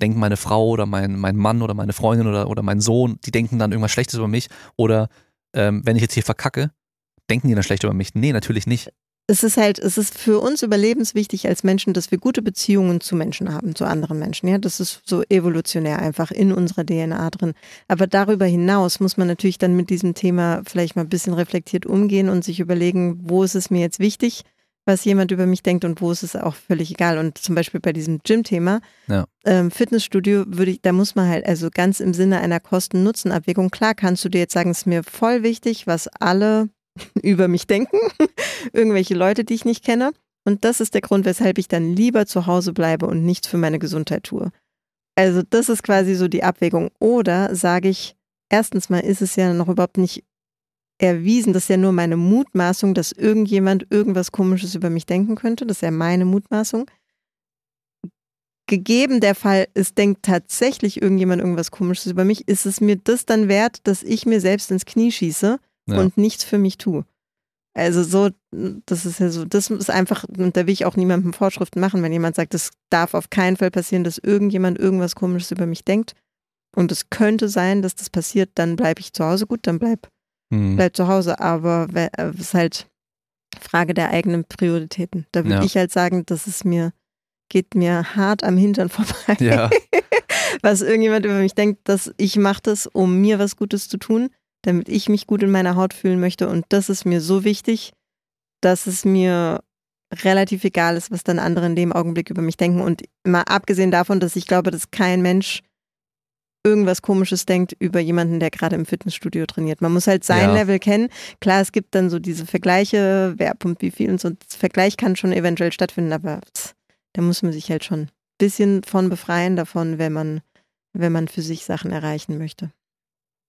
denken meine Frau oder mein, mein Mann oder meine Freundin oder, oder mein Sohn, die denken dann irgendwas Schlechtes über mich. Oder ähm, wenn ich jetzt hier verkacke, denken die dann schlecht über mich? Nee, natürlich nicht. Es ist halt, es ist für uns überlebenswichtig als Menschen, dass wir gute Beziehungen zu Menschen haben, zu anderen Menschen. Ja, das ist so evolutionär einfach in unserer DNA drin. Aber darüber hinaus muss man natürlich dann mit diesem Thema vielleicht mal ein bisschen reflektiert umgehen und sich überlegen, wo ist es mir jetzt wichtig, was jemand über mich denkt und wo ist es auch völlig egal. Und zum Beispiel bei diesem Gym-Thema, Ja. ähm, Fitnessstudio würde ich, da muss man halt, also ganz im Sinne einer Kosten-Nutzen-Abwägung, klar kannst du dir jetzt sagen, es ist mir voll wichtig, was alle [LAUGHS] über mich denken, [LAUGHS] irgendwelche Leute, die ich nicht kenne. Und das ist der Grund, weshalb ich dann lieber zu Hause bleibe und nichts für meine Gesundheit tue. Also das ist quasi so die Abwägung. Oder sage ich, erstens mal ist es ja noch überhaupt nicht erwiesen, das ist ja nur meine Mutmaßung, dass irgendjemand irgendwas Komisches über mich denken könnte. Das ist ja meine Mutmaßung. Gegeben der Fall, es denkt tatsächlich irgendjemand irgendwas Komisches über mich, ist es mir das dann wert, dass ich mir selbst ins Knie schieße Ja. und nichts für mich tue. Also so, das ist ja so, das ist einfach, und da will ich auch niemandem Vorschriften machen, wenn jemand sagt, es darf auf keinen Fall passieren, dass irgendjemand irgendwas Komisches über mich denkt. Und es könnte sein, dass das passiert, dann bleibe ich zu Hause. Gut, dann bleib, Hm. bleib zu Hause. Aber äh, es ist halt Frage der eigenen Prioritäten. Da würde Ja. ich halt sagen, das ist mir, geht mir hart am Hintern vorbei Ja, [LAUGHS] was irgendjemand über mich denkt, dass ich mache das, um mir was Gutes zu tun, damit ich mich gut in meiner Haut fühlen möchte. Und das ist mir so wichtig, dass es mir relativ egal ist, was dann andere in dem Augenblick über mich denken. Und mal abgesehen davon, dass ich glaube, dass kein Mensch irgendwas Komisches denkt über jemanden, der gerade im Fitnessstudio trainiert. Man muss halt sein Ja. Level kennen. Klar, es gibt dann so diese Vergleiche, wer pumpt wie viel und so. Das Vergleich kann schon eventuell stattfinden, aber pff, da muss man sich halt schon ein bisschen von befreien davon, wenn man, wenn man für sich Sachen erreichen möchte.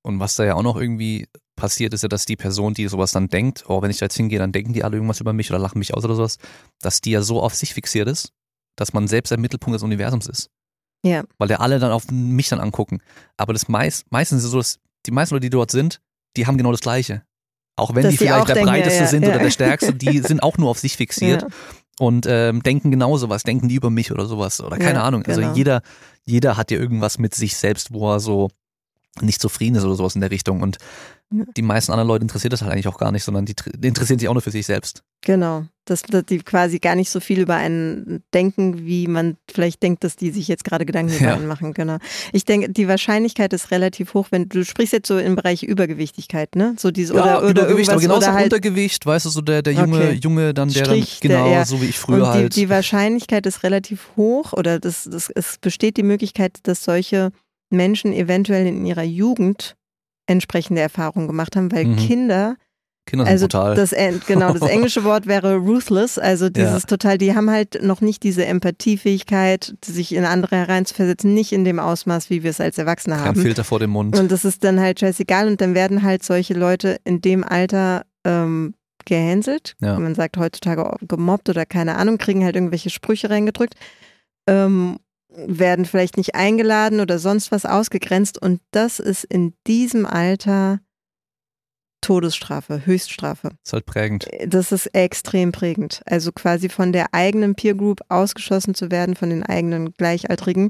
Und was da ja auch noch irgendwie passiert, ist ja, dass die Person, die sowas dann denkt, oh, wenn ich da jetzt hingehe, dann denken die alle irgendwas über mich oder lachen mich aus oder sowas, dass die ja so auf sich fixiert ist, dass man selbst der Mittelpunkt des Universums ist. Ja. Weil ja alle dann auf mich dann angucken. Aber das meist, meistens ist es so, dass die meisten Leute, die dort sind, die haben genau das Gleiche. Auch wenn Dass die vielleicht der denken, breiteste ja, sind ja. oder der stärkste, die [LAUGHS] sind auch nur auf sich fixiert Ja. und ähm, denken genauso was, denken die über mich oder sowas oder keine Ahnung. Also genau. jeder, jeder hat ja irgendwas mit sich selbst, wo er so nicht zufrieden ist oder sowas in der Richtung. Und Ja. die meisten anderen Leute interessiert das halt eigentlich auch gar nicht, sondern die, die interessieren sich auch nur für sich selbst. Genau. Dass, dass die quasi gar nicht so viel über einen denken, wie man vielleicht denkt, dass die sich jetzt gerade Gedanken über Ja. einen machen. Genau. Ich denke, die Wahrscheinlichkeit ist relativ hoch, wenn du sprichst jetzt so im Bereich Übergewichtigkeit, ne? So diese oder, oder Übergewicht, aber genauso oder halt Untergewicht, weißt du, so der, der junge, Okay. Junge dann, der Strich, dann, der- genau, ja. so wie ich früher und die, halt. die Wahrscheinlichkeit ist relativ hoch oder das, das, es besteht die Möglichkeit, dass solche Menschen eventuell in ihrer Jugend entsprechende Erfahrungen gemacht haben, weil Mhm. Kinder, Kinder sind also brutal. das en- genau das [LAUGHS] englische Wort wäre ruthless, also dieses Ja. total, die haben halt noch nicht diese Empathiefähigkeit, sich in andere hereinzuversetzen, nicht in dem Ausmaß, wie wir es als Erwachsene Kein haben. Filter vor dem Mund. Und das ist dann halt scheißegal und dann werden halt solche Leute in dem Alter ähm, gehänselt. Ja. Man sagt heutzutage gemobbt oder keine Ahnung, kriegen halt irgendwelche Sprüche reingedrückt, ähm, werden vielleicht nicht eingeladen oder sonst was ausgegrenzt und das ist in diesem Alter Todesstrafe, Höchststrafe. ist halt prägend. Das ist extrem prägend. Also quasi von der eigenen Peer Group ausgeschlossen zu werden, von den eigenen Gleichaltrigen,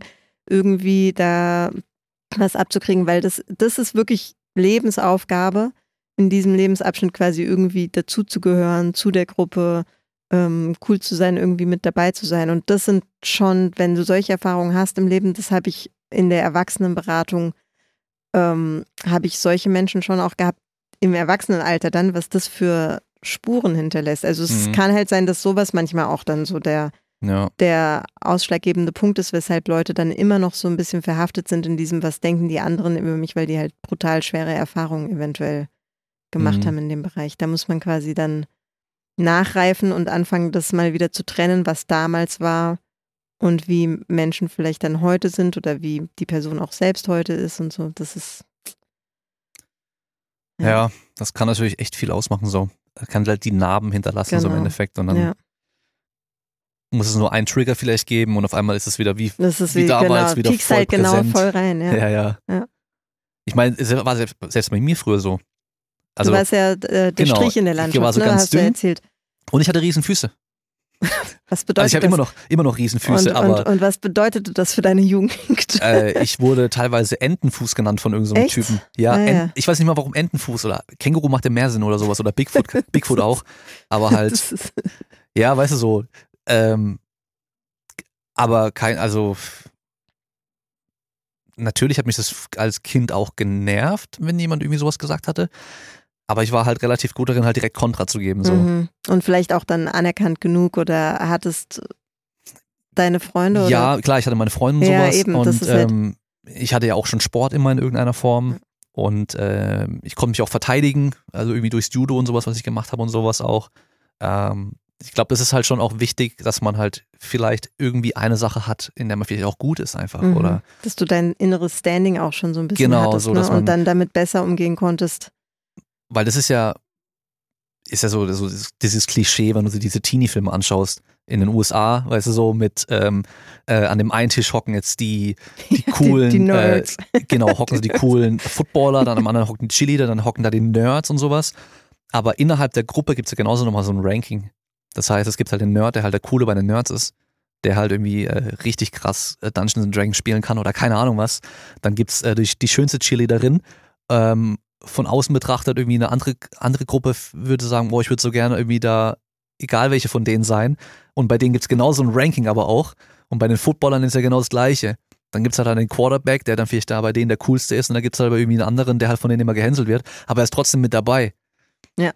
irgendwie da was abzukriegen, weil das, das ist wirklich Lebensaufgabe, in diesem Lebensabschnitt quasi irgendwie dazuzugehören, zu der Gruppe, ähm, cool zu sein, irgendwie mit dabei zu sein. Und das sind schon, wenn du solche Erfahrungen hast im Leben, das habe ich in der Erwachsenenberatung, ähm, habe ich solche Menschen schon auch gehabt, im Erwachsenenalter dann, was das für Spuren hinterlässt. Also es Mhm. kann halt sein, dass sowas manchmal auch dann so der, Ja. der ausschlaggebende Punkt ist, weshalb Leute dann immer noch so ein bisschen verhaftet sind in diesem, was denken die anderen über mich, weil die halt brutal schwere Erfahrungen eventuell gemacht Mhm. haben in dem Bereich. Da muss man quasi dann nachreifen und anfangen, das mal wieder zu trennen, was damals war und wie Menschen vielleicht dann heute sind oder wie die Person auch selbst heute ist und so. Das ist Ja. Ja. das kann natürlich echt viel ausmachen so. Er kann halt die Narben hinterlassen so im Genau. Endeffekt und dann ja. muss es nur einen Trigger vielleicht geben und auf einmal ist es wieder wie Das ist wie wie, damals genau, wieder voll halt genau präsent. voll rein, ja. ja ja. Ja. Ich meine, es war selbst, selbst bei mir früher so. Also du warst ja äh, der genau, Strich in der ich Landschaft, war so ne? ganz hast du dünn. erzählt. und ich hatte riesen Füße. [LAUGHS] Was bedeutet Also ich habe immer noch, immer noch Riesenfüße, und, aber und, und was bedeutete das für deine Jugend? [LAUGHS] äh, ich wurde teilweise Entenfuß genannt von irgendeinem Echt? Typen. Ja, Ah, ja. Ent, ich weiß nicht mal warum Entenfuß oder Känguru macht ja mehr Sinn oder sowas oder Bigfoot, [LAUGHS] Bigfoot auch. Aber halt, ja, weißt du so, ähm, aber kein, also natürlich hat mich das als Kind auch genervt, wenn jemand irgendwie sowas gesagt hatte. Aber ich war halt relativ gut darin, halt direkt Kontra zu geben. So. mhm. Und vielleicht auch dann anerkannt genug oder hattest deine Freunde oder? Ja, klar, ich hatte meine Freunde und Ja, sowas. eben, und halt- ähm, ich hatte ja auch schon Sport immer in irgendeiner Form. Und äh, ich konnte mich auch verteidigen, also irgendwie durchs Judo und sowas, was ich gemacht habe und sowas auch. Ähm, ich glaube, das ist halt schon auch wichtig, dass man halt vielleicht irgendwie eine Sache hat, in der man vielleicht auch gut ist einfach. Mhm. Oder Dass du dein inneres Standing auch schon so ein bisschen Genau, hattest so, ne? und dann damit besser umgehen konntest. Weil das ist ja, ist ja so, so dieses Klischee, wenn du dir diese Teenie-Filme anschaust in den USA, weißt du, so mit ähm, äh, an dem einen Tisch hocken jetzt die, die [LAUGHS] coolen, die Nerds. Äh, [LAUGHS] genau, hocken so die [LAUGHS] coolen Footballer, dann am anderen hocken die Cheerleader, dann hocken da die Nerds und sowas. Aber innerhalb der Gruppe gibt es ja genauso nochmal so ein Ranking. Das heißt, es gibt halt den Nerd, der halt der Coole bei den Nerds ist, der halt irgendwie äh, richtig krass äh, Dungeons and Dragons spielen kann oder keine Ahnung was. Dann gibt's äh, die, die schönste Cheerleaderin, ähm, von außen betrachtet irgendwie eine andere, andere Gruppe würde sagen, boah, ich würde so gerne irgendwie da, egal welche von denen sein. Und bei denen gibt's genauso ein Ranking aber auch. Und bei den Footballern ist ja genau das Gleiche. Dann gibt's halt einen Quarterback, der dann vielleicht da bei denen der coolste ist. Und dann gibt's halt aber irgendwie einen anderen, der halt von denen immer gehänselt wird. Aber er ist trotzdem mit dabei. Ja.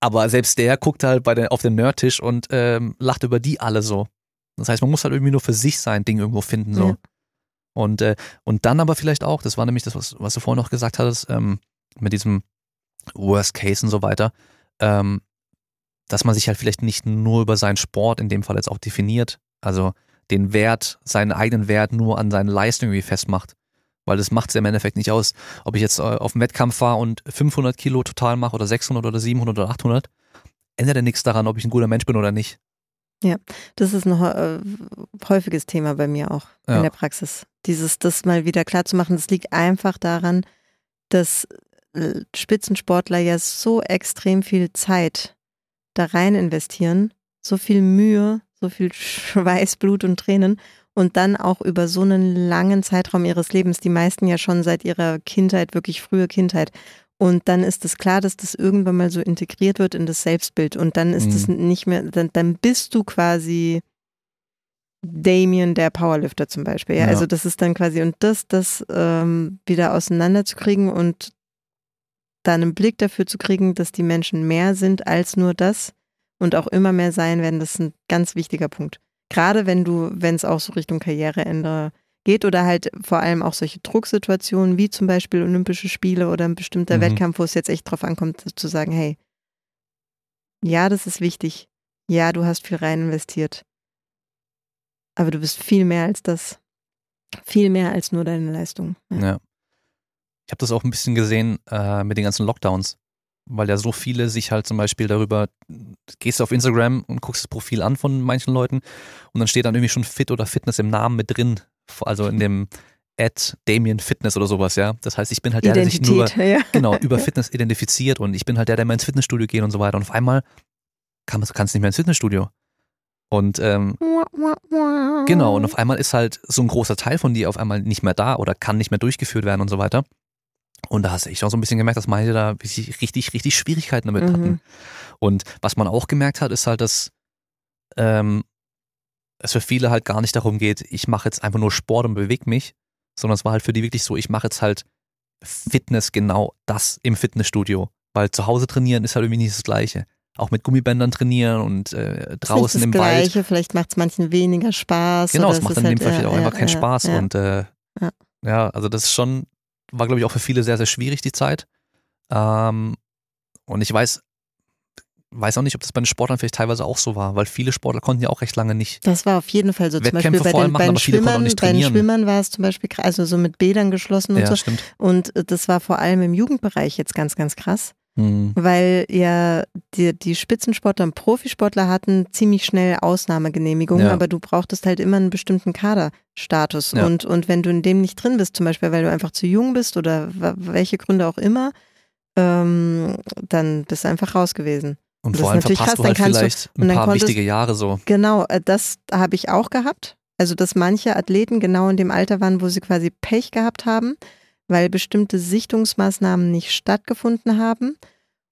Aber selbst der guckt halt bei den, auf den Nerdtisch und ähm, lacht über die alle so. Das heißt, man muss halt irgendwie nur für sich sein Ding irgendwo finden. so. Ja. Und, äh, und dann aber vielleicht auch, das war nämlich das, was, was du vorhin noch gesagt hattest, ähm, mit diesem Worst Case und so weiter, ähm, dass man sich halt vielleicht nicht nur über seinen Sport in dem Fall jetzt auch definiert, also den Wert, seinen eigenen Wert nur an seinen Leistungen irgendwie festmacht. Weil das macht es ja im Endeffekt nicht aus. Ob ich jetzt äh, auf den Wettkampf fahre und 500 Kilo total mache oder 600 oder 700 oder 800, ändert ja nichts daran, ob ich ein guter Mensch bin oder nicht. Das ist ein äh, häufiges Thema bei mir auch Ja. in der Praxis. Dieses, das mal wieder klar zu machen, das liegt einfach daran, dass Spitzensportler ja so extrem viel Zeit da rein investieren, so viel Mühe, so viel Schweiß, Blut und Tränen und dann auch über so einen langen Zeitraum ihres Lebens, die meisten ja schon seit ihrer Kindheit, wirklich frühe Kindheit. Und dann ist es klar, dass das irgendwann mal so integriert wird in das Selbstbild. Und dann ist es nicht mehr, dann, dann bist du quasi Damien, der Powerlifter zum Beispiel. Ja? Ja. Also das ist dann quasi, und das, das ähm, wieder auseinanderzukriegen und dann einen Blick dafür zu kriegen, dass die Menschen mehr sind als nur das und auch immer mehr sein werden, das ist ein ganz wichtiger Punkt. Gerade wenn du, wenn es auch so Richtung Karriereende geht oder halt vor allem auch solche Drucksituationen wie zum Beispiel Olympische Spiele oder ein bestimmter Mhm. Wettkampf, wo es jetzt echt drauf ankommt, zu sagen, hey, ja, das ist wichtig. Ja, du hast viel rein investiert. Aber du bist viel mehr als das. Viel mehr als nur deine Leistung. Ja. Ja. Ich habe das auch ein bisschen gesehen äh, mit den ganzen Lockdowns, weil ja so viele sich halt zum Beispiel darüber, gehst du auf Instagram und guckst das Profil an von manchen Leuten und dann steht dann irgendwie schon Fit oder Fitness im Namen mit drin, also in dem Ad Damien Fitness oder sowas, ja. Das heißt, ich bin halt der, der sich nur ja. genau, über Fitness identifiziert und ich bin halt der, der mal ins Fitnessstudio geht und so weiter und auf einmal kann kannst nicht mehr ins Fitnessstudio. Und ähm, Genau, und auf einmal ist halt so ein großer Teil von dir auf einmal nicht mehr da oder kann nicht mehr durchgeführt werden und so weiter. Und da hast du echt auch so ein bisschen gemerkt, dass manche da richtig, richtig, Schwierigkeiten damit Mhm. hatten. Und was man auch gemerkt hat, ist halt, dass ähm, es für viele halt gar nicht darum geht, ich mache jetzt einfach nur Sport und bewege mich, sondern es war halt für die wirklich so, ich mache jetzt halt Fitness genau das im Fitnessstudio. Weil zu Hause trainieren ist halt irgendwie nicht das Gleiche. Auch mit Gummibändern trainieren und äh, draußen Ist im das Wald. Gleiche, vielleicht macht es manchen weniger Spaß. Genau, es macht dann in dem halt, Fall vielleicht auch ja, einfach keinen ja, Spaß. Ja. Und äh, Ja. ja. also das ist schon, war glaube ich auch für viele sehr, sehr schwierig, die Zeit. Ähm, und ich weiß, weiß auch nicht, ob das bei den Sportlern vielleicht teilweise auch so war, weil viele Sportler konnten ja auch recht lange nicht. Das war auf jeden Fall so. Zum Wettkämpfe Beispiel bei den, machen, bei den Schwimmern, nicht bei den. Schwimmern war es zum Beispiel, also so mit Bädern geschlossen und Ja, so. stimmt. Und äh, das war vor allem im Jugendbereich jetzt ganz, ganz krass, Hm. weil ja die, die Spitzensportler und Profisportler hatten ziemlich schnell Ausnahmegenehmigungen, Ja. aber du brauchtest halt immer einen bestimmten Kaderstatus. Ja. Und, und wenn du in dem nicht drin bist, zum Beispiel, weil du einfach zu jung bist oder welche Gründe auch immer, ähm, dann bist du einfach raus gewesen. Und Das vor ist allem natürlich verpasst krass, du dann halt du- vielleicht und ein dann paar konntest- wichtige Jahre so. Genau, äh, das habe ich auch gehabt. Also, dass manche Athleten genau in dem Alter waren, wo sie quasi Pech gehabt haben, weil bestimmte Sichtungsmaßnahmen nicht stattgefunden haben.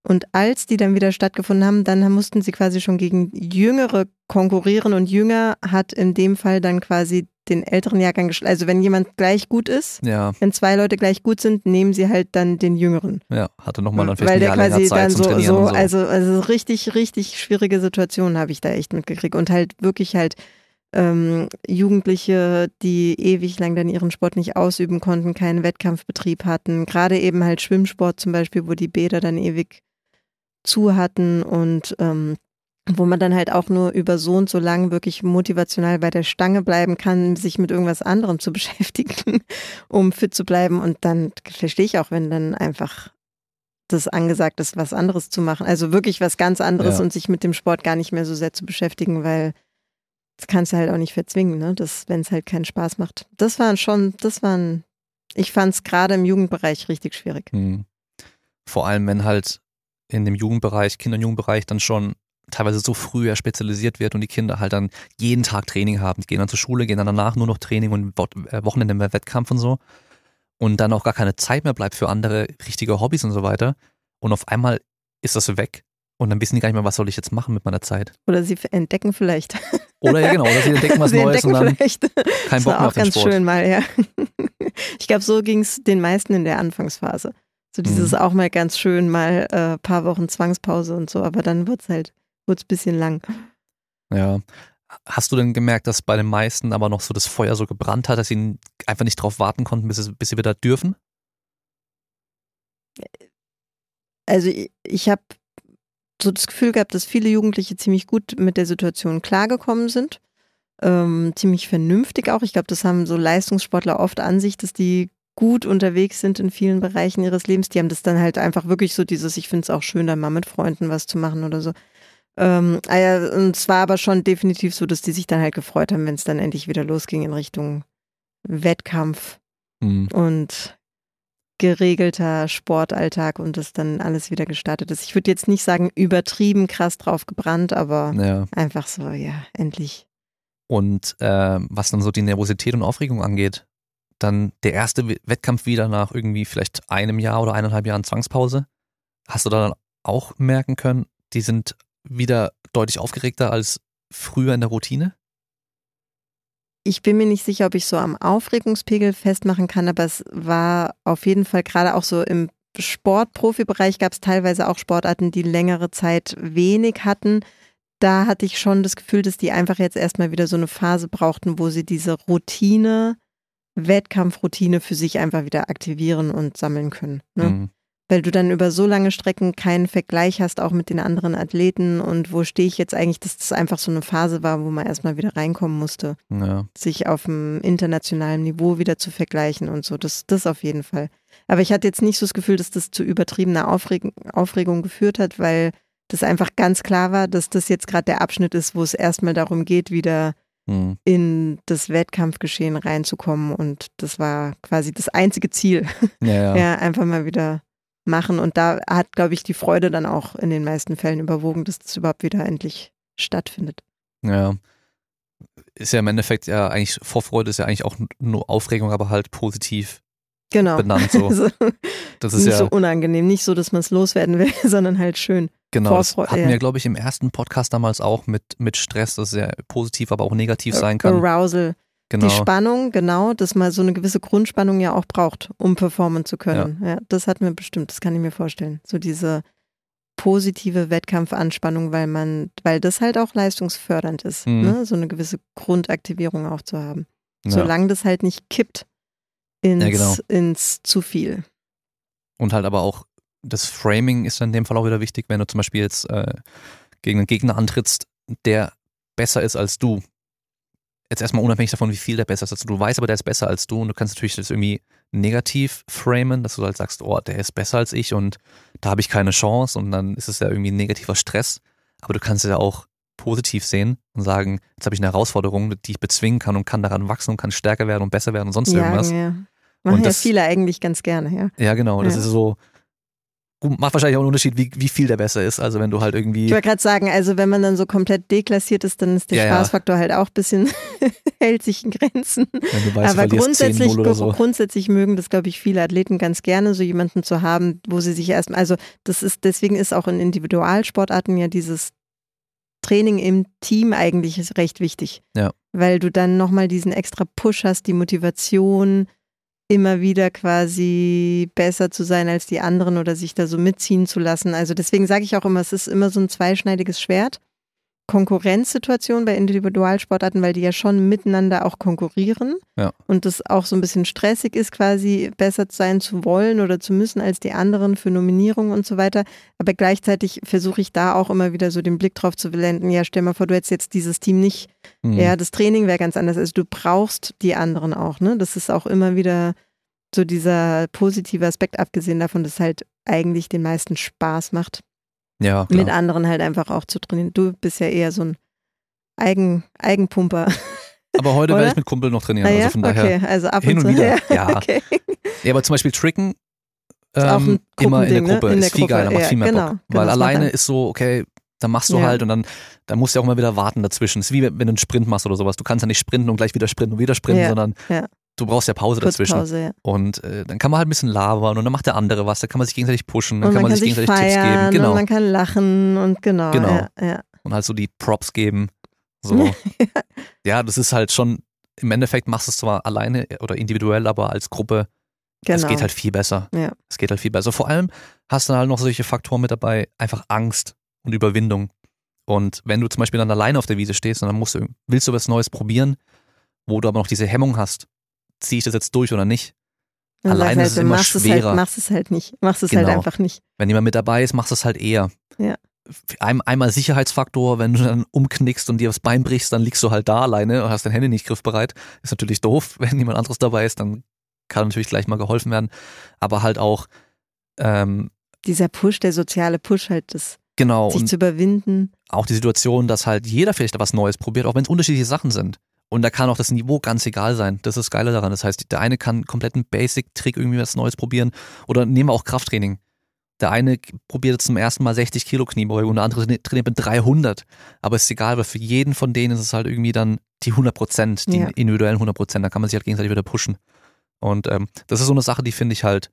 Und als die dann wieder stattgefunden haben, dann mussten sie quasi schon gegen Jüngere konkurrieren und Jünger hat in dem Fall dann quasi den älteren Jahrgang geschlagen. Also wenn jemand gleich gut ist, Ja, wenn zwei Leute gleich gut sind, nehmen sie halt dann den Jüngeren. ja, hatte nochmal dann vielleicht Weil ein der quasi Zeit dann so, so, so. also, also richtig, richtig schwierige Situationen habe ich da echt mitgekriegt. Und halt wirklich halt ähm, Jugendliche, die ewig lang dann ihren Sport nicht ausüben konnten, keinen Wettkampfbetrieb hatten. Gerade eben halt Schwimmsport zum Beispiel, wo die Bäder dann ewig zu hatten und ähm, wo man dann halt auch nur über so und so lang wirklich motivational bei der Stange bleiben kann, sich mit irgendwas anderem zu [LAUGHS] beschäftigen, um fit zu bleiben. Und dann verstehe ich auch, wenn dann einfach das angesagt ist, was anderes zu machen. Also wirklich was ganz anderes Ja. und sich mit dem Sport gar nicht mehr so sehr zu beschäftigen, weil kannst du halt auch nicht verzwingen, ne? Wenn es halt keinen Spaß macht. Das waren schon, das waren, ich fand es gerade im Jugendbereich richtig schwierig. Hm. Vor allem, wenn halt in dem Jugendbereich, Kinder- und Jugendbereich dann schon teilweise so früh ja spezialisiert wird und die Kinder halt dann jeden Tag Training haben. Die gehen dann zur Schule, gehen dann danach nur noch Training und äh, Wochenende mehr Wettkampf und so. Und dann auch gar keine Zeit mehr bleibt für andere richtige Hobbys und so weiter. Und auf einmal ist das weg. Und dann wissen die gar nicht mehr, was soll ich jetzt machen mit meiner Zeit. Oder sie entdecken vielleicht. Oder ja genau, oder sie entdecken was [LAUGHS] sie Neues und entdecken dann vielleicht. kein Bock mehr auch auf den ganz Sport. schön mal, ja. [LAUGHS] Ich glaube, so ging es den meisten in der Anfangsphase. So dieses Mhm. auch mal ganz schön, mal äh, paar Wochen Zwangspause und so, aber dann wird's halt, wird's bisschen lang. Ja. Hast du denn gemerkt, dass bei den meisten aber noch so das Feuer so gebrannt hat, dass sie einfach nicht drauf warten konnten, bis, es, bis sie wieder dürfen? Also ich, ich habe so das Gefühl gehabt, dass viele Jugendliche ziemlich gut mit der Situation klargekommen sind. Ähm, ziemlich vernünftig auch. Ich glaube, das haben so Leistungssportler oft an sich, dass die gut unterwegs sind in vielen Bereichen ihres Lebens. Die haben das dann halt einfach wirklich so dieses, ich finde es auch schön, dann mal mit Freunden was zu machen oder so. Ähm, ah und es war aber schon definitiv so, dass die sich dann halt gefreut haben, wenn es dann endlich wieder losging in Richtung Wettkampf Hm. und geregelter Sportalltag und das dann alles wieder gestartet ist. Ich würde jetzt nicht sagen, übertrieben krass drauf gebrannt, aber Ja. einfach so, ja, endlich. Und äh, was dann so die Nervosität und Aufregung angeht, dann der erste We- Wettkampf wieder nach irgendwie vielleicht einem Jahr oder eineinhalb Jahren Zwangspause. Hast du da dann auch merken können, die sind wieder deutlich aufgeregter als früher in der Routine? Ich bin mir nicht sicher, ob ich so am Aufregungspegel festmachen kann, aber es war auf jeden Fall gerade auch so im Sportprofibereich gab es teilweise auch Sportarten, die längere Zeit wenig hatten. Da hatte ich schon das Gefühl, dass die einfach jetzt erstmal wieder so eine Phase brauchten, wo sie diese Routine, Wettkampfroutine für sich einfach wieder aktivieren und sammeln können. Ne? Hm. Weil du dann über so lange Strecken keinen Vergleich hast, auch mit den anderen Athleten und wo stehe ich jetzt eigentlich, dass das einfach so eine Phase war, wo man erstmal wieder reinkommen musste, Ja. sich auf dem internationalen Niveau wieder zu vergleichen und so, das, das auf jeden Fall. Aber ich hatte jetzt nicht so das Gefühl, dass das zu übertriebener Aufreg Aufregung geführt hat, weil das einfach ganz klar war, dass das jetzt gerade der Abschnitt ist, wo es erstmal darum geht, wieder Hm. in das Wettkampfgeschehen reinzukommen und das war quasi das einzige Ziel. Ja, ja. [LAUGHS] Ja, einfach mal wieder machen. Und da hat, glaube ich, die Freude dann auch in den meisten Fällen überwogen, dass das überhaupt wieder endlich stattfindet. ja. Ist ja im Endeffekt ja eigentlich, Vorfreude ist ja eigentlich auch nur Aufregung, aber halt positiv Genau. benannt. So. [LAUGHS] Also, Das ist nicht ja so unangenehm, nicht so, dass man es loswerden will, [LAUGHS] sondern halt schön. Genau, das Vorfreude, hatten ja. wir, glaube ich, im ersten Podcast damals auch mit, mit Stress, das sehr positiv, aber auch negativ sein kann. Arousal. Genau. Die Spannung, genau, dass man so eine gewisse Grundspannung ja auch braucht, um performen zu können. Ja. das hatten wir bestimmt, das kann ich mir vorstellen. So diese positive Wettkampfanspannung, weil man, weil das halt auch leistungsfördernd ist, Mhm. ne? so eine gewisse Grundaktivierung auch zu haben. ja. solange das halt nicht kippt ins, Ja, genau. ins zu viel. Und halt aber auch das Framing ist in dem Fall auch wieder wichtig, wenn du zum Beispiel jetzt äh, gegen einen Gegner antrittst, der besser ist als du. Jetzt erstmal unabhängig davon, wie viel der besser ist als du. Weißt aber, der ist besser als du und du kannst natürlich das irgendwie negativ framen, dass du halt sagst, oh, der ist besser als ich und da habe ich keine Chance und dann ist es ja irgendwie ein negativer Stress. Aber du kannst es ja auch positiv sehen und sagen, jetzt habe ich eine Herausforderung, die ich bezwingen kann und kann daran wachsen und kann stärker werden und besser werden und sonst Ja, irgendwas. ja. Machen ja das- viele eigentlich ganz gerne, ja. Ja, genau. Das Ja. ist so, macht wahrscheinlich auch einen Unterschied, wie, wie viel der besser ist. Also wenn du halt irgendwie. Ich wollte gerade sagen, also wenn man dann so komplett deklassiert ist, dann ist der Ja, ja. Spaßfaktor halt auch ein bisschen, [LAUGHS] hält sich in Grenzen. weißt, Aber du verlierst 10 grundsätzlich, so. grundsätzlich mögen das, glaube ich, viele Athleten ganz gerne, so jemanden zu haben, wo sie sich erstmal, also das ist, deswegen ist auch in Individualsportarten ja dieses Training im Team eigentlich recht wichtig. Ja. Weil du dann nochmal diesen extra Push hast, die Motivation, immer wieder quasi besser zu sein als die anderen oder sich da so mitziehen zu lassen. Also deswegen sage ich auch immer, es ist immer so ein zweischneidiges Schwert. Konkurrenzsituation bei Individualsportarten, weil die ja schon miteinander auch konkurrieren Ja. und das auch so ein bisschen stressig ist, quasi besser sein zu wollen oder zu müssen als die anderen für Nominierungen und so weiter. Aber gleichzeitig versuche ich da auch immer wieder so den Blick drauf zu wenden. Ja, stell mal vor, du hättest jetzt dieses Team nicht Mhm. ja, das Training wäre ganz anders. Also du brauchst die anderen auch, ne? Das ist auch immer wieder so dieser positive Aspekt, abgesehen davon, dass es halt eigentlich den meisten Spaß macht, ja, mit klar. anderen halt einfach auch zu trainieren. Du bist ja eher so ein Eigen, Eigenpumper. Aber heute werde ich mit Kumpel noch trainieren. Ah, Also ja? von daher. okay, also ab hin und und zu. wieder, [LAUGHS] Ja, ja. okay. Ja, aber zum Beispiel Tricken ähm, immer in der ne? Gruppe In der ist viel Gruppe, geiler, macht ja, viel mehr genau, Bock. genau, Weil alleine ist so, okay, dann machst du Ja. halt und dann, dann musst du auch immer wieder warten dazwischen. Es ist wie wenn du einen Sprint machst oder sowas. Du kannst ja nicht sprinten und gleich wieder sprinten und wieder sprinten, Ja, sondern ja. Du brauchst ja Pause dazwischen. Pause, ja. Und äh, dann kann man halt ein bisschen labern und dann macht der andere was, dann kann man sich gegenseitig pushen, dann kann man kann sich sich gegenseitig Tipps feiern geben. Genau. und man kann lachen und genau. Genau. Ja, ja. und halt so die Props geben. So. [LAUGHS] ja, das ist halt schon, im Endeffekt machst du es zwar alleine oder individuell, aber als Gruppe, Genau. es geht halt viel besser. Ja. Es geht halt viel besser. Vor allem hast du halt noch solche Faktoren mit dabei, einfach Angst und Überwindung. Und wenn du zum Beispiel dann alleine auf der Wiese stehst und dann musst du, willst du was Neues probieren, wo du aber noch diese Hemmung hast, ziehe ich das jetzt durch oder nicht? Sagst Alleine halt, ist es du immer machst Es schwerer. halt, machst es halt nicht. Machst es halt Genau. einfach nicht. Wenn jemand mit dabei ist, machst du es halt eher. Ja. Ein, einmal Sicherheitsfaktor, wenn du dann umknickst und dir das Bein brichst, dann liegst du halt da alleine und hast dein Handy nicht griffbereit. Ist natürlich doof. [LAUGHS] Wenn jemand anderes dabei ist, dann kann natürlich gleich mal geholfen werden. Aber halt auch, ähm, Dieser Push, der soziale Push halt, das genau. sich Und zu überwinden. auch die Situation, dass halt jeder vielleicht was Neues probiert, auch wenn es unterschiedliche Sachen sind. Und da kann auch das Niveau ganz egal sein. Das ist das Geile daran. Das heißt, der eine kann einen kompletten Basic-Trick irgendwie was Neues probieren. Oder nehmen wir auch Krafttraining. Der eine probiert zum ersten Mal 60 Kilo Kniebeuge und der andere trainiert mit 300. Aber es ist egal, weil für jeden von denen ist es halt irgendwie dann die 100 Prozent, die Ja. individuellen 100 Prozent. Da kann man sich halt gegenseitig wieder pushen. Und ähm, das ist so eine Sache, die finde ich halt,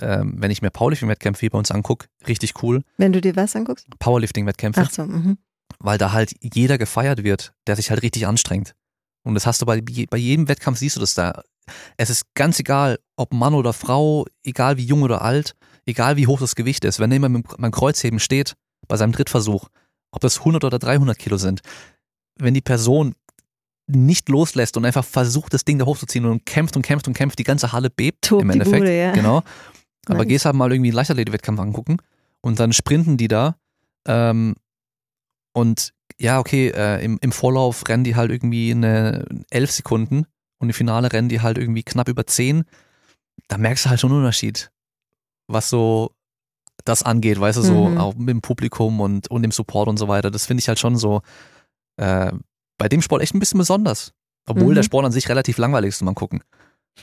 ähm, wenn ich mir Powerlifting-Wettkämpfe hier bei uns angucke, richtig cool. Wenn du dir was anguckst? Powerlifting-Wettkämpfe Ach so, mhm. weil da halt jeder gefeiert wird, der sich halt richtig anstrengt. Und das hast du bei, bei jedem Wettkampf siehst du das da. Es ist ganz egal, ob Mann oder Frau, egal wie jung oder alt, egal wie hoch das Gewicht ist. Wenn jemand beim- Kreuzheben steht, bei seinem Drittversuch, ob das 100 oder 300 Kilo sind, wenn die Person nicht loslässt und einfach versucht, das Ding da hochzuziehen und kämpft und kämpft und kämpft, die ganze Halle bebt Tobt im Endeffekt. Bude, ja. Genau. Aber Nice. gehst halt mal irgendwie einen Leichtathletik-Wettkampf angucken und dann sprinten die da ähm, und ja, okay, äh, im, im Vorlauf rennen die halt irgendwie eine elf Sekunden und im Finale rennen die halt irgendwie knapp über zehn. Da merkst du halt schon einen Unterschied, was so das angeht, weißt du, so Mhm. auch mit dem Publikum und, und dem Support und so weiter. Das finde ich halt schon so äh, bei dem Sport echt ein bisschen besonders. Obwohl Mhm. der Sport an sich relativ langweilig ist zum Angucken.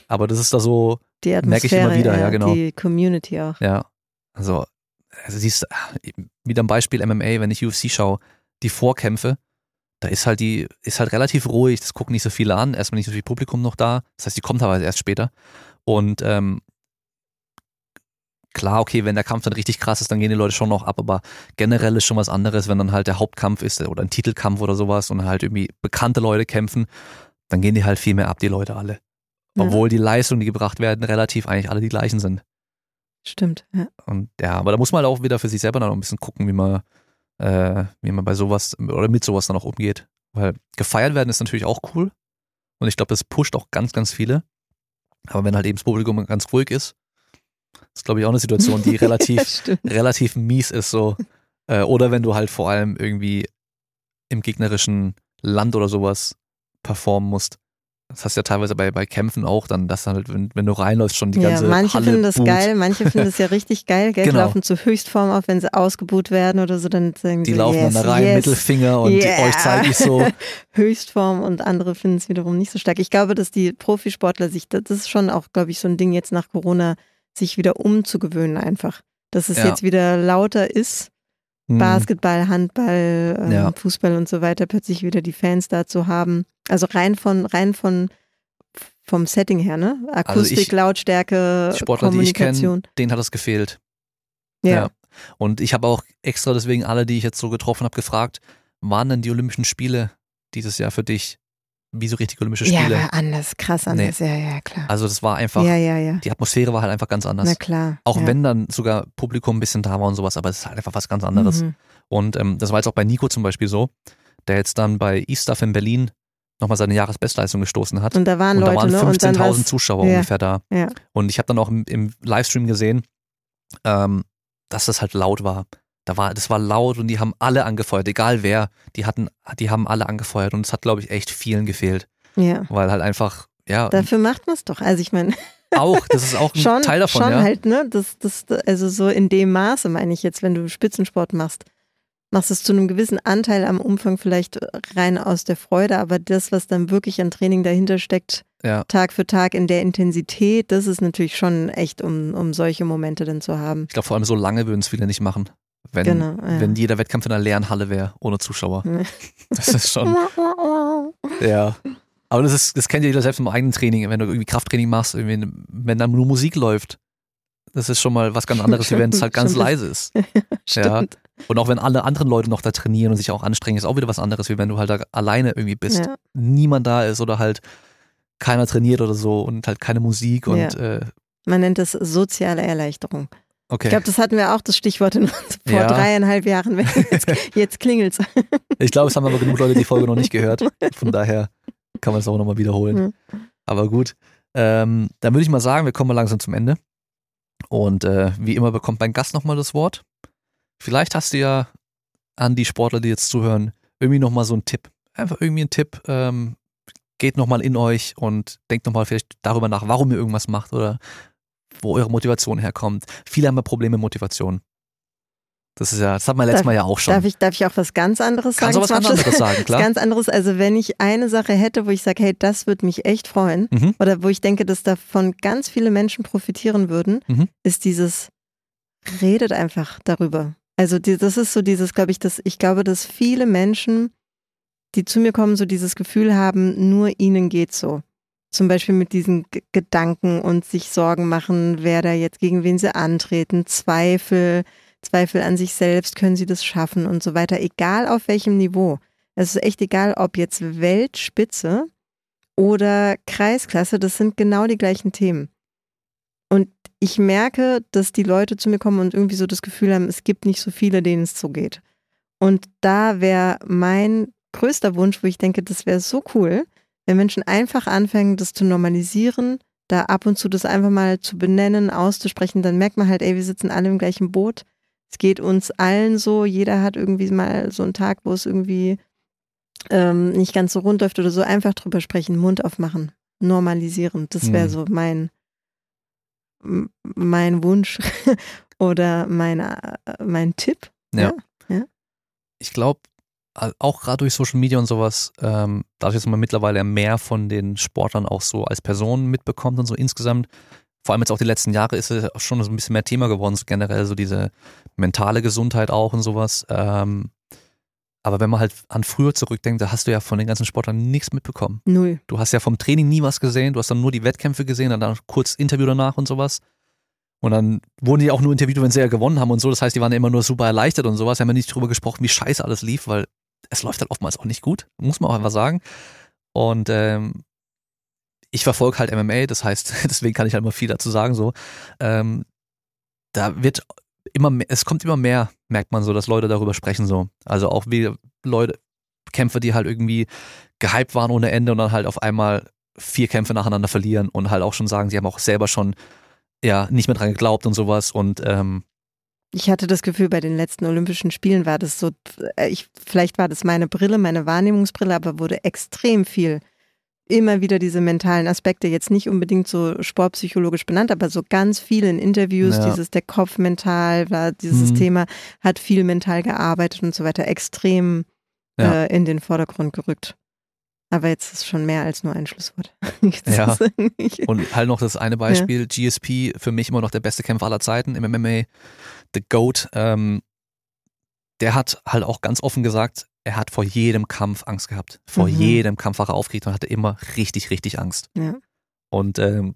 Aber das ist da so, Merke ich immer wieder, ja, genau. Die Community auch. ja, also, also siehst du, wieder ein Beispiel MMA, wenn ich UFC schaue, die Vorkämpfe, da ist halt die, ist halt relativ ruhig, das gucken nicht so viele an, erstmal nicht so viel Publikum noch da, das heißt, die kommt teilweise erst später. Und ähm, klar, okay, wenn der Kampf dann richtig krass ist, dann gehen die Leute schon noch ab, aber generell ist schon was anderes, wenn dann halt der Hauptkampf ist oder ein Titelkampf oder sowas und halt irgendwie bekannte Leute kämpfen, dann gehen die halt viel mehr ab, die Leute alle. Ja. Obwohl die Leistungen, die gebracht werden, relativ eigentlich alle die gleichen sind. Stimmt, ja. Und ja, aber da muss man halt auch wieder für sich selber dann noch ein bisschen gucken, wie man, äh, wie man bei sowas oder mit sowas dann auch umgeht. Weil gefeiert werden ist natürlich auch cool. Und ich glaube, das pusht auch ganz, ganz viele. Aber wenn halt eben das Publikum ganz ruhig ist, ist glaube ich auch eine Situation, die [LAUGHS] relativ, Stimmt. relativ mies ist so. Äh, oder wenn du halt vor allem irgendwie im gegnerischen Land oder sowas performen musst. Das hast du ja teilweise bei, bei Kämpfen auch dann, dass halt, wenn, wenn du reinläufst, schon die Ja, ganze manche Halle finden das boot. geil, manche finden das ja [LAUGHS] richtig geil. Geld Genau. laufen zur Höchstform auf, wenn sie ausgebuht werden oder so, dann sagen Die so, laufen yes, dann da rein, yes. Mittelfinger und Yeah. euch zeige ich so. [LAUGHS] Höchstform und andere finden es wiederum nicht so stark. Ich glaube, dass die Profisportler sich, das ist schon auch, glaube ich, so ein Ding jetzt nach Corona, sich wieder umzugewöhnen einfach. dass es Ja. jetzt wieder lauter ist. Hm. Basketball, Handball, ähm, Ja. Fußball und so weiter, plötzlich wieder die Fans da zu haben. Also rein von, rein von vom Setting her, ne? Akustik, Also ich- Lautstärke, Die Sportler, die ich Kommunikation. kenne, denen hat es gefehlt. ja. Ja. Und ich habe auch extra deswegen alle, die ich jetzt so getroffen habe, gefragt, waren denn die Olympischen Spiele dieses Jahr für dich wie so richtige Olympische Ja, Spiele? war anders, krass anders. Ja, ja, klar. also das war einfach, ja, ja, ja. die Atmosphäre war halt einfach ganz anders. Na klar. Auch ja. wenn dann sogar Publikum ein bisschen da war und sowas, aber es ist halt einfach was ganz anderes. Mhm. Und ähm, das war jetzt auch bei Nico zum Beispiel so, der jetzt dann bei E-Stuff in Berlin nochmal seine Jahresbestleistung gestoßen hat. Und da waren Und Leute, da waren ne? Und dann 15.000 war's- Zuschauer ja. ungefähr da. Ja. Und ich habe dann auch im, im Livestream gesehen, ähm, dass das halt laut war. Da war, das war laut und die haben alle angefeuert, egal wer. Die hatten, die haben alle angefeuert und es hat, glaube ich, echt vielen gefehlt, ja. weil halt einfach, ja, Dafür macht man es doch. Also ich meine, [LAUGHS] auch, das ist auch ein schon, Teil davon, schon ja. halt, ne? Das, das, also so in dem Maße meine ich jetzt, wenn du Spitzensport machst, machst es zu einem gewissen Anteil am Umfang vielleicht rein aus der Freude, aber das, was dann wirklich an Training dahinter steckt, Ja. Tag für Tag in der Intensität, das ist natürlich schon echt, um, um solche Momente dann zu haben. Ich glaube, vor allem so lange würden es viele nicht machen. Wenn, Genau, ja. wenn jeder Wettkampf in einer leeren Halle wäre, ohne Zuschauer. Ja. Das ist schon, ja. Aber das ist, das kennt ja jeder selbst im eigenen Training, wenn du irgendwie Krafttraining machst, irgendwie, wenn dann nur Musik läuft. Das ist schon mal was ganz anderes, wie [LAUGHS] wenn es halt ganz leise ist. [LAUGHS] Stimmt. Und auch wenn alle anderen Leute noch da trainieren und sich auch anstrengen, ist auch wieder was anderes, wie wenn du halt da alleine irgendwie bist. Ja. Niemand da ist oder halt keiner trainiert oder so und halt keine Musik und Ja. äh, Man nennt das soziale Erleichterung. okay. Ich glaube, das hatten wir auch das Stichwort in, [LAUGHS] vor Ja. dreieinhalb Jahren. [LAUGHS] Jetzt, jetzt klingelt's. Ich glaube, es haben aber genug Leute die Folge noch nicht gehört. Von daher kann man es auch nochmal wiederholen. Aber gut. Ähm, dann würde ich mal sagen, wir kommen mal langsam zum Ende. Und äh, wie immer bekommt mein Gast nochmal das Wort. Vielleicht hast du ja an die Sportler, die jetzt zuhören, irgendwie nochmal so einen Tipp. Einfach irgendwie einen Tipp. Ähm, geht nochmal in euch und denkt nochmal vielleicht darüber nach, warum ihr irgendwas macht oder wo eure Motivation herkommt. Viele haben ja Probleme mit Motivation. Das ist ja, das hat man letztes Darf- Mal ja auch schon. Darf ich, darf ich auch was ganz anderes Kannst du sagen? was ganz anderes sagen, [LAUGHS] klar. Was ganz anderes. Also wenn ich eine Sache hätte, wo ich sage, hey, das würde mich echt freuen, Mhm. oder wo ich denke, dass davon ganz viele Menschen profitieren würden, Mhm. ist dieses, redet einfach darüber. Also die, das ist so dieses, glaube ich, dass ich glaube, dass viele Menschen, die zu mir kommen, so dieses Gefühl haben, nur ihnen geht's so. Zum Beispiel mit diesen G Gedanken und sich Sorgen machen, wer da jetzt gegen wen sie antreten, Zweifel, Zweifel an sich selbst, können sie das schaffen und so weiter, egal auf welchem Niveau. Es ist echt egal, ob jetzt Weltspitze oder Kreisklasse, das sind genau die gleichen Themen. Ich merke, dass die Leute zu mir kommen und irgendwie so das Gefühl haben, es gibt nicht so viele, denen es so geht. Und da wäre mein größter Wunsch, wo ich denke, das wäre so cool, wenn Menschen einfach anfangen, das zu normalisieren, da ab und zu das einfach mal zu benennen, auszusprechen, dann merkt man halt, ey, wir sitzen alle im gleichen Boot. Es geht uns allen so, jeder hat irgendwie mal so einen Tag, wo es irgendwie ähm, nicht ganz so rund läuft oder so, einfach drüber sprechen, Mund aufmachen, normalisieren. Das wäre Mhm. so mein, mein Wunsch [LAUGHS] oder mein, äh, mein Tipp. Ja. Ich glaube, auch gerade durch Social Media und sowas, ähm, dadurch, dass man mittlerweile mehr von den Sportlern auch so als Personen mitbekommt und so insgesamt, vor allem jetzt auch die letzten Jahre ist es schon so ein bisschen mehr Thema geworden, so generell so diese mentale Gesundheit auch und sowas. Ähm, aber wenn man halt an früher zurückdenkt, da hast du ja von den ganzen Sportlern nichts mitbekommen. Null. Du hast ja vom Training nie was gesehen, du hast dann nur die Wettkämpfe gesehen, dann kurz Interview danach und sowas. Und dann wurden die auch nur interviewt, wenn sie ja gewonnen haben und so. Das heißt, die waren ja immer nur super erleichtert und sowas. Wir haben ja nicht drüber gesprochen, wie scheiße alles lief, weil es läuft halt oftmals auch nicht gut, muss man auch einfach sagen. Und ähm, ich verfolge halt MMA, das heißt, [LAUGHS] deswegen kann ich halt immer viel dazu sagen. So, ähm, da wird immer mehr, es kommt immer mehr, merkt man so, dass Leute darüber sprechen so. Also auch wie Leute, Kämpfer, die halt irgendwie gehypt waren ohne Ende und dann halt auf einmal vier Kämpfe nacheinander verlieren und halt auch schon sagen, sie haben auch selber schon ja nicht mehr dran geglaubt und sowas und ähm, Ich hatte das Gefühl, bei den letzten Olympischen Spielen war das so, äh, ich, vielleicht war das meine Brille, meine Wahrnehmungsbrille, aber wurde extrem viel, immer wieder diese mentalen Aspekte, jetzt nicht unbedingt so sportpsychologisch benannt, aber so ganz viel in Interviews, Ja. dieses der Kopf mental war dieses Mhm. Thema, hat viel mental gearbeitet und so weiter, extrem Ja. äh, in den Vordergrund gerückt. Aber jetzt ist schon mehr als nur ein Schlusswort. [LAUGHS] Ja. Und halt noch das eine Beispiel, GSP, für mich immer noch der beste Kämpfer aller Zeiten im MMA. The Goat, ähm, der hat halt auch ganz offen gesagt, er hat vor jedem Kampf Angst gehabt. Vor Mhm. jedem Kampf war er aufgeregt und hatte immer richtig, richtig Angst. Ja. Und ähm,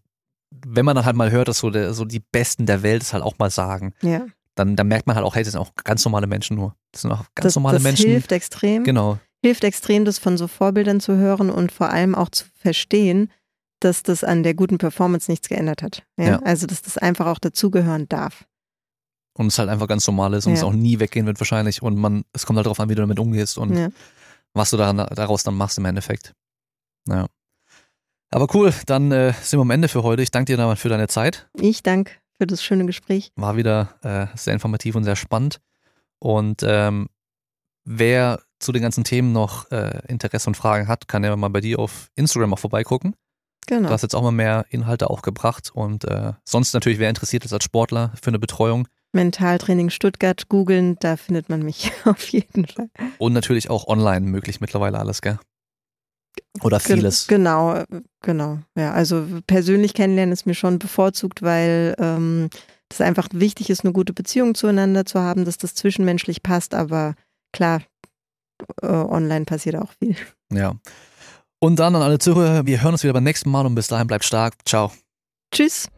wenn man dann halt mal hört, dass so, der, so die Besten der Welt es halt auch mal sagen, Ja. dann, dann merkt man halt auch, hey, das sind auch ganz normale Menschen nur. Das sind auch ganz Das, normale das Menschen. hilft extrem. Genau. Hilft extrem, das von so Vorbildern zu hören und vor allem auch zu verstehen, dass das an der guten Performance nichts geändert hat. Ja? Ja. Also, dass das einfach auch dazugehören darf. Und es halt einfach ganz normal ist und Ja. es auch nie weggehen wird wahrscheinlich. Und man, es kommt halt darauf an, wie du damit umgehst und Ja. was du daran, daraus dann machst im Endeffekt. Ja. Aber cool, dann äh, sind wir am Ende für heute. Ich danke dir dann für deine Zeit. Ich danke für das schöne Gespräch. War wieder äh, sehr informativ und sehr spannend. Und ähm, wer zu den ganzen Themen noch äh, Interesse und Fragen hat, kann ja mal bei dir auf Instagram auch vorbeigucken. Genau. Du hast jetzt auch mal mehr Inhalte auch gebracht. Und äh, sonst natürlich, wer interessiert ist als Sportler für eine Betreuung Mentaltraining Stuttgart googeln, da findet man mich [LAUGHS] auf jeden Fall. und natürlich auch online möglich mittlerweile alles, gell? Oder vieles. Genau, äh, genau. Ja, also persönlich kennenlernen ist mir schon bevorzugt, weil ähm, das einfach wichtig ist, eine gute Beziehung zueinander zu haben, dass das zwischenmenschlich passt, aber klar, äh, online passiert auch viel. Ja. Und dann an alle Zuhörer, wir hören uns wieder beim nächsten Mal und bis dahin bleibt stark. Ciao. Tschüss.